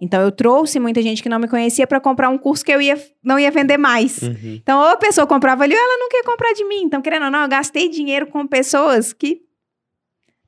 Então, eu trouxe muita gente que não me conhecia para comprar um curso que eu ia, não ia vender mais. Uhum. Então, ou a pessoa comprava ali, ou ela não quer comprar de mim. Então, querendo ou não, eu gastei dinheiro com pessoas que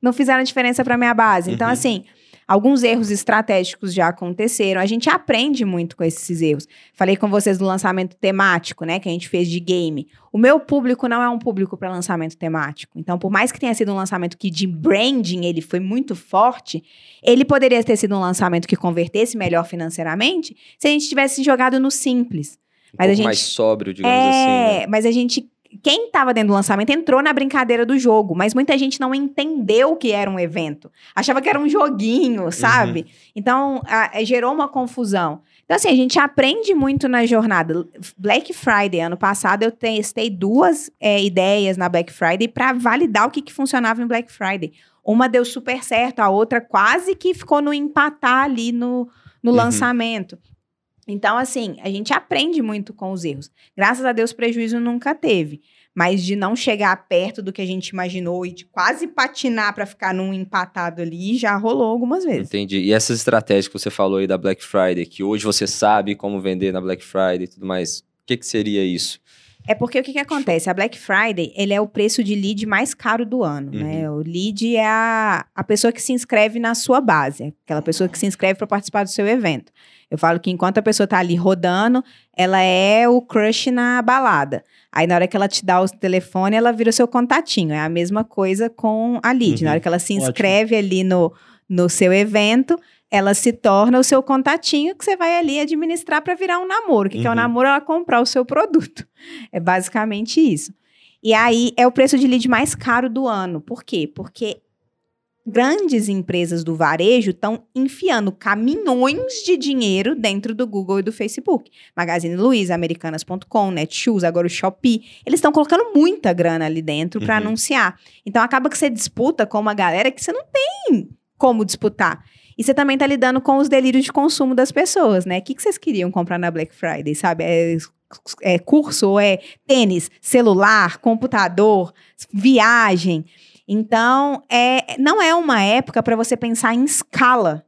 não fizeram diferença para minha base. Então, Uhum. assim, alguns erros estratégicos já aconteceram. A gente aprende muito com esses erros. Falei com vocês do lançamento temático, né, que a gente fez de game. O meu público não é um público para lançamento temático. Então, por mais que tenha sido um lançamento que de branding ele foi muito forte, ele poderia ter sido um lançamento que convertesse melhor financeiramente se a gente tivesse jogado no simples. Um Mas a pouco gente- mais sóbrio, digamos assim. né? É, mas a gente. Quem estava dentro do lançamento entrou na brincadeira do jogo, mas muita gente não entendeu que era um evento. Achava que era um joguinho, sabe? Então, a- gerou uma confusão. Então, assim, a gente aprende muito na jornada. Black Friday, ano passado, eu testei duas é, ideias na Black Friday para validar o que, que funcionava em Black Friday. Uma deu super certo, a outra quase que ficou no empatar ali no, no Uhum. lançamento. Então, assim, a gente aprende muito com os erros. Graças a Deus, prejuízo nunca teve. Mas de não chegar perto do que a gente imaginou e de quase patinar para ficar num empatado ali, já rolou algumas vezes. Entendi. E essas estratégias que você falou aí da Black Friday, que hoje você sabe como vender na Black Friday e tudo mais, o que, que seria isso? É porque o que, que acontece? A Black Friday, ele é o preço de lead mais caro do ano, Uhum. né? O lead é a, a pessoa que se inscreve na sua base, aquela pessoa que se inscreve para participar do seu evento. Eu falo que enquanto a pessoa tá ali rodando, ela é o crush na balada. Aí na hora que ela te dá o telefone, ela vira o seu contatinho. É a mesma coisa com a lead. Uhum. Na hora que ela se Ótimo. inscreve ali no, no seu evento, ela se torna o seu contatinho que você vai ali administrar para virar um namoro. O que, que é o Uhum. namoro? Ela comprar o seu produto. É basicamente isso. E aí é o preço de lead mais caro do ano. Por quê? Porque grandes empresas do varejo estão enfiando caminhões de dinheiro dentro do Google e do Facebook. Magazine Luiza, Americanas.com, Netshoes, agora o Shopee. Eles estão colocando muita grana ali dentro para Uhum. anunciar. Então acaba que você disputa com uma galera que você não tem como disputar. E você também tá lidando com os delírios de consumo das pessoas, né? O que, que vocês queriam comprar na Black Friday, sabe? É, é curso ou é tênis, celular, computador, viagem. Então, é, não é uma época para você pensar em escala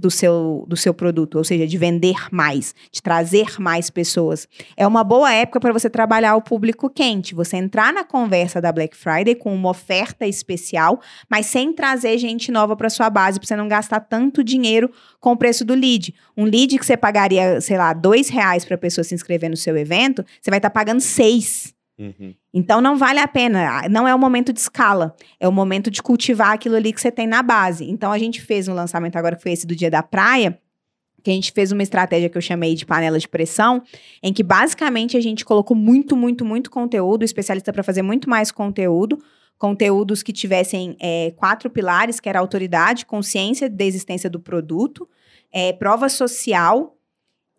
do seu, do seu produto, ou seja, de vender mais, de trazer mais pessoas. É uma boa época para você trabalhar o público quente, você entrar na conversa da Black Friday com uma oferta especial, mas sem trazer gente nova para sua base, para você não gastar tanto dinheiro com o preço do lead. Um lead que você pagaria, sei lá, dois reais para a pessoa se inscrever no seu evento, você vai estar pagando seis. Uhum. Então não vale a pena, não é o momento de escala, é o momento de cultivar aquilo ali que você tem na base. Então a gente fez um lançamento agora que foi esse do Dia da Praia, que a gente fez uma estratégia que eu chamei de panela de pressão, em que basicamente a gente colocou muito, muito, muito conteúdo, especialista para fazer muito mais conteúdo, conteúdos que tivessem é, quatro pilares, que era autoridade, consciência da existência do produto, é, prova social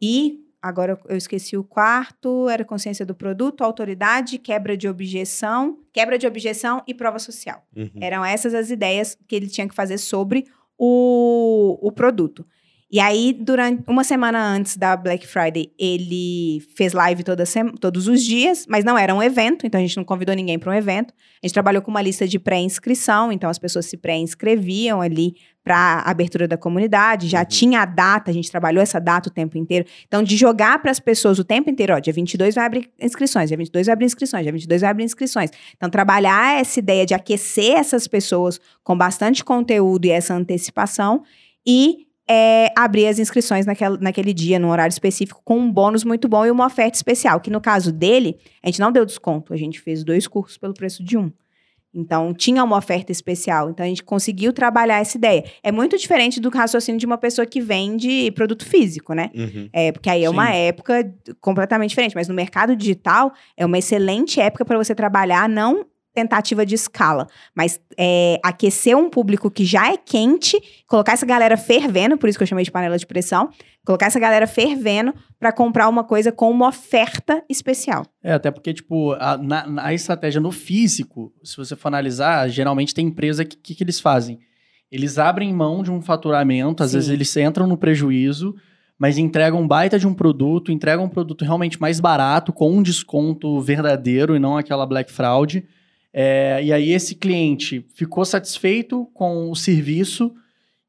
e agora eu esqueci o quarto, era consciência do produto, autoridade, quebra de objeção, quebra de objeção e prova social. Uhum. Eram essas as ideias que ele tinha que fazer sobre o, o produto. E aí, durante uma semana antes da Black Friday, ele fez live toda todos os dias, mas não era um evento, então a gente não convidou ninguém para um evento. A gente trabalhou com uma lista de pré-inscrição, então as pessoas se pré-inscreviam ali para abertura da comunidade, já uhum. tinha a data, a gente trabalhou essa data o tempo inteiro. Então, de jogar para as pessoas o tempo inteiro, ó, dia 22 vai abrir inscrições, dia 22 vai abrir inscrições, dia 22 vai abrir inscrições. Então, trabalhar essa ideia de aquecer essas pessoas com bastante conteúdo e essa antecipação e é, abrir as inscrições naquele, naquele dia, num horário específico, com um bônus muito bom e uma oferta especial. Que no caso dele, a gente não deu desconto, a gente fez dois cursos pelo preço de um. Então, tinha uma oferta especial. Então, a gente conseguiu trabalhar essa ideia. É muito diferente do raciocínio de uma pessoa que vende produto físico, né? Uhum. É, porque aí é Sim. uma época completamente diferente. Mas no mercado digital, é uma excelente época para você trabalhar, não tentativa de escala, mas é, aquecer um público que já é quente, colocar essa galera fervendo, por isso que eu chamei de panela de pressão, colocar essa galera fervendo para comprar uma coisa com uma oferta especial. É, até porque, tipo, a, na, estratégia no físico, se você for analisar, geralmente tem empresa que, que, que eles fazem? Eles abrem mão de um faturamento, às Sim. vezes eles entram no prejuízo, mas entregam um baita de um produto, entregam um produto realmente mais barato, com um desconto verdadeiro e não aquela black fraud, é, e aí esse cliente ficou satisfeito com o serviço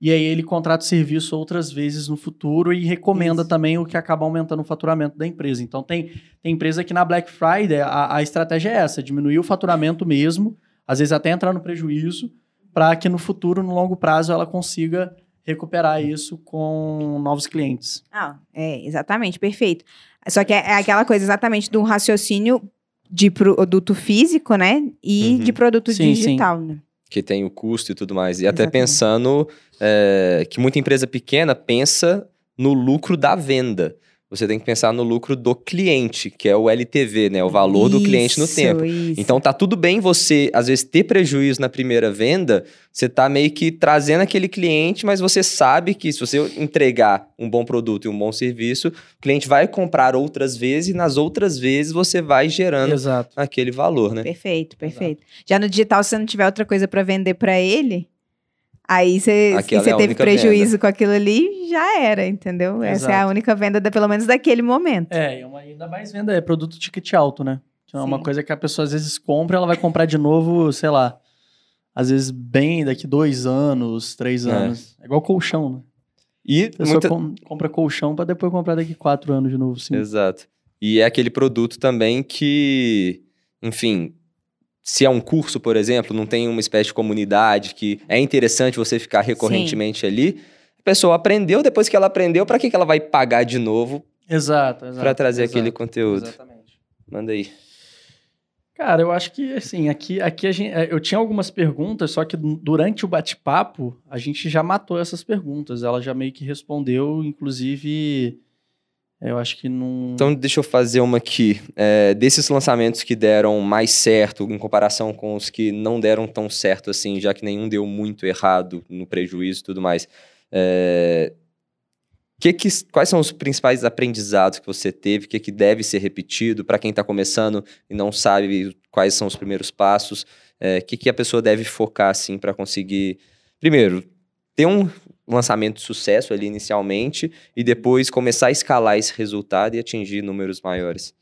e aí ele contrata o serviço outras vezes no futuro e recomenda Isso. também o que acaba aumentando o faturamento da empresa. Então tem, tem empresa que na Black Friday a, a estratégia é essa, diminuir o faturamento mesmo, às vezes até entrar no prejuízo, para que no futuro, no longo prazo, ela consiga recuperar isso com novos clientes. Ah, é, exatamente, perfeito. Só que é, é aquela coisa exatamente do raciocínio de produto físico, né? E uhum. de produto sim, digital, sim. né? Que tem o custo e tudo mais. E Exatamente. até pensando é, que muita empresa pequena pensa no lucro da venda você tem que pensar no lucro do cliente, que é o LTV, né? O valor isso, do cliente no tempo. Isso. Então tá tudo bem você, às vezes, ter prejuízo na primeira venda, você tá meio que trazendo aquele cliente, mas você sabe que se você entregar um bom produto e um bom serviço, o cliente vai comprar outras vezes e nas outras vezes você vai gerando Exato. aquele valor, né? Perfeito, perfeito. Exato. Já no digital, se você não tiver outra coisa para vender para ele, Aí você é teve prejuízo venda. com aquilo ali, já era, entendeu? Exato. Essa é a única venda, de, pelo menos daquele momento. É, e uma, ainda mais venda é produto ticket alto, né? Então é uma coisa que a pessoa às vezes compra, ela vai comprar de novo, sei lá, às vezes bem daqui dois anos, três é. anos. É, é igual colchão, né? E a pessoa muita... com, compra colchão para depois comprar daqui quatro anos de novo, sim. Exato. E é aquele produto também que, enfim, se é um curso, por exemplo, não tem uma espécie de comunidade que é interessante você ficar recorrentemente Sim. ali. A pessoa aprendeu, depois que ela aprendeu, para que, que ela vai pagar de novo? Exato, exato. Para trazer exato, aquele conteúdo. Exatamente. Manda aí. Cara, eu acho que assim, aqui, aqui a gente, é, eu tinha algumas perguntas, só que durante o bate-papo a gente já matou essas perguntas. Ela já meio que respondeu, inclusive eu acho que não. Então, deixa eu fazer uma aqui. É, desses lançamentos que deram mais certo em comparação com os que não deram tão certo assim, já que nenhum deu muito errado no prejuízo e tudo mais. É, que que, quais são os principais aprendizados que você teve? O que, que deve ser repetido para quem está começando e não sabe quais são os primeiros passos? O é, que, que a pessoa deve focar assim para conseguir, primeiro, ter um lançamento de sucesso ali inicialmente e depois começar a escalar esse resultado e atingir números maiores.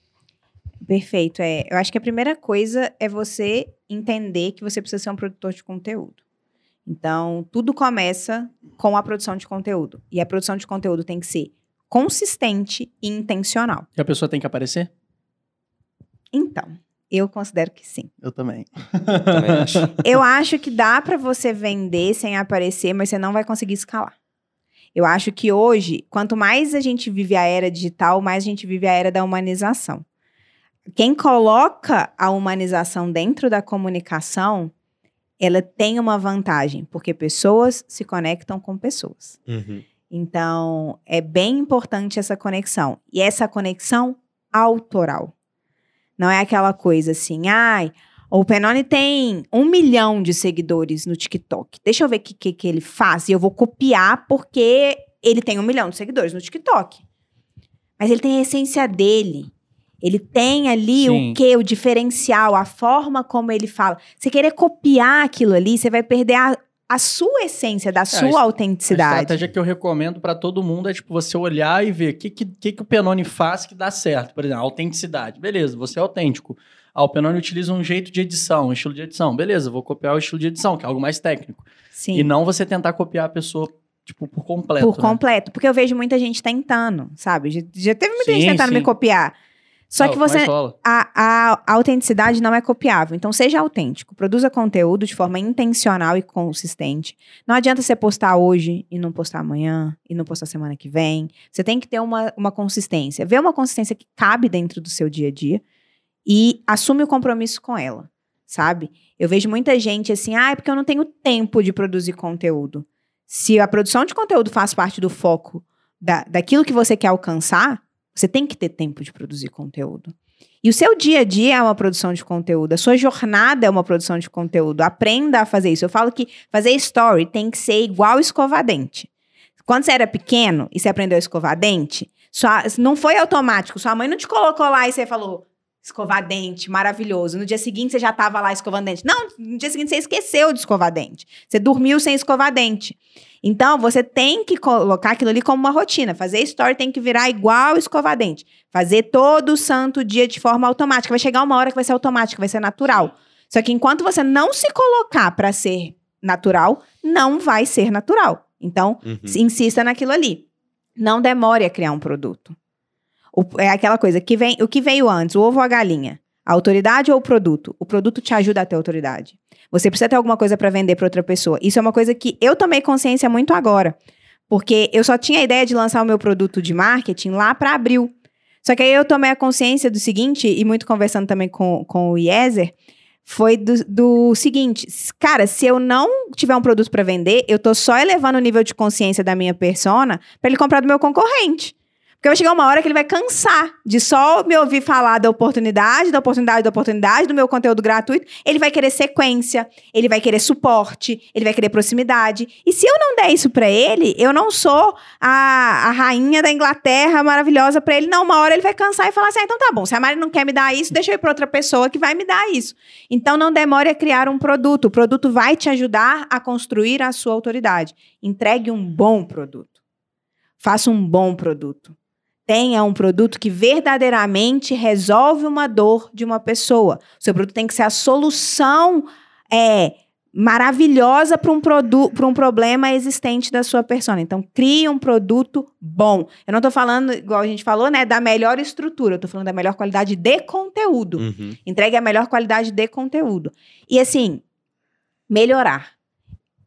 Perfeito. É, eu acho que a primeira coisa é você entender que você precisa ser um produtor de conteúdo. Então, tudo começa com a produção de conteúdo. E a produção de conteúdo tem que ser consistente e intencional. E a pessoa tem que aparecer? Então, eu considero que sim. Eu também. também acho. (laughs) Eu acho que dá para você vender sem aparecer, mas você não vai conseguir escalar. Eu acho que hoje, quanto mais a gente vive a era digital, mais a gente vive a era da humanização. Quem coloca a humanização dentro da comunicação, ela tem uma vantagem, porque pessoas se conectam com pessoas. Uhum. Então, é bem importante essa conexão. E essa conexão autoral. Não é aquela coisa assim, ai, o Penone tem um milhão de seguidores no TikTok. Deixa eu ver o que, que, que ele faz e eu vou copiar porque ele tem um milhão de seguidores no TikTok. Mas ele tem a essência dele. Ele tem ali Sim. o que? O diferencial, a forma como ele fala. Você querer copiar aquilo ali, você vai perder a, a sua essência, da a sua A autenticidade. estratégia que eu recomendo pra todo mundo é tipo você olhar e ver o que, que, que, o Penone faz que dá certo. Por exemplo, autenticidade. Beleza, você é autêntico. Ah, o Penone utiliza um jeito de edição, um estilo de edição. Beleza, vou copiar o estilo de edição, que é algo mais técnico. Sim. E não você tentar copiar a pessoa, tipo, por completo. Por né? completo. Porque eu vejo muita gente tentando, sabe? Já, já teve muita gente Sim, tentando me sim. copiar. Só que você. A, a, a autenticidade não é copiável. Então, seja autêntico. Produza conteúdo de forma intencional e consistente. Não adianta você postar hoje e não postar amanhã e não postar semana que vem. Você tem que ter uma, uma consistência. Vê uma consistência que cabe dentro do seu dia a dia e assume o compromisso com ela, sabe? Eu vejo muita gente assim, ah, é porque eu não tenho tempo de produzir conteúdo. Se a produção de conteúdo faz parte do foco da, daquilo que você quer alcançar, você tem que ter tempo de produzir conteúdo. E o seu dia a dia é uma produção de conteúdo, a sua jornada é uma produção de conteúdo. Aprenda a fazer isso. Eu falo que fazer story tem que ser igual escovar dente. Quando você era pequeno e você aprendeu a escovar dente, sua- não foi automático. Sua mãe não te colocou lá e você falou escovar dente, maravilhoso. No dia seguinte você já estava lá escovando dente. Não, no dia seguinte você esqueceu de escovar dente. Você dormiu sem escovar dente. Então, você tem que colocar aquilo ali como uma rotina. Fazer story tem que virar igual escovar dente. Fazer todo santo dia de forma automática. Vai chegar uma hora que vai ser automática, vai ser natural. Só que enquanto você não se colocar para ser natural, não vai ser natural. Então, Uhum. insista naquilo ali. Não demore a criar um produto. O- é aquela coisa que vem, o que veio antes, o ovo ou a galinha? A autoridade ou o produto? O produto te ajuda a ter autoridade. Você precisa ter alguma coisa para vender para outra pessoa. Isso é uma coisa que eu tomei consciência muito agora, porque eu só tinha a ideia de lançar o meu produto de marketing lá para abril. Só que aí eu tomei a consciência do seguinte, e muito conversando também com, com o Iezer, foi do, do seguinte, cara, se eu não tiver um produto para vender, eu tô só elevando o nível de consciência da minha persona para ele comprar do meu concorrente. Porque vai chegar uma hora que ele vai cansar de só me ouvir falar da oportunidade, da oportunidade, da oportunidade, do meu conteúdo gratuito. Ele vai querer sequência, ele vai querer suporte, ele vai querer proximidade. E se eu não der isso pra ele, eu não sou a, a rainha da Inglaterra maravilhosa pra ele. Não, uma hora ele vai cansar e falar assim: ah, então tá bom, se a Mari não quer me dar isso, deixa eu ir pra outra pessoa que vai me dar isso. Então não demore a criar um produto. O produto vai te ajudar a construir a sua autoridade. Entregue um bom produto. Faça um bom produto tenha um produto que verdadeiramente resolve uma dor de uma pessoa. O seu produto tem que ser a solução é, maravilhosa para um, pra um problema existente da sua persona. Então, crie um produto bom. Eu não estou falando, igual a gente falou, né, da melhor estrutura. Eu estou falando da melhor qualidade de conteúdo. Uhum. Entregue a melhor qualidade de conteúdo. E assim, melhorar.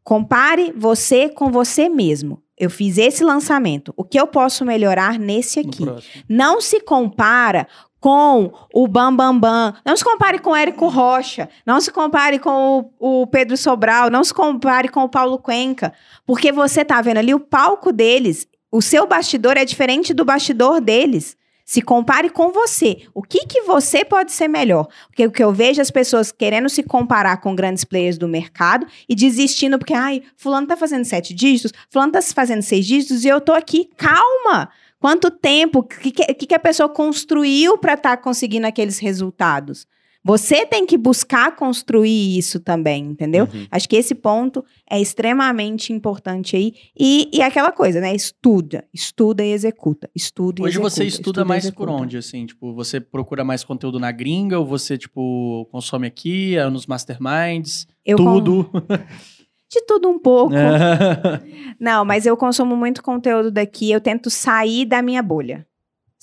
Compare você com você mesmo. Eu fiz esse lançamento. O que eu posso melhorar nesse aqui? Não se compara com o Bam Bam Bam. Não se compare com o Érico Rocha. Não se compare com o, o Pedro Sobral. Não se compare com o Paulo Cuenca. Porque você tá vendo ali o palco deles. O seu bastidor é diferente do bastidor deles. Se compare com você. O que, que você pode ser melhor? Porque o que eu vejo as pessoas querendo se comparar com grandes players do mercado e desistindo porque, ai, fulano tá fazendo sete dígitos, fulano tá fazendo seis dígitos e eu tô aqui. Calma! Quanto tempo? O que, que, que a pessoa construiu para estar conseguindo aqueles resultados? Você tem que buscar construir isso também, entendeu? Uhum. Acho que esse ponto é extremamente importante aí. E, e aquela coisa, né? Estuda, estuda e executa. Estuda e Hoje executa. você estuda e mais por onde, assim? Tipo, você procura mais conteúdo na gringa ou você, tipo, consome aqui, é nos masterminds, Eu tudo? (laughs) De tudo um pouco. (laughs) Não, mas eu consumo muito conteúdo daqui, eu tento sair da minha bolha.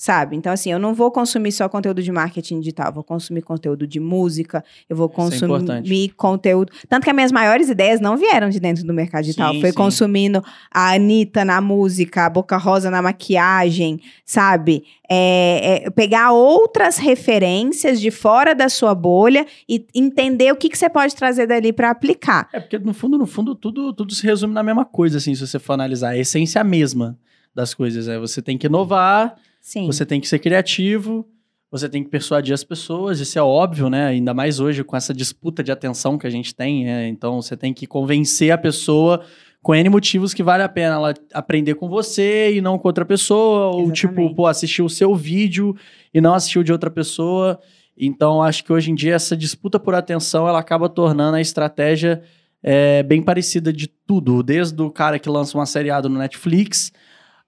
Sabe? Então, assim, eu não vou consumir só conteúdo de marketing digital, vou consumir conteúdo de música, eu vou é consumir conteúdo. Tanto que as minhas maiores ideias não vieram de dentro do mercado digital. Sim, Foi sim. consumindo a Anitta na música, a Boca Rosa na maquiagem, sabe? É, é, pegar outras referências de fora da sua bolha e entender o que, que você pode trazer dali para aplicar. É porque no fundo, no fundo, tudo, tudo se resume na mesma coisa, assim, se você for analisar. A essência é a mesma das coisas. É você tem que inovar, Sim. você tem que ser criativo, você tem que persuadir as pessoas, isso é óbvio, né? Ainda mais hoje com essa disputa de atenção que a gente tem, né? Então você tem que convencer a pessoa com N motivos que vale a pena ela aprender com você e não com outra pessoa, ou tipo, Exatamente. pô, assistir o seu vídeo e não assistir o de outra pessoa. Então, acho que hoje em dia essa disputa por atenção, ela acaba tornando a estratégia é, bem parecida de tudo, desde o cara que lança uma seriado no Netflix,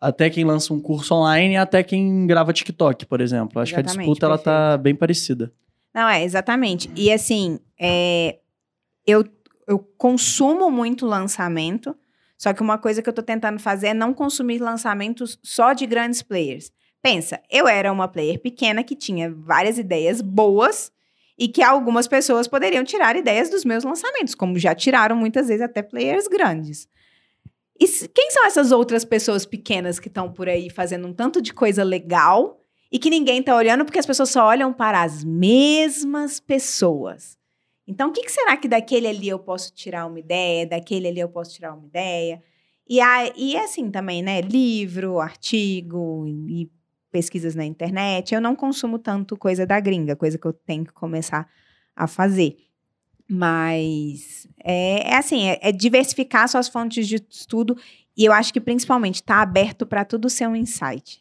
até quem lança um curso online, até quem grava TikTok, por exemplo. Acho que a Exatamente, disputa, ela tá bem parecida. Não, é, exatamente. E assim, é, eu, eu consumo muito lançamento, só que uma coisa que eu tô tentando fazer é não consumir lançamentos só de grandes players. Pensa, eu era uma player pequena que tinha várias ideias boas e que algumas pessoas poderiam tirar ideias dos meus lançamentos, como já tiraram muitas vezes até players grandes. E quem são essas outras pessoas pequenas que estão por aí fazendo um tanto de coisa legal e que ninguém tá olhando porque as pessoas só olham para as mesmas pessoas? Então, o que, que será que daquele ali eu posso tirar uma ideia, daquele ali eu posso tirar uma ideia? E, a, e assim também, né? Livro, artigo e pesquisas na internet. Eu não consumo tanto coisa da gringa, coisa que eu tenho que começar a fazer. Mas é, é assim, é, é diversificar suas fontes de estudo e eu acho que principalmente tá aberto para tudo ser um insight,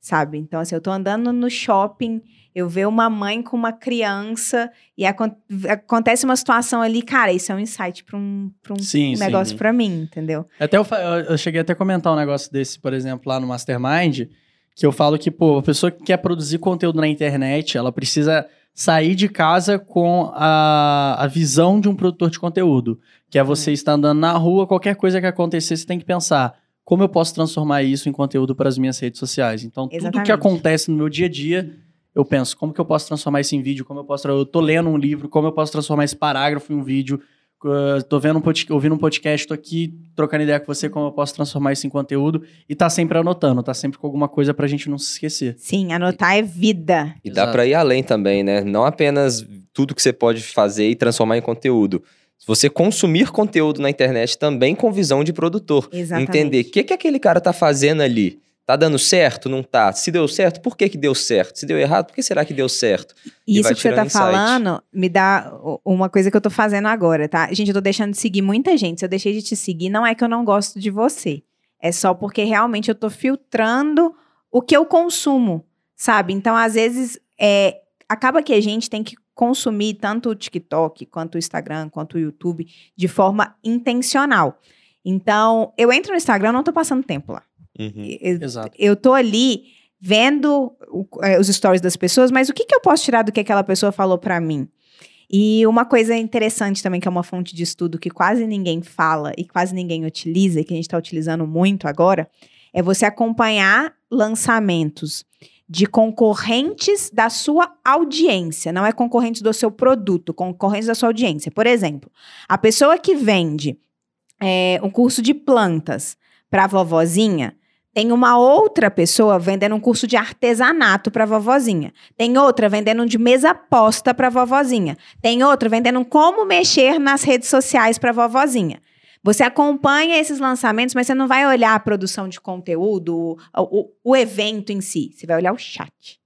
sabe? Então, assim, eu tô andando no shopping, eu vejo uma mãe com uma criança e acon- acontece uma situação ali, cara, isso é um insight para um, pra um Sim, negócio para mim, entendeu? Até eu- eu cheguei até a comentar um negócio desse, por exemplo, lá no Mastermind, que eu falo que, pô, a pessoa que quer produzir conteúdo na internet, ela precisa sair de casa com a, a visão de um produtor de conteúdo. Que é você estar andando na rua, qualquer coisa que acontecer, você tem que pensar como eu posso transformar isso em conteúdo para as minhas redes sociais. Então, tudo Exatamente. que acontece no meu dia a dia, eu penso, como que eu posso transformar isso em vídeo? Como eu posso... Eu tô lendo um livro, como eu posso transformar esse parágrafo em um vídeo? Uh, tô vendo um pod- ouvindo um podcast, tô aqui trocando ideia com você, como eu posso transformar isso em conteúdo. E tá sempre anotando, tá sempre com alguma coisa pra gente não se esquecer. Sim, anotar é vida. E dá Exato. pra ir além também, né? Não apenas tudo que você pode fazer e transformar em conteúdo. Você consumir conteúdo na internet também com visão de produtor. Exatamente. Entender o que, que aquele cara tá fazendo ali. Tá dando certo? Não tá? Se deu certo, por que, que deu certo? Se deu errado, por que será que deu certo? E Isso que você tá insight. falando me dá uma coisa que eu tô fazendo agora, tá? Gente, eu tô deixando de seguir muita gente. Se eu deixei de te seguir, não é que eu não gosto de você. É só porque realmente eu tô filtrando o que eu consumo, sabe? Então, às vezes, é, acaba que a gente tem que consumir tanto o TikTok, quanto o Instagram, quanto o YouTube, de forma intencional. Então, eu entro no Instagram, não tô passando tempo lá. Eu, Exato. eu tô ali vendo o- é, os stories das pessoas, mas o que, que eu posso tirar do que aquela pessoa falou pra mim? E uma coisa interessante também, que é uma fonte de estudo que quase ninguém fala e quase ninguém utiliza, e que a gente está utilizando muito agora, é você acompanhar lançamentos de concorrentes da sua audiência. Não é concorrentes do seu produto, concorrentes da sua audiência. Por exemplo, a pessoa que vende é, um curso de plantas para a vovozinha, tem uma outra pessoa vendendo um curso de artesanato para vovozinha. Tem outra vendendo um de mesa posta para vovozinha. Tem outra vendendo um como mexer nas redes sociais para vovozinha. Você acompanha esses lançamentos, mas você não vai olhar a produção de conteúdo, o, o- o evento em si. Você vai olhar o chat.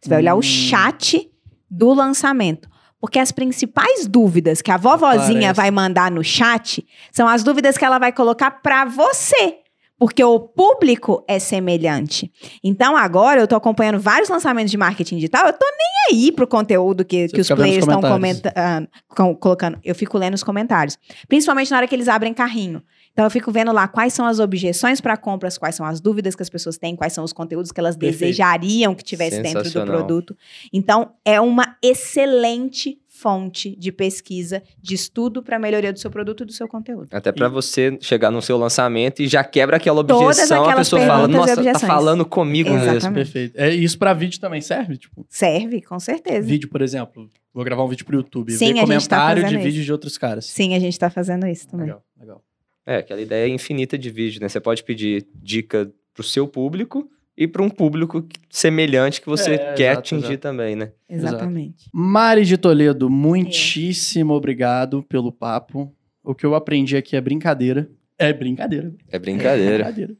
Você vai olhar Hum. o chat do lançamento. Porque as principais dúvidas que a vovozinha Aparece. vai mandar no chat são as dúvidas que ela vai colocar para você. Porque o público é semelhante. Então, agora eu tô acompanhando vários lançamentos de marketing digital. Eu tô nem aí pro conteúdo que, Você que os players estão comentando, com- colocando. Eu fico lendo os comentários. Principalmente na hora que eles abrem carrinho. Então, eu fico vendo lá quais são as objeções para compras, quais são as dúvidas que as pessoas têm, quais são os conteúdos que elas Perfeito. desejariam que tivesse dentro do produto. Então, é uma excelente fonte de pesquisa, de estudo para melhoria do seu produto e do seu conteúdo. Até pra você chegar no seu lançamento e já quebra aquela Todas objeção, a pessoa fala, nossa, tá objeções." falando comigo Exatamente. mesmo. Perfeito. É, isso pra vídeo também serve? Tipo, Serve, com certeza. vídeo, por exemplo. Vou gravar um vídeo pro YouTube. Sim, ver a gente tá comentário de fazendo isso. vídeo de outros caras. Sim, a gente tá fazendo isso também. Legal, legal. É, aquela ideia infinita de vídeo, né? Você pode pedir dica pro seu público e para um público semelhante que você É, quer exato, atingir exato. também, né? Exatamente. Mari de Toledo, muitíssimo obrigado pelo papo. O que eu aprendi aqui é brincadeira. É brincadeira. É brincadeira. brincadeira.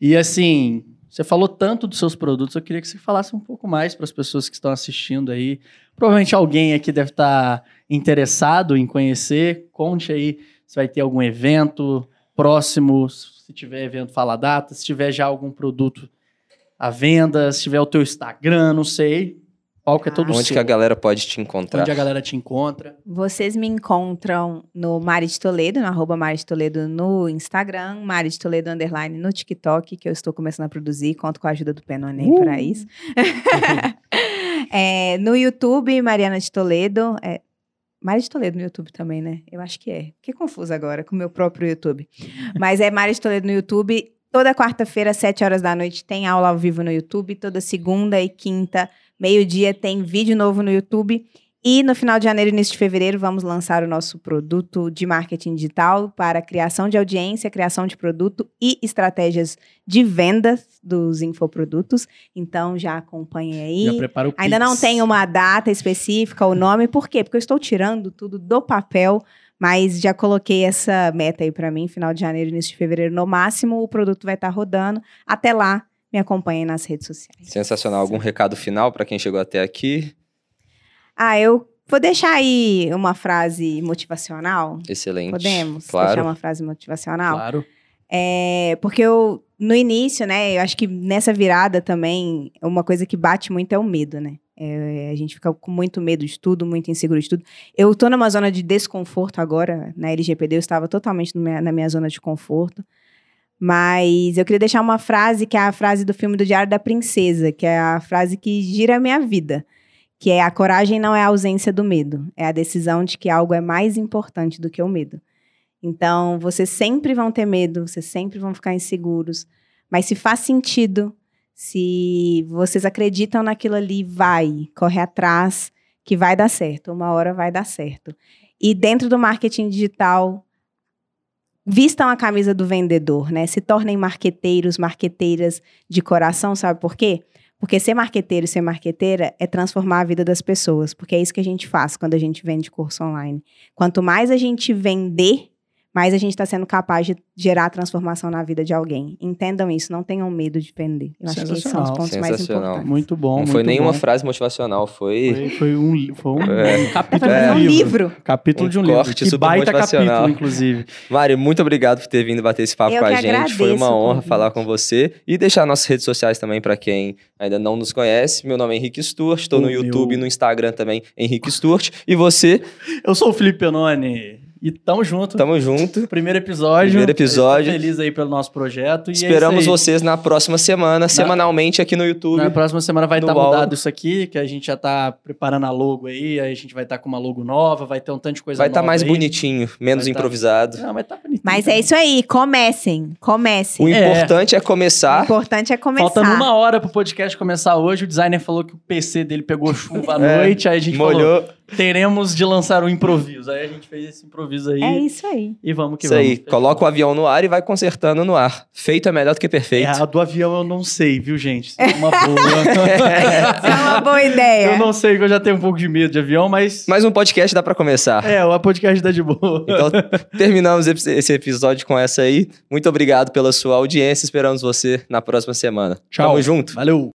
E assim, você falou tanto dos seus produtos, eu queria que você falasse um pouco mais para as pessoas que estão assistindo aí. Provavelmente alguém aqui deve estar interessado em conhecer. Conte aí Se vai ter algum evento próximo, se tiver evento, fala a data. Se tiver já algum produto à venda, se tiver o teu Instagram, não sei. Palco é todo Onde seu. que a galera pode te encontrar? Onde a galera te encontra. Vocês me encontram no Mari de Toledo, no arroba Mari de Toledo no Instagram, Mari de Toledo Underline no TikTok, que eu estou começando a produzir, conto com a ajuda do Penone aí para isso. (laughs) É, no YouTube, Mariana de Toledo. É, Mari de Toledo no YouTube também, né? Eu acho que é. Fiquei confusa agora com o meu próprio YouTube. Mas é Mari de Toledo no YouTube. Toda quarta-feira, às 7 horas da noite, tem aula ao vivo no YouTube. Toda segunda e quinta, meio-dia, tem vídeo novo no YouTube. E no final de janeiro e início de fevereiro, vamos lançar o nosso produto de marketing digital para criação de audiência, criação de produto e estratégias de vendas dos infoprodutos. Então, já acompanhe aí. Já prepara o Ainda não Pix. tem uma data específica, o nome, por quê? Porque eu estou tirando tudo do papel, mas já coloquei essa meta aí para mim, final de janeiro, início de fevereiro, no máximo, o produto vai estar rodando. Até lá, me acompanhem nas redes sociais. Sensacional. Algum recado final para quem chegou até aqui? Ah, eu vou deixar aí uma frase motivacional. Excelente. Podemos Claro. deixar uma frase motivacional? Claro. É, porque eu, no início, né, eu acho que nessa virada também, uma coisa que bate muito é o medo, né? É, a gente fica com muito medo de tudo, muito inseguro de tudo. Eu tô numa zona de desconforto agora, na LGPD, eu estava totalmente minha- na minha zona de conforto. Mas eu queria deixar uma frase, que é a frase do filme do Diário da Princesa, que é a frase que gira a minha vida. Que é a coragem não é a ausência do medo, é a decisão de que algo é mais importante do que o medo. Então, vocês sempre vão ter medo, vocês sempre vão ficar inseguros. Mas se faz sentido, se vocês acreditam naquilo ali, vai, corre atrás, que vai dar certo. Uma hora vai dar certo. E dentro do marketing digital, vistam a camisa do vendedor, né? Se tornem marqueteiros, marqueteiras de coração, sabe por quê? Porque ser marqueteiro e ser marqueteira é transformar a vida das pessoas, porque é isso que a gente faz quando a gente vende curso online. Quanto mais a gente vender, mais a gente está sendo capaz de gerar transformação na vida de alguém. Entendam isso, não tenham medo de vender. Eu acho que esses são os pontos mais Sensacional. importantes. Muito bom. Não muito foi nenhuma bom. frase motivacional, foi, Foi, foi um, foi um, É. um (laughs) É capítulo fazer de um livro. Capítulo Um de um livro. corte Que super baita motivacional. capítulo, inclusive. Mari, muito obrigado por ter vindo bater esse papo Eu com a gente. Foi uma agradeço honra falar com você e deixar nossas redes sociais também para quem ainda não nos conhece. Meu nome é Henrique Stuart, estou no meu- YouTube e no Instagram também, Henrique Stuart. E você, Eu sou o Felipe Penone e tamo junto. tamo junto. Primeiro episódio. Primeiro episódio. Estou feliz aí pelo nosso projeto. E é Esperamos isso aí. vocês na próxima semana, semanalmente aqui no YouTube. Na próxima semana vai estar Aula. mudado isso aqui, que a gente já tá preparando a logo aí, aí a gente vai estar com uma logo nova, vai ter um tanto de coisa Vai estar nova mais aí. bonitinho, menos Vai tá- improvisado. Não, mas tá bonitinho. Mas também. é isso aí, comecem, comecem. O É. importante é O começar. importante é começar. Faltando uma hora pro podcast começar hoje, o designer falou que o PC dele pegou chuva à (laughs) É, noite, aí a gente falou, Molhou. Teremos de lançar um improviso. Aí a gente fez esse improviso aí É isso aí. e vamos que Isso vamos. aí, coloca o avião no ar e vai consertando no ar. Feito é melhor do que É, perfeito. a do avião eu não sei, viu, gente? Isso é uma (laughs) boa. Isso é uma boa ideia. eu não sei, que eu já tenho um pouco de medo de avião, mas... Mas um podcast dá pra começar. É, o podcast dá de boa. Então, terminamos esse esse episódio com essa aí. Muito obrigado pela sua audiência. Esperamos você na próxima semana. Tchau. Tamo junto. Valeu.